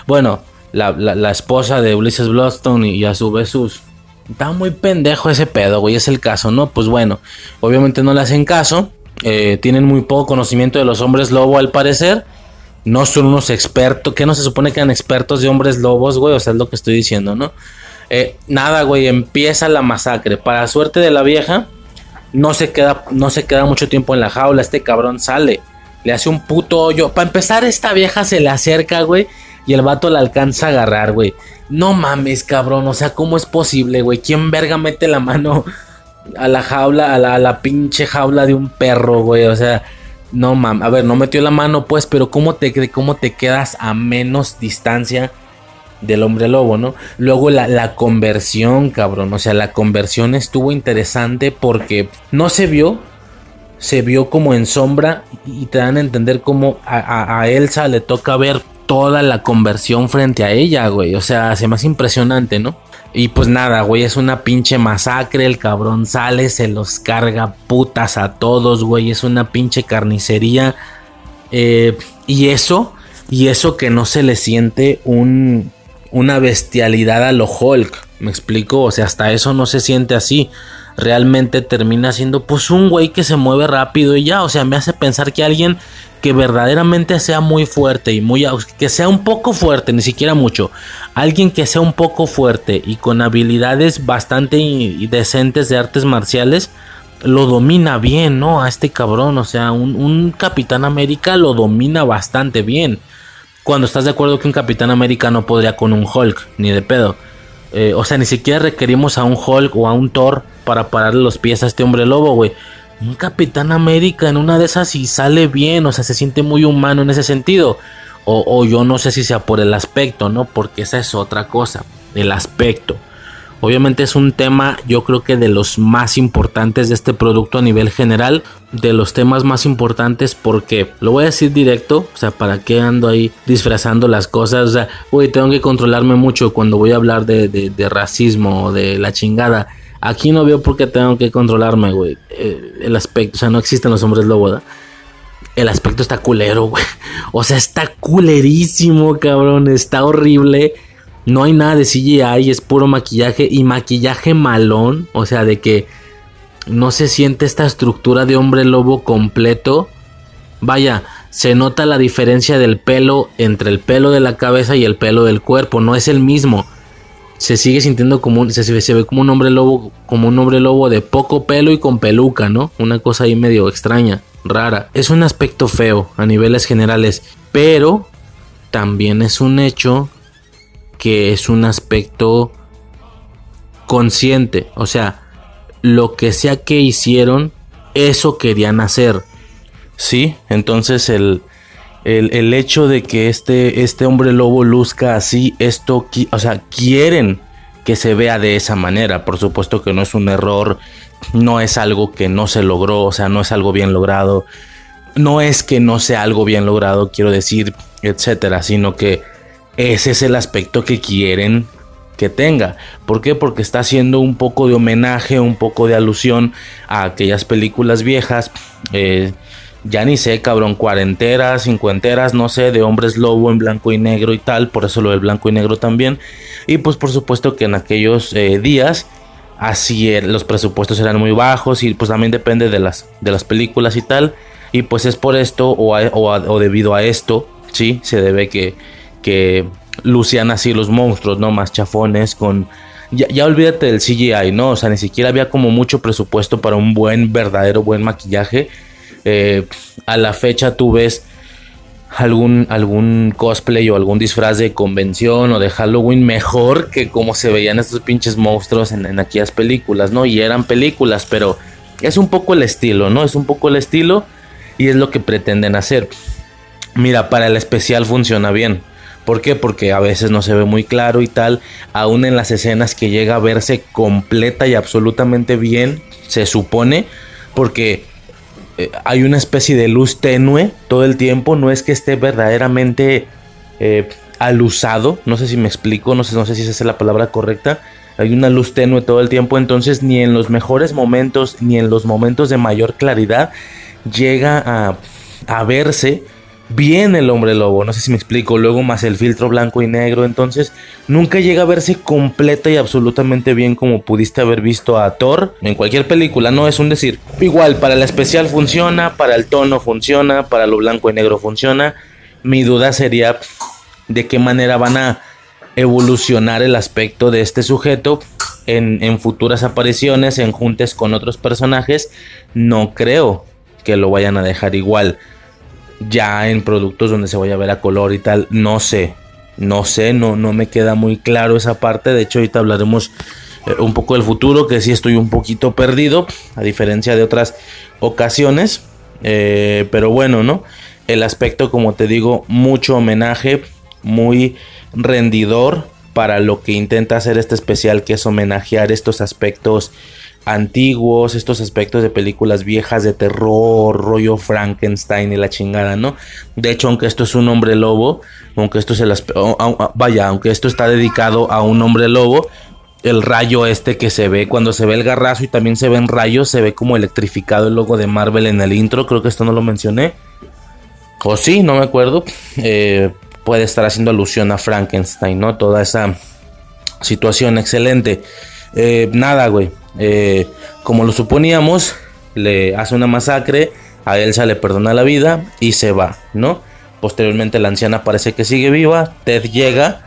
Bueno, la, esposa de Ulysses Bloodstone y, a su vez sus... Está muy pendejo ese pedo, güey. Es el caso, ¿no? Pues bueno, obviamente no le hacen caso. Eh, tienen muy poco conocimiento de los hombres lobo al parecer. No son unos expertos. Que no se supone que eran expertos de hombres lobos, güey. O sea, es lo que estoy diciendo, ¿no? Eh, nada, güey, empieza la masacre. Para suerte de la vieja, no se, queda, no se queda mucho tiempo en la jaula. Este cabrón sale, le hace un puto hoyo. Para empezar, esta vieja se le acerca, güey, y el vato la alcanza a agarrar, güey. No mames, cabrón, o sea, ¿cómo es posible, güey? ¿Quién verga mete la mano a la jaula, a la, a la pinche jaula de un perro, güey. O sea, no mames. A ver, no metió la mano, pues, pero ¿cómo te, cómo te quedas a menos distancia del hombre lobo, no? Luego la, la conversión, cabrón. O sea, la conversión estuvo interesante porque no se vio. Se vio como en sombra y te dan a entender cómo a, a- Elsa le toca ver toda la conversión frente a ella, güey. O sea, se hace impresionante, ¿no? Y pues nada, güey, es una pinche masacre. El cabrón sale, se los carga putas a todos, güey. Es una pinche carnicería. Eh, y eso, y eso que no se le siente un, una bestialidad a lo Hulk. ¿Me explico? O sea, hasta eso no se siente así. Realmente termina siendo pues un güey que se mueve rápido y ya. O sea, me hace pensar que alguien que verdaderamente sea muy fuerte y muy que sea un poco fuerte, ni siquiera mucho. Alguien que sea un poco fuerte y con habilidades bastante decentes de artes marciales lo domina bien, ¿no? A este cabrón, o sea, un, un Capitán América lo domina bastante bien. Cuando estás de acuerdo que un Capitán América no podría con un Hulk, ni de pedo. Eh, o sea, ni siquiera requerimos a un Hulk o a un Thor para pararle los pies a este hombre lobo, güey. Un Capitán América en una de esas y sale bien, o sea, se siente muy humano en ese sentido. O, yo no sé si sea por el aspecto, ¿no? Porque esa es otra cosa, el aspecto. Obviamente es un tema, yo creo que de los más importantes de este producto a nivel general, de los temas más importantes porque lo voy a decir directo, o sea, para qué ando ahí disfrazando las cosas, o sea, güey, tengo que controlarme mucho cuando voy a hablar de, racismo o de la chingada. Aquí no veo por qué tengo que controlarme, güey. Eh, el aspecto, o sea, no existen los hombres lobo. El aspecto está culero, güey. O sea, está culerísimo, cabrón. Está horrible. No hay nada de CGI, es puro maquillaje y maquillaje malón. O sea, de que no se siente esta estructura de hombre lobo completo. Vaya, se nota la diferencia del pelo entre el pelo de la cabeza y el pelo del cuerpo. No es el mismo. Se sigue sintiendo como un, se, se ve como un hombre lobo, como un hombre lobo de poco pelo y con peluca, ¿no? Una cosa ahí medio extraña, rara. Es un aspecto feo a niveles generales, pero también es un hecho que es un aspecto consciente. O sea, lo que sea que hicieron, eso querían hacer. Sí, entonces el, el, el hecho de que este, este hombre lobo luzca así, esto, o sea, quieren que se vea de esa manera. Por supuesto que no es un error, no es algo que no se logró, o sea, no es algo bien logrado. No es que no sea algo bien logrado, quiero decir, etcétera, sino que ese es el aspecto que quieren que tenga. ¿Por qué? Porque está haciendo un poco de homenaje, un poco de alusión a aquellas películas viejas. eh, ya ni sé, cabrón, cuarenteras, cincuenteras, no sé, de hombres lobo en blanco y negro y tal, por eso lo del blanco y negro también. Y pues por supuesto que en aquellos eh, días así er- los presupuestos eran muy bajos y pues también depende de las, de las películas y tal. Y pues es por esto o, o debido a esto, sí, se debe que, que lucían así los monstruos, ¿no? Más chafones con... Ya, ya olvídate del CGI, ¿no? O sea, ni siquiera había como mucho presupuesto para un buen, verdadero, buen maquillaje. Eh, a la fecha tú ves algún, algún cosplay o algún disfraz de convención o de Halloween mejor que como se veían estos pinches monstruos en, en aquellas películas, ¿no? Y eran películas, pero es un poco el estilo, ¿no? Es un poco el estilo y es lo que pretenden hacer. Mira, para el especial funciona bien. ¿Por qué? Porque a veces no se ve muy claro y tal. Aún en las escenas que llega a verse completa y absolutamente bien, se supone. Porque eh, hay una especie de luz tenue todo el tiempo. No es que esté verdaderamente eh, alusado. No sé si me explico. No sé, no sé si esa es la palabra correcta. Hay una luz tenue todo el tiempo. Entonces ni en los mejores momentos ni en los momentos de mayor claridad llega a, a verse bien el hombre lobo, no sé si me explico, luego más el filtro blanco y negro, entonces nunca llega a verse completa y absolutamente bien como pudiste haber visto a Thor en cualquier película, no es un decir, igual para el especial funciona, para el tono funciona, para lo blanco y negro funciona, mi duda sería de qué manera van a evolucionar el aspecto de este sujeto en, en futuras apariciones, en juntes con otros personajes, no creo que lo vayan a dejar igual ya en productos donde se vaya a ver a color y tal, no sé, no sé, no, no me queda muy claro esa parte, de hecho ahorita hablaremos eh, un poco del futuro, que sí estoy un poquito perdido, a diferencia de otras ocasiones. Eh, pero bueno, ¿no? El aspecto, como te digo, mucho homenaje, muy rendidor para lo que intenta hacer este especial, que es homenajear estos aspectos antiguos, estos aspectos de películas viejas de terror, rollo Frankenstein y la chingada, ¿no? De hecho, aunque esto es un hombre lobo, aunque esto es el vaya, aunque esto está dedicado a un hombre lobo, el rayo este que se ve cuando se ve el garrazo y también se ven rayos, se ve como electrificado el logo de Marvel en el intro, creo que esto no lo mencioné. O sí, no me acuerdo. Eh, puede estar haciendo alusión a Frankenstein, ¿no? Toda esa situación excelente. Eh, nada, güey. Eh, como lo suponíamos, le hace una masacre, a Elsa le perdona la vida y se va, ¿no? Posteriormente la anciana parece que sigue viva, Ted llega,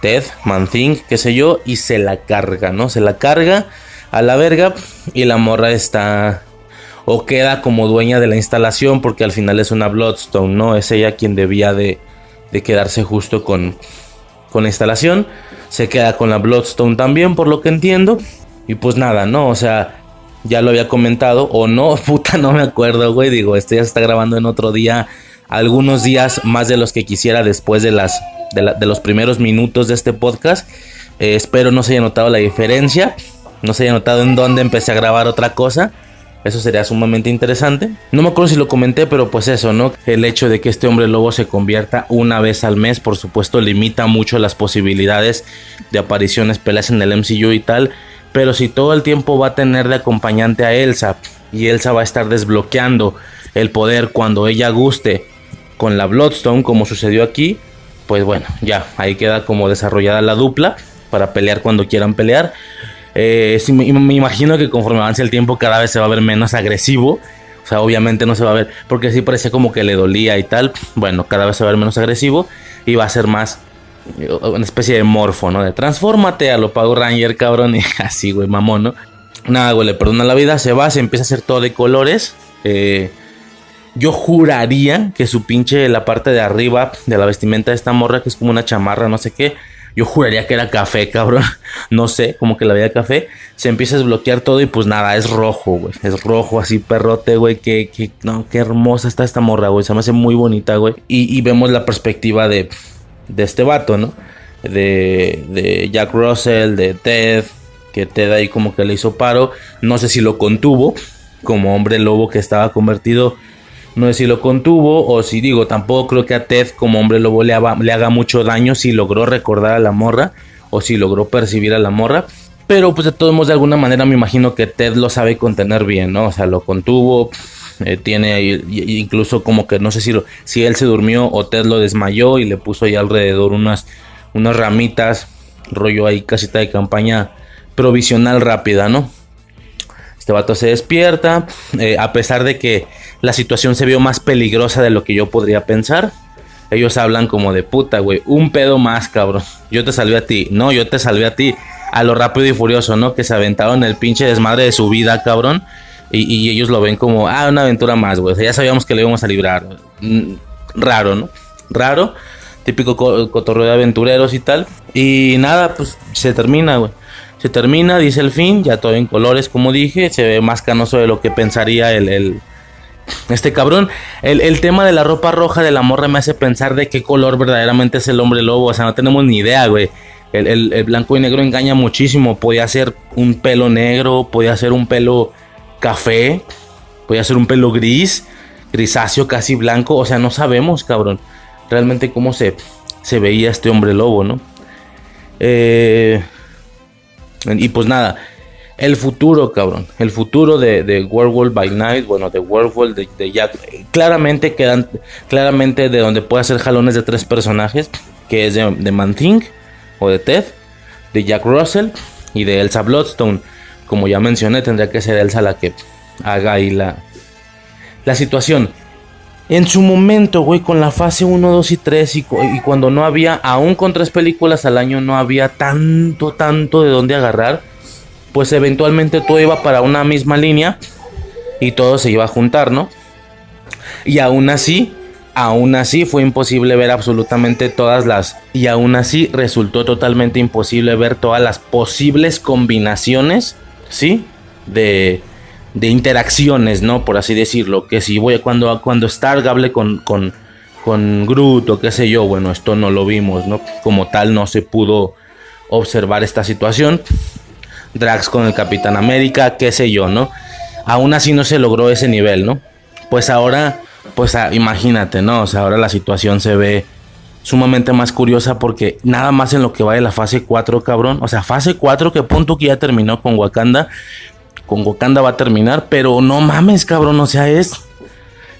Ted, Manthing, qué sé yo, y se la carga, ¿no? Se la carga a la verga y la morra está o queda como dueña de la instalación porque al final es una Bloodstone, ¿no? Es ella quien debía de, de quedarse justo con, con la instalación. Se queda con la Bloodstone también, por lo que entiendo. Y pues nada, ¿no? O sea, ya lo había comentado, o no, puta, no me acuerdo, güey. Digo, este ya se está grabando en otro día, algunos días más de los que quisiera después de, las, de, los primeros minutos de este podcast. Eh, espero no se haya notado la diferencia, no se haya notado en dónde empecé a grabar otra cosa. Eso sería sumamente interesante. No me acuerdo si lo comenté, pero pues eso, ¿no? El hecho de que este hombre lobo se convierta una vez al mes, por supuesto, limita mucho las posibilidades de apariciones, peleas en el MCU y tal. Pero si todo el tiempo va a tener de acompañante a Elsa y Elsa va a estar desbloqueando el poder cuando ella guste con la Bloodstone, como sucedió aquí, pues bueno, ya ahí queda como desarrollada la dupla para pelear cuando quieran pelear. Eh, me, imagino que conforme avance el tiempo cada vez se va a ver menos agresivo. O sea, obviamente no se va a ver, porque sí parecía como que le dolía y tal. Bueno, cada vez se va a ver menos agresivo y va a ser más una especie de morfo, ¿no? De transfórmate a lo pago Ranger, cabrón, y así, güey, mamón, ¿no? Nada, güey, le perdona la vida, se va, se empieza a hacer todo de colores. Eh, yo juraría que su pinche, la parte de arriba de la vestimenta de esta morra, que es como una chamarra, no sé qué, yo juraría que era café, cabrón. No sé, como que la veía café. Se empieza a desbloquear todo y pues nada, es rojo, güey. Es rojo, así perrote, güey. Qué, no, qué hermosa está esta morra, güey. Se me hace muy bonita, güey. y vemos la perspectiva de, de este vato, ¿no? De, de Jack Russell, de Ted, que Ted ahí como que le hizo paro. No sé si lo contuvo, como hombre lobo que estaba convertido. No sé si lo contuvo o si digo, tampoco creo que a Ted como hombre lobo le haga, mucho daño si logró recordar a la morra o si logró percibir a la morra. Pero pues de todos modos de alguna manera me imagino que Ted lo sabe contener bien, ¿no? O sea, lo contuvo, eh, tiene incluso como que no sé si, si él se durmió o Ted lo desmayó y le puso ahí alrededor unas, unas ramitas, rollo ahí casita de campaña provisional rápida, ¿no? Este vato se despierta, eh, a pesar de que la situación se vio más peligrosa de lo que yo podría pensar. Ellos hablan como de puta, güey. Un pedo más, cabrón. Yo te salvé a ti. No, yo te salvé a ti. A lo rápido y furioso, ¿no? Que se aventaron el pinche desmadre de su vida, cabrón. Y, ellos lo ven como, ah, una aventura más, güey. O sea, ya sabíamos que le íbamos a librar. Mm, raro, ¿no? Raro. Típico cotorreo de aventureros y tal. Y nada, pues se termina, güey. Se termina, dice el fin, ya todo en colores, como dije. Se ve más canoso de lo que pensaría el, este cabrón. El, tema de la ropa roja de la morra me hace pensar de qué color verdaderamente es el hombre lobo. O sea, no tenemos ni idea, güey. El, el, blanco y negro engaña muchísimo. Podía ser un pelo negro, podía ser un pelo café, puede ser un pelo gris, grisáceo, casi blanco, o sea, no sabemos, cabrón, realmente cómo se, se veía este hombre lobo, ¿no? Eh, y pues nada, el futuro, cabrón, el futuro de, de Werewolf by Night, bueno, de Werewolf, de, de Jack, claramente quedan, claramente de donde puede hacer jalones de tres personajes, que es de, de Man o de Ted, de Jack Russell y de Elsa Bloodstone. Como ya mencioné, tendría que ser Elsa la que haga ahí la, la situación. En su momento, güey, con la fase 1, 2 y 3 y, cuando no había, aún con tres películas al año, no había tanto, tanto de dónde agarrar, pues eventualmente todo iba para una misma línea y todo se iba a juntar, ¿no? Y aún así, Aún así fue imposible ver absolutamente todas las... Y aún así resultó totalmente imposible ver todas las posibles combinaciones, ¿sí? De, de interacciones, ¿no? Por así decirlo. Que si voy a cuando, cuando Stark hable con, con, con Groot o qué sé yo, bueno, esto no lo vimos, ¿no? Como tal no se pudo observar esta situación. Drax con el Capitán América, qué sé yo, ¿no? Aún así no se logró ese nivel, ¿no? Pues ahora pues ah, imagínate, ¿no? O sea, ahora la situación se ve sumamente más curiosa porque nada más en lo que va de la fase 4, cabrón. O sea, fase 4 que punto que ya terminó con Wakanda. Con Wakanda va a terminar, pero no mames, cabrón, o sea, es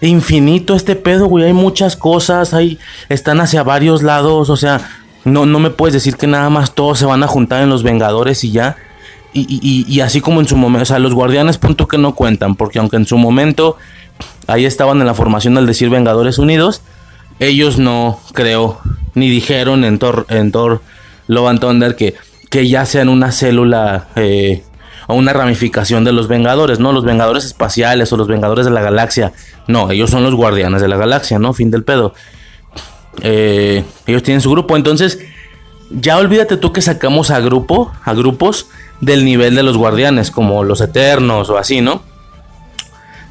infinito este pedo, güey. Hay muchas cosas, hay, están hacia varios lados, o sea, no, no me puedes decir que nada más todos se van a juntar en los Vengadores y ya. Y, y, y así como en su momento, o sea, los guardianes, punto que no cuentan, porque aunque en su momento ahí estaban en la formación al decir Vengadores Unidos. Ellos no creo ni dijeron en Thor, en Thor Love and Thunder que, que ya sean una célula eh, o una ramificación de los Vengadores, ¿no? Los Vengadores espaciales o los Vengadores de la galaxia. No, ellos son los guardianes de la galaxia, ¿no? Fin del pedo. Eh, ellos tienen su grupo, entonces ya olvídate tú que sacamos a grupo, a grupos del nivel de los guardianes, como los eternos o así, ¿no?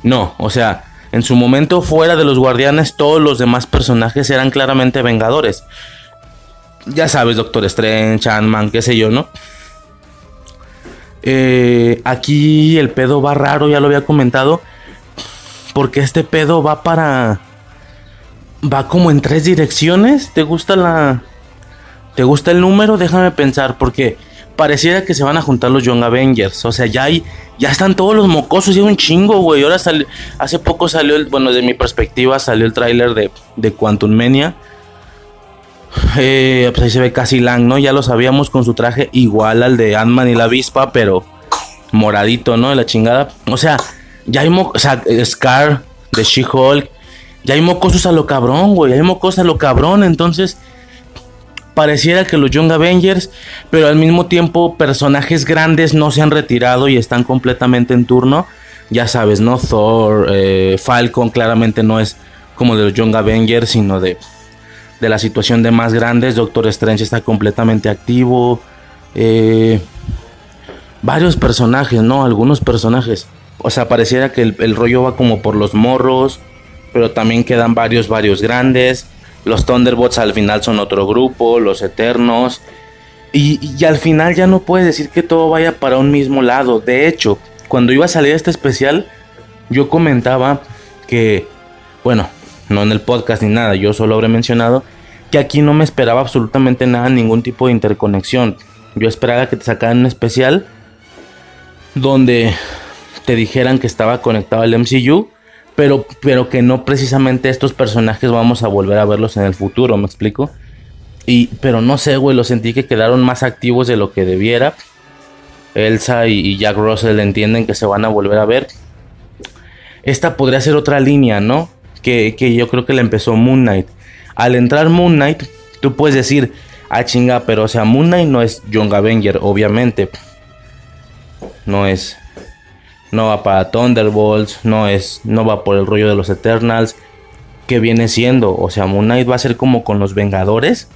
No, o sea, en su momento, fuera de los guardianes, todos los demás personajes eran claramente vengadores. Ya sabes, Doctor Strange, Ant-Man, qué sé yo, ¿no? Eh, aquí el pedo va raro, ya lo había comentado. Porque este pedo va para. Va como en tres direcciones. ¿Te gusta la. ¿Te gusta el número? Déjame pensar, porque pareciera que se van a juntar los Young Avengers. O sea, ya hay, ya están todos los mocosos y un chingo, güey. Ahora salió, hace poco salió el, bueno, desde mi perspectiva salió el tráiler de, de Quantum Mania. Eh, pues ahí se ve casi Lang, ¿no? Ya lo sabíamos con su traje igual al de Ant-Man y la avispa, pero moradito, ¿no? De la chingada. O sea, ya hay o sea, Scar de She-Hulk. Ya hay mocosos a lo cabrón, güey. Ya hay mocosos a lo cabrón. Entonces, pareciera que los Young Avengers, pero al mismo tiempo personajes grandes no se han retirado y están completamente en turno. Ya sabes, ¿no? Thor, eh, Falcon claramente no es como de los Young Avengers, sino de, de la situación de más grandes. Doctor Strange está completamente activo. Eh, varios personajes, ¿no? Algunos personajes. O sea, pareciera que el, el rollo va como por los morros, pero también quedan varios, varios grandes. Los Thunderbots al final son otro grupo, los Eternos. Y, al final ya no puedes decir que todo vaya para un mismo lado. De hecho, cuando iba a salir este especial, yo comentaba que, bueno, no en el podcast ni nada, yo solo habré mencionado que aquí no me esperaba absolutamente nada, ningún tipo de interconexión. Yo esperaba que te sacaran un especial donde te dijeran que estaba conectado al MCU pero, pero que no precisamente estos personajes vamos a volver a verlos en el futuro, ¿me explico? Y, pero no sé, güey, lo sentí que quedaron más activos de lo que debiera. Elsa y, Jack Russell entienden que se van a volver a ver. Esta podría ser otra línea, ¿no? Que, que yo creo que la empezó Moon Knight. Al entrar Moon Knight, tú puedes decir, ah, chinga, pero o sea, Moon Knight no es Young Avenger, obviamente. No es no va para Thunderbolts, no es, no va por el rollo de los Eternals, que viene siendo, o sea, Moon Knight va a ser como con los Vengadores.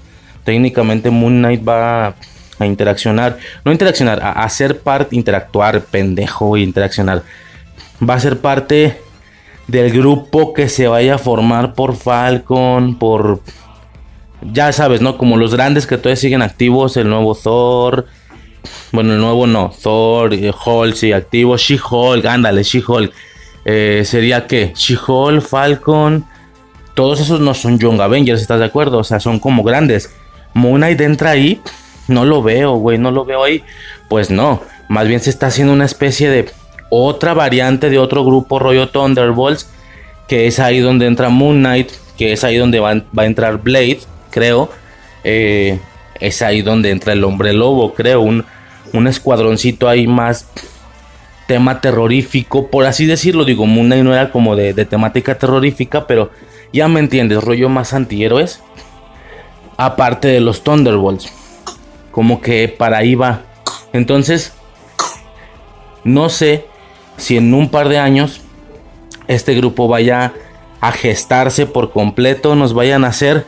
Técnicamente Moon Knight va a interaccionar, no interaccionar, a hacer parte, interactuar, pendejo, interaccionar. Va a ser parte del grupo que se vaya a formar por Falcon, por ya sabes, ¿no? Como los grandes que todavía siguen activos, el nuevo Thor, bueno, el nuevo no. Thor, eh, Hulk, sí, activo. She-Hulk, ándale, She-Hulk. Eh, sería que She-Hulk, Falcon. Todos esos no son Young Avengers, ¿estás de acuerdo? O sea, son como grandes. Moon Knight entra ahí. No lo veo, güey, no lo veo ahí. Pues no. Más bien se está haciendo una especie de otra variante de otro grupo rollo Thunderbolts. Que es ahí donde entra Moon Knight. Que es ahí donde va, va a entrar Blade, creo. Eh, es ahí donde entra el hombre lobo, creo, un, un escuadroncito ahí más tema terrorífico, por así decirlo, digo, Moon no era como de, temática terrorífica, pero ya me entiendes, rollo más antihéroes, aparte de los Thunderbolts, como que para ahí va. Entonces, no sé si en un par de años este grupo vaya a gestarse por completo, nos vayan a hacer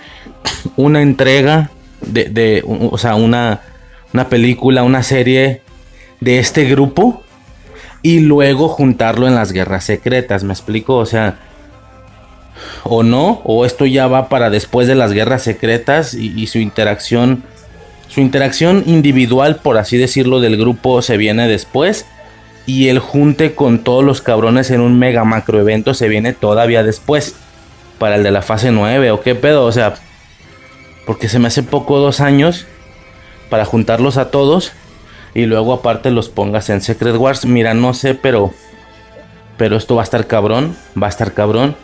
una entrega de, de o sea, una, una película, una serie de este grupo y luego juntarlo en las guerras secretas, ¿me explico? O sea, o no, o esto ya va para después de las guerras secretas y, su interacción, su interacción individual, por así decirlo, del grupo se viene después y el junte con todos los cabrones en un mega macro evento se viene todavía después, para el de la fase 9 o qué pedo, o sea, porque se me hace poco dos años para juntarlos a todos y luego aparte los pongas en Secret Wars. Mira, no sé, pero pero esto va a estar cabrón, va a estar cabrón.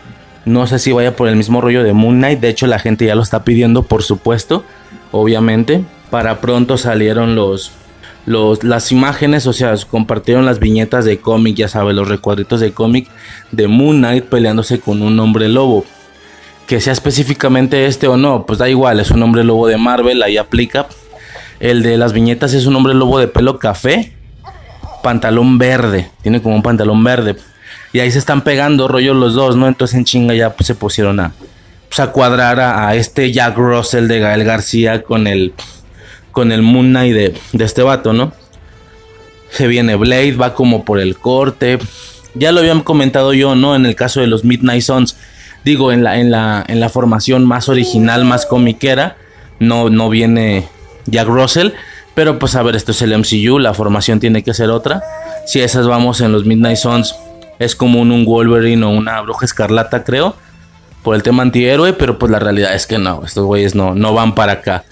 No sé si vaya por el mismo rollo de Moon Knight, de hecho la gente ya lo está pidiendo, por supuesto, obviamente. Para pronto salieron los los, las imágenes, o sea, compartieron las viñetas de cómic, ya sabes, los recuadritos de cómic de Moon Knight peleándose con un hombre lobo. Que sea específicamente este o no, pues da igual, es un hombre lobo de Marvel, ahí aplica. El de las viñetas es un hombre lobo de pelo café, pantalón verde, tiene como un pantalón verde. Y ahí se están pegando rollos los dos, ¿no? Entonces en chinga ya pues, se pusieron a, pues, a cuadrar a, este Jack Russell de Gael García con el, con el Moon Knight de, de este vato, ¿no? Se viene Blade, va como por el corte. Ya lo habían comentado yo, ¿no? En el caso de los Midnight Suns. Digo, en la, en la, en la formación más original, más comiquera. No, no viene Jack Russell. Pero pues a ver, esto es el MCU, la formación tiene que ser otra. Si esas vamos en los Midnight Suns, es como un, Wolverine o una bruja escarlata, creo. Por el tema antihéroe, pero pues la realidad es que no, estos güeyes no, no van para acá.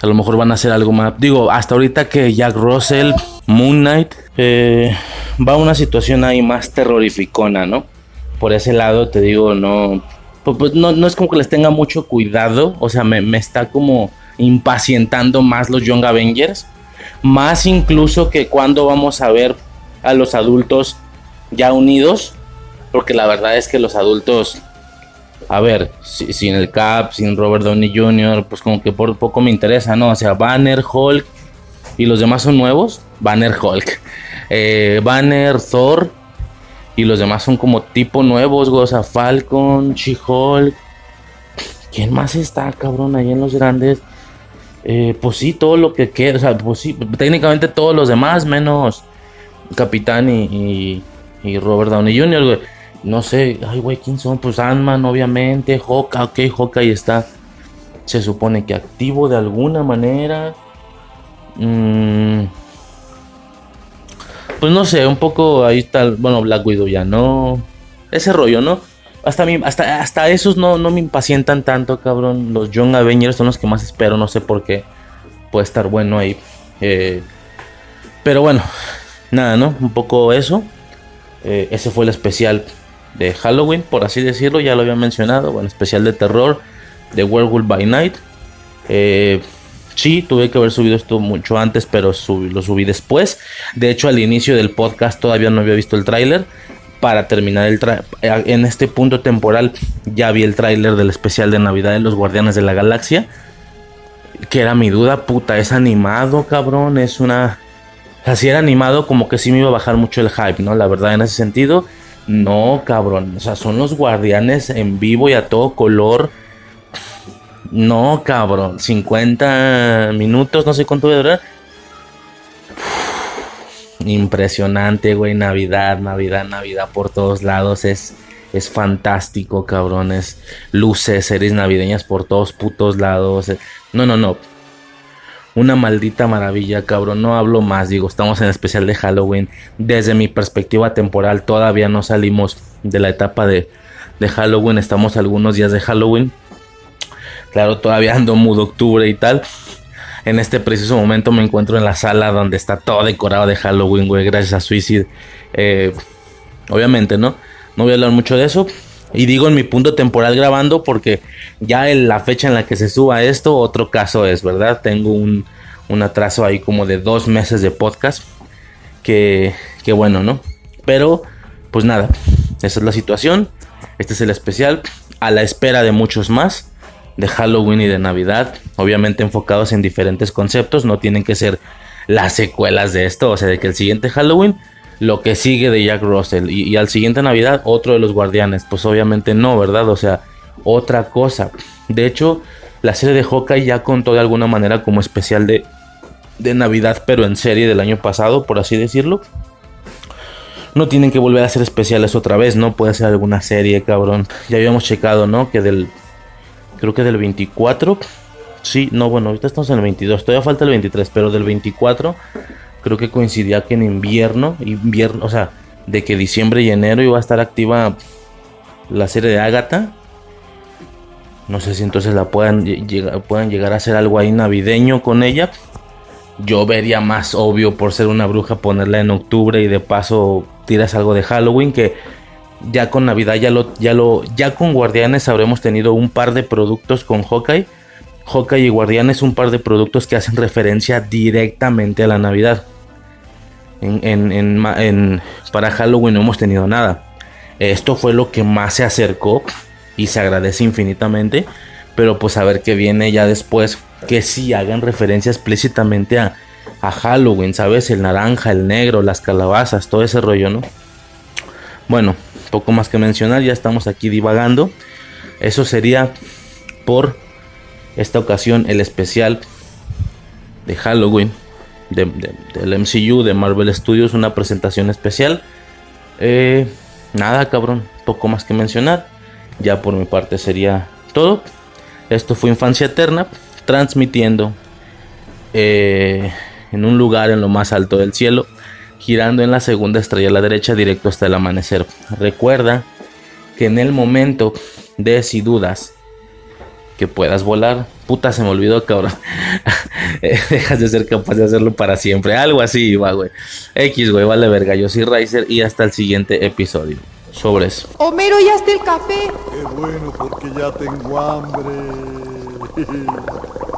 A lo mejor van a hacer algo más. Digo, hasta ahorita que Jack Russell, Moon Knight, eh, va a una situación ahí más terrorificona, ¿no? Por ese lado te digo, no, pues, pues no, no es como que les tenga mucho cuidado. O sea, me, me está como impacientando más los Young Avengers. Más incluso que cuando vamos a ver a los adultos ya unidos. Porque la verdad es que los adultos, a ver, si, sin el Cap, sin Robert Downey Jr., pues como que por poco me interesa, ¿no? O sea, Banner, Hulk y los demás son nuevos. Banner, Hulk. Eh, Banner, Thor y los demás son como tipo nuevos, Falcon, She-Hulk. ¿Quién más está, cabrón, ahí en los grandes? Eh, pues sí, todo lo que queda, o sea, pues sí, técnicamente todos los demás, menos Capitán y, y, Robert Downey Jr., güey. No sé, ay, güey, ¿quién son? Pues Ant-Man, obviamente, Hawkeye, ok, Hawkeye está, se supone que activo de alguna manera. Mm, pues no sé, un poco ahí está, bueno, Black Widow ya no. Ese rollo, ¿no? Hasta, hasta, esos no, no me impacientan tanto, cabrón. Los Young Avengers son los que más espero, no sé por qué. Puede estar bueno ahí. Eh, pero bueno, nada, ¿no? Un poco eso. Eh, ese fue el especial de Halloween, por así decirlo. Ya lo había mencionado. Bueno, especial de terror de Werewolf by Night. Eh, sí, tuve que haber subido esto mucho antes, pero lo subí después. De hecho, al inicio del podcast todavía no había visto el tráiler para terminar el en este punto temporal ya vi el tráiler del especial de Navidad de los Guardianes de la Galaxia. Que era mi duda, puta, es animado, cabrón, es una... Así era animado como que sí me iba a bajar mucho el hype, ¿no? La verdad en ese sentido, no, cabrón. O sea, son los guardianes en vivo y a todo color. No, cabrón. 50 minutos, no sé cuánto voy a durar impresionante, güey. Navidad, Navidad, Navidad por todos lados. Es, es fantástico, cabrones. Luces, series navideñas por todos putos lados. No, no, no. Una maldita maravilla, cabrón. No hablo más, digo, estamos en especial de Halloween. Desde mi perspectiva temporal, todavía no salimos de la etapa de, de Halloween. Estamos algunos días de Halloween. Claro, todavía ando mudo octubre y tal. En este preciso momento me encuentro en la sala donde está todo decorado de Halloween, güey, gracias a Suicide. Eh, obviamente, ¿no? No voy a hablar mucho de eso. Y digo en mi punto temporal grabando porque ya en la fecha en la que se suba esto, otro caso es, ¿verdad? Tengo un, un atraso ahí como de dos meses de podcast. Que, que bueno, ¿no? Pero, pues nada, esa es la situación. Este es el especial. A la espera de muchos más de Halloween y de Navidad, obviamente enfocados en diferentes conceptos, no tienen que ser las secuelas de esto, o sea, de que el siguiente Halloween lo que sigue de Jack Russell. Y, al siguiente Navidad, otro de los guardianes. Pues obviamente no, ¿verdad? O sea, otra cosa. De hecho, la serie de Hawkeye ya contó de alguna manera como especial de, de Navidad, pero en serie del año pasado, por así decirlo. No tienen que volver a hacer especiales otra vez, ¿no? Puede ser alguna serie, cabrón. Ya habíamos checado, ¿no? Que del. Creo que del 24. Sí, no, bueno, ahorita estamos en el 22. Todavía falta el 23, pero del 24. Creo que coincidía que en invierno. Invierno, o sea, de que diciembre y enero iba a estar activa la serie de Agatha. No sé si entonces la puedan, llegar, puedan llegar a hacer algo ahí navideño con ella. Yo vería más obvio por ser una bruja ponerla en octubre y de paso tiras algo de Halloween que ya con Navidad ya lo ya lo ya con Guardianes habremos tenido un par de productos con Hawkeye. Hawkeye y Guardianes un par de productos que hacen referencia directamente a la Navidad. En, en, en, para Halloween no hemos tenido nada. Esto fue lo que más se acercó y se agradece infinitamente. Pero pues a ver qué viene ya después. Que sí hagan referencia explícitamente a, a Halloween, ¿sabes? El naranja, el negro, las calabazas, todo ese rollo, ¿no? Bueno, poco más que mencionar, ya estamos aquí divagando. Eso sería por esta ocasión el especial de Halloween de, de, del MCU, de Marvel Studios, una presentación especial. Eh, nada, cabrón, poco más que mencionar. Ya por mi parte sería todo. Esto fue Infancia Eterna, transmitiendo eh, en un lugar en lo más alto del cielo, girando en la segunda estrella a la derecha directo hasta el amanecer. Recuerda que en el momento de si dudas que puedas volar, puta se me olvidó, cabrón. Dejas de ser capaz de hacerlo para siempre. Algo así, va, güey. X, güey, vale verga. Yo soy Riser y hasta el siguiente episodio. Sobres. Homero, ya está el café. Qué bueno, porque ya tengo hambre.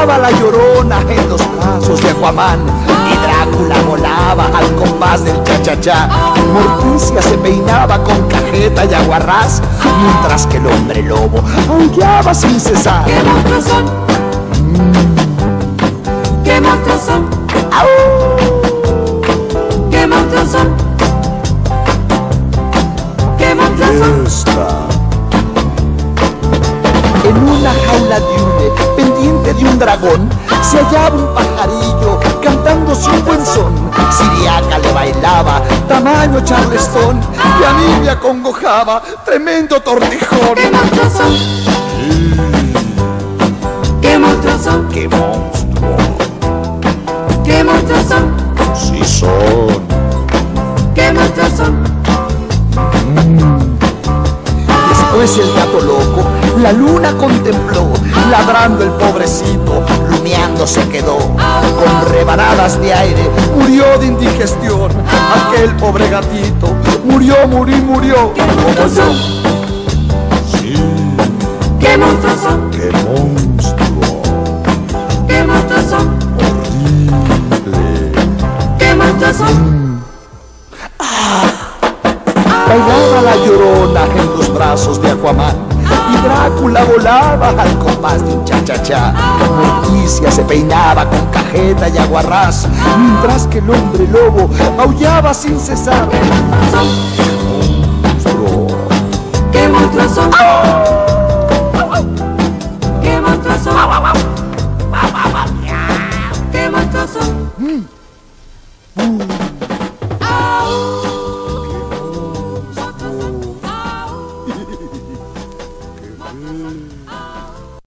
Bailaba la llorona en los brazos de Aquaman y Drácula volaba al compás del cha-cha-cha. Morticia se peinaba con cajeta y aguarrás, mientras que el hombre lobo aullaba sin cesar. ¿Qué monstruos son? ¿Qué monstruos son? ¿Qué monstruos son? ¿Qué monstruos son? Esta. Una jaula de hule, pendiente de un dragón, se hallaba un pajarillo cantando un buen son. Siriaca le bailaba, tamaño charlestón, y a mí me acongojaba, tremendo tortijón. ¿Qué monstruos son? ¿Qué monstruos son? ¡Qué monstruo! ¿Qué monstruos son? Sí son. ¿Qué monstruos son? Después el gato loco, la luna contempló, ladrando el pobrecito, lumeando se quedó. Con rebanadas de aire, murió de indigestión. Aquel pobre gatito, murió, murió, murió. Como yo. Sí. ¿Qué monstruos son? ¡Qué monstruo! ¿Qué monstruos son? Horrible. ¿Qué monstruos son? Bailaba la llorona en los brazos de Aquaman. Y Drácula volaba al compás de un cha-cha-cha. Morticia se peinaba con cajeta y aguarrás. Mientras que el hombre lobo aullaba sin cesar. Monstruo. ¿Qué monstruos son?